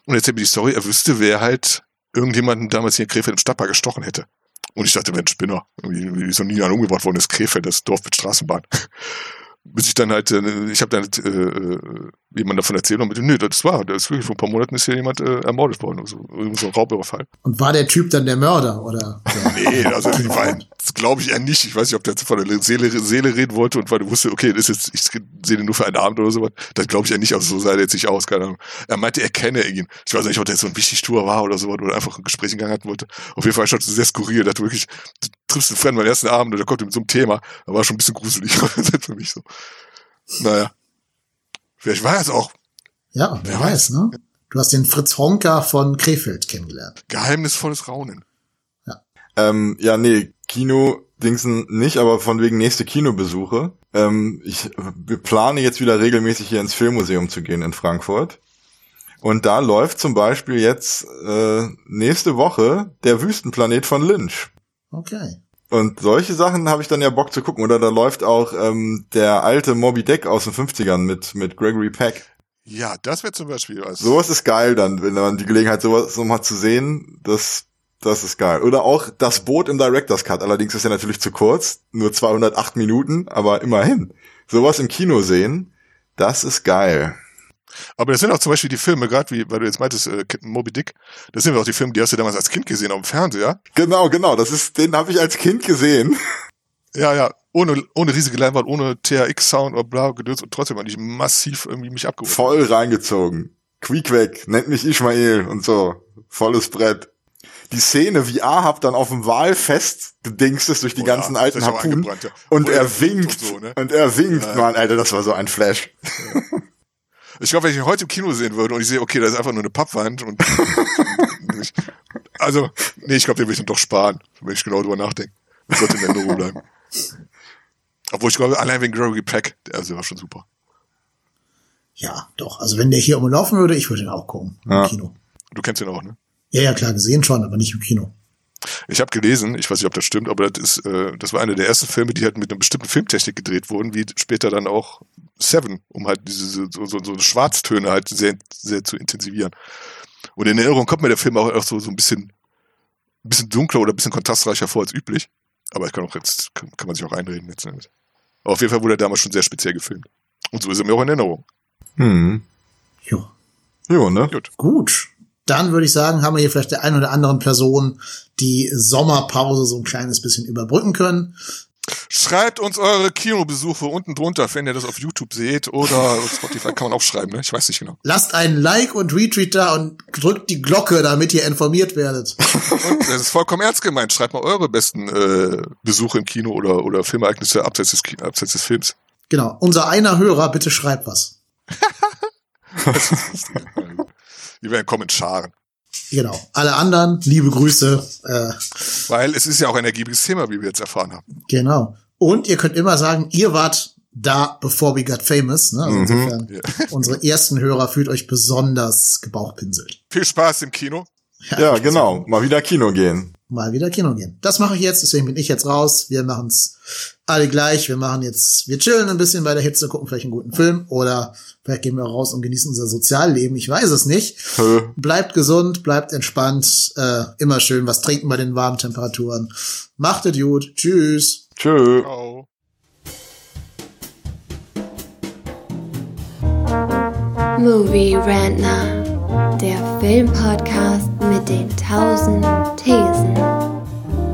Und er erzählt mir die Story, er wüsste, wer halt irgendjemanden damals hier in Krefeld im Stadtpark gestochen hätte. Und ich dachte, wenn Spinner. Irgendwie ist noch nie umgebracht worden, das Krefeld, das Dorf mit Straßenbahn. Bis ich dann halt, äh, ich habe dann äh, äh jemand davon erzählt und mit, nö, das war, das ist wirklich vor ein paar Monaten ist hier jemand äh, ermordet worden, so, so ein Raubüberfall. Und war der Typ dann der Mörder, oder? nee, also ich war, das glaube ich eher nicht. Ich weiß nicht, ob der von der Seele, Seele reden wollte und weil du wusste, okay, das ist jetzt, ich sehe den nur für einen Abend oder sowas. Das glaube ich eher nicht, also so sah der jetzt nicht aus, keine Ahnung. Er meinte, er kenne ihn. Ich weiß nicht, ob der jetzt so ein wichtig Tour war oder sowas oder einfach ein Gespräch in Gang hatten wollte. Auf jeden Fall schon sehr skurril, dass du wirklich, du triffst einen Fremden beim ersten Abend und der kommt mit so einem Thema. Da war schon ein bisschen gruselig für mich so. Naja. Vielleicht war es auch ja, wer, wer weiß, weiß, ne? Du hast den Fritz Honka von Krefeld kennengelernt. Geheimnisvolles Raunen. Ja. Ähm, ja, nee, Kino Dingsen nicht, aber von wegen nächste Kinobesuche. Ähm, ich plane jetzt wieder regelmäßig hier ins Filmmuseum zu gehen in Frankfurt. Und da läuft zum Beispiel jetzt äh, nächste Woche der Wüstenplanet von Lynch. Okay. Und solche Sachen habe ich dann ja Bock zu gucken. Oder da läuft auch ähm, der alte Moby Deck aus den 50ern mit, mit Gregory Peck. Ja, das wäre zum Beispiel was. Sowas ist geil dann, wenn man die Gelegenheit sowas nochmal zu sehen, das, das ist geil. Oder auch das Boot im Director's Cut. Allerdings ist er natürlich zu kurz, nur 208 Minuten, aber immerhin. Sowas im Kino sehen, das ist geil. Aber das sind auch zum Beispiel die Filme, gerade wie, weil du jetzt meintest, äh, Moby Dick, das sind auch die Filme, die hast du damals als Kind gesehen auf dem Fernseher. Genau, genau, das ist, den habe ich als Kind gesehen. Ja, ja, ohne, ohne riesige Leinwand, ohne THX-Sound oder bla, gedöns und trotzdem habe ich massiv irgendwie mich abgeholt. Voll reingezogen. Quiek weg, nennt mich Ismail und so. Volles Brett. Die Szene, wie Ahab dann auf dem Walfest gedingst ist durch die oh, ganzen ja, alten Harpunen ja. und, er winkt, und, so, ne? und er winkt, ja. Mann, Alter, das war so ein Flash. Ich glaube, wenn ich ihn heute im Kino sehen würde und ich sehe, okay, das ist einfach nur eine Pappwand und also, nee, ich glaube, den will ich dann doch sparen, wenn ich genau drüber nachdenke. Das sollte in Erinnerung bleiben. Obwohl ich glaube, allein wegen Gregory Peck, der also war schon super. Ja, doch. Also wenn der hier umlaufen würde, ich würde ihn auch gucken ja. im Kino. Du kennst ihn auch, ne? Ja, ja, klar, gesehen schon, aber nicht im Kino. Ich habe gelesen, ich weiß nicht, ob das stimmt, aber das ist, äh, das war einer der ersten Filme, die halt mit einer bestimmten Filmtechnik gedreht wurden, wie später dann auch Seven, um halt diese so, so, so Schwarztöne halt sehr, sehr zu intensivieren. Und in Erinnerung kommt mir der Film auch, auch so, so ein bisschen, ein bisschen dunkler oder ein bisschen kontrastreicher vor als üblich. Aber ich kann auch jetzt, kann, kann man sich auch einreden jetzt damit. Aber auf jeden Fall wurde er damals schon sehr speziell gefilmt. Und so ist er mir auch in Erinnerung. Hm. Jo. Jo, ne? Gut. Gut. Dann würde ich sagen, haben wir hier vielleicht der ein oder anderen Person die Sommerpause so ein kleines bisschen überbrücken können. Schreibt uns eure Kinobesuche unten drunter, wenn ihr das auf YouTube seht oder Spotify kann man auch schreiben, ne? Ich weiß nicht genau. Lasst einen Like und Retweet da und drückt die Glocke, damit ihr informiert werdet. Und das ist vollkommen ernst gemeint. Schreibt mal eure besten äh, Besuche im Kino oder, oder Filmereignisse abseits des, abseits des Films. Genau. Unser einer Hörer, bitte schreibt was. Die werden kommen in Scharen. Genau. Alle anderen, liebe Grüße. Äh, Weil es ist ja auch ein ergiebiges Thema, wie wir jetzt erfahren haben. Genau. Und ihr könnt immer sagen, ihr wart da, bevor we got famous. Ne? Also mhm. insofern, ja. unsere ersten Hörer fühlt euch besonders gebauchpinselt. Viel Spaß im Kino. Ja, ja genau. Mal wieder Kino gehen mal wieder Kino gehen. Das mache ich jetzt, deswegen bin ich jetzt raus. Wir machen's alle gleich. Wir machen jetzt, wir chillen ein bisschen bei der Hitze, gucken vielleicht einen guten Film oder vielleicht gehen wir raus und genießen unser Sozialleben. Ich weiß es nicht. Bleibt gesund, bleibt entspannt, äh, immer schön was trinken bei den warmen Temperaturen. Macht es gut. Tschüss. Tschüss. Movie Rantner der Filmpodcast mit den tausend Thesen.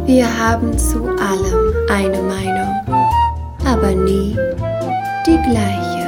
Wir haben zu allem eine Meinung, aber nie die gleiche.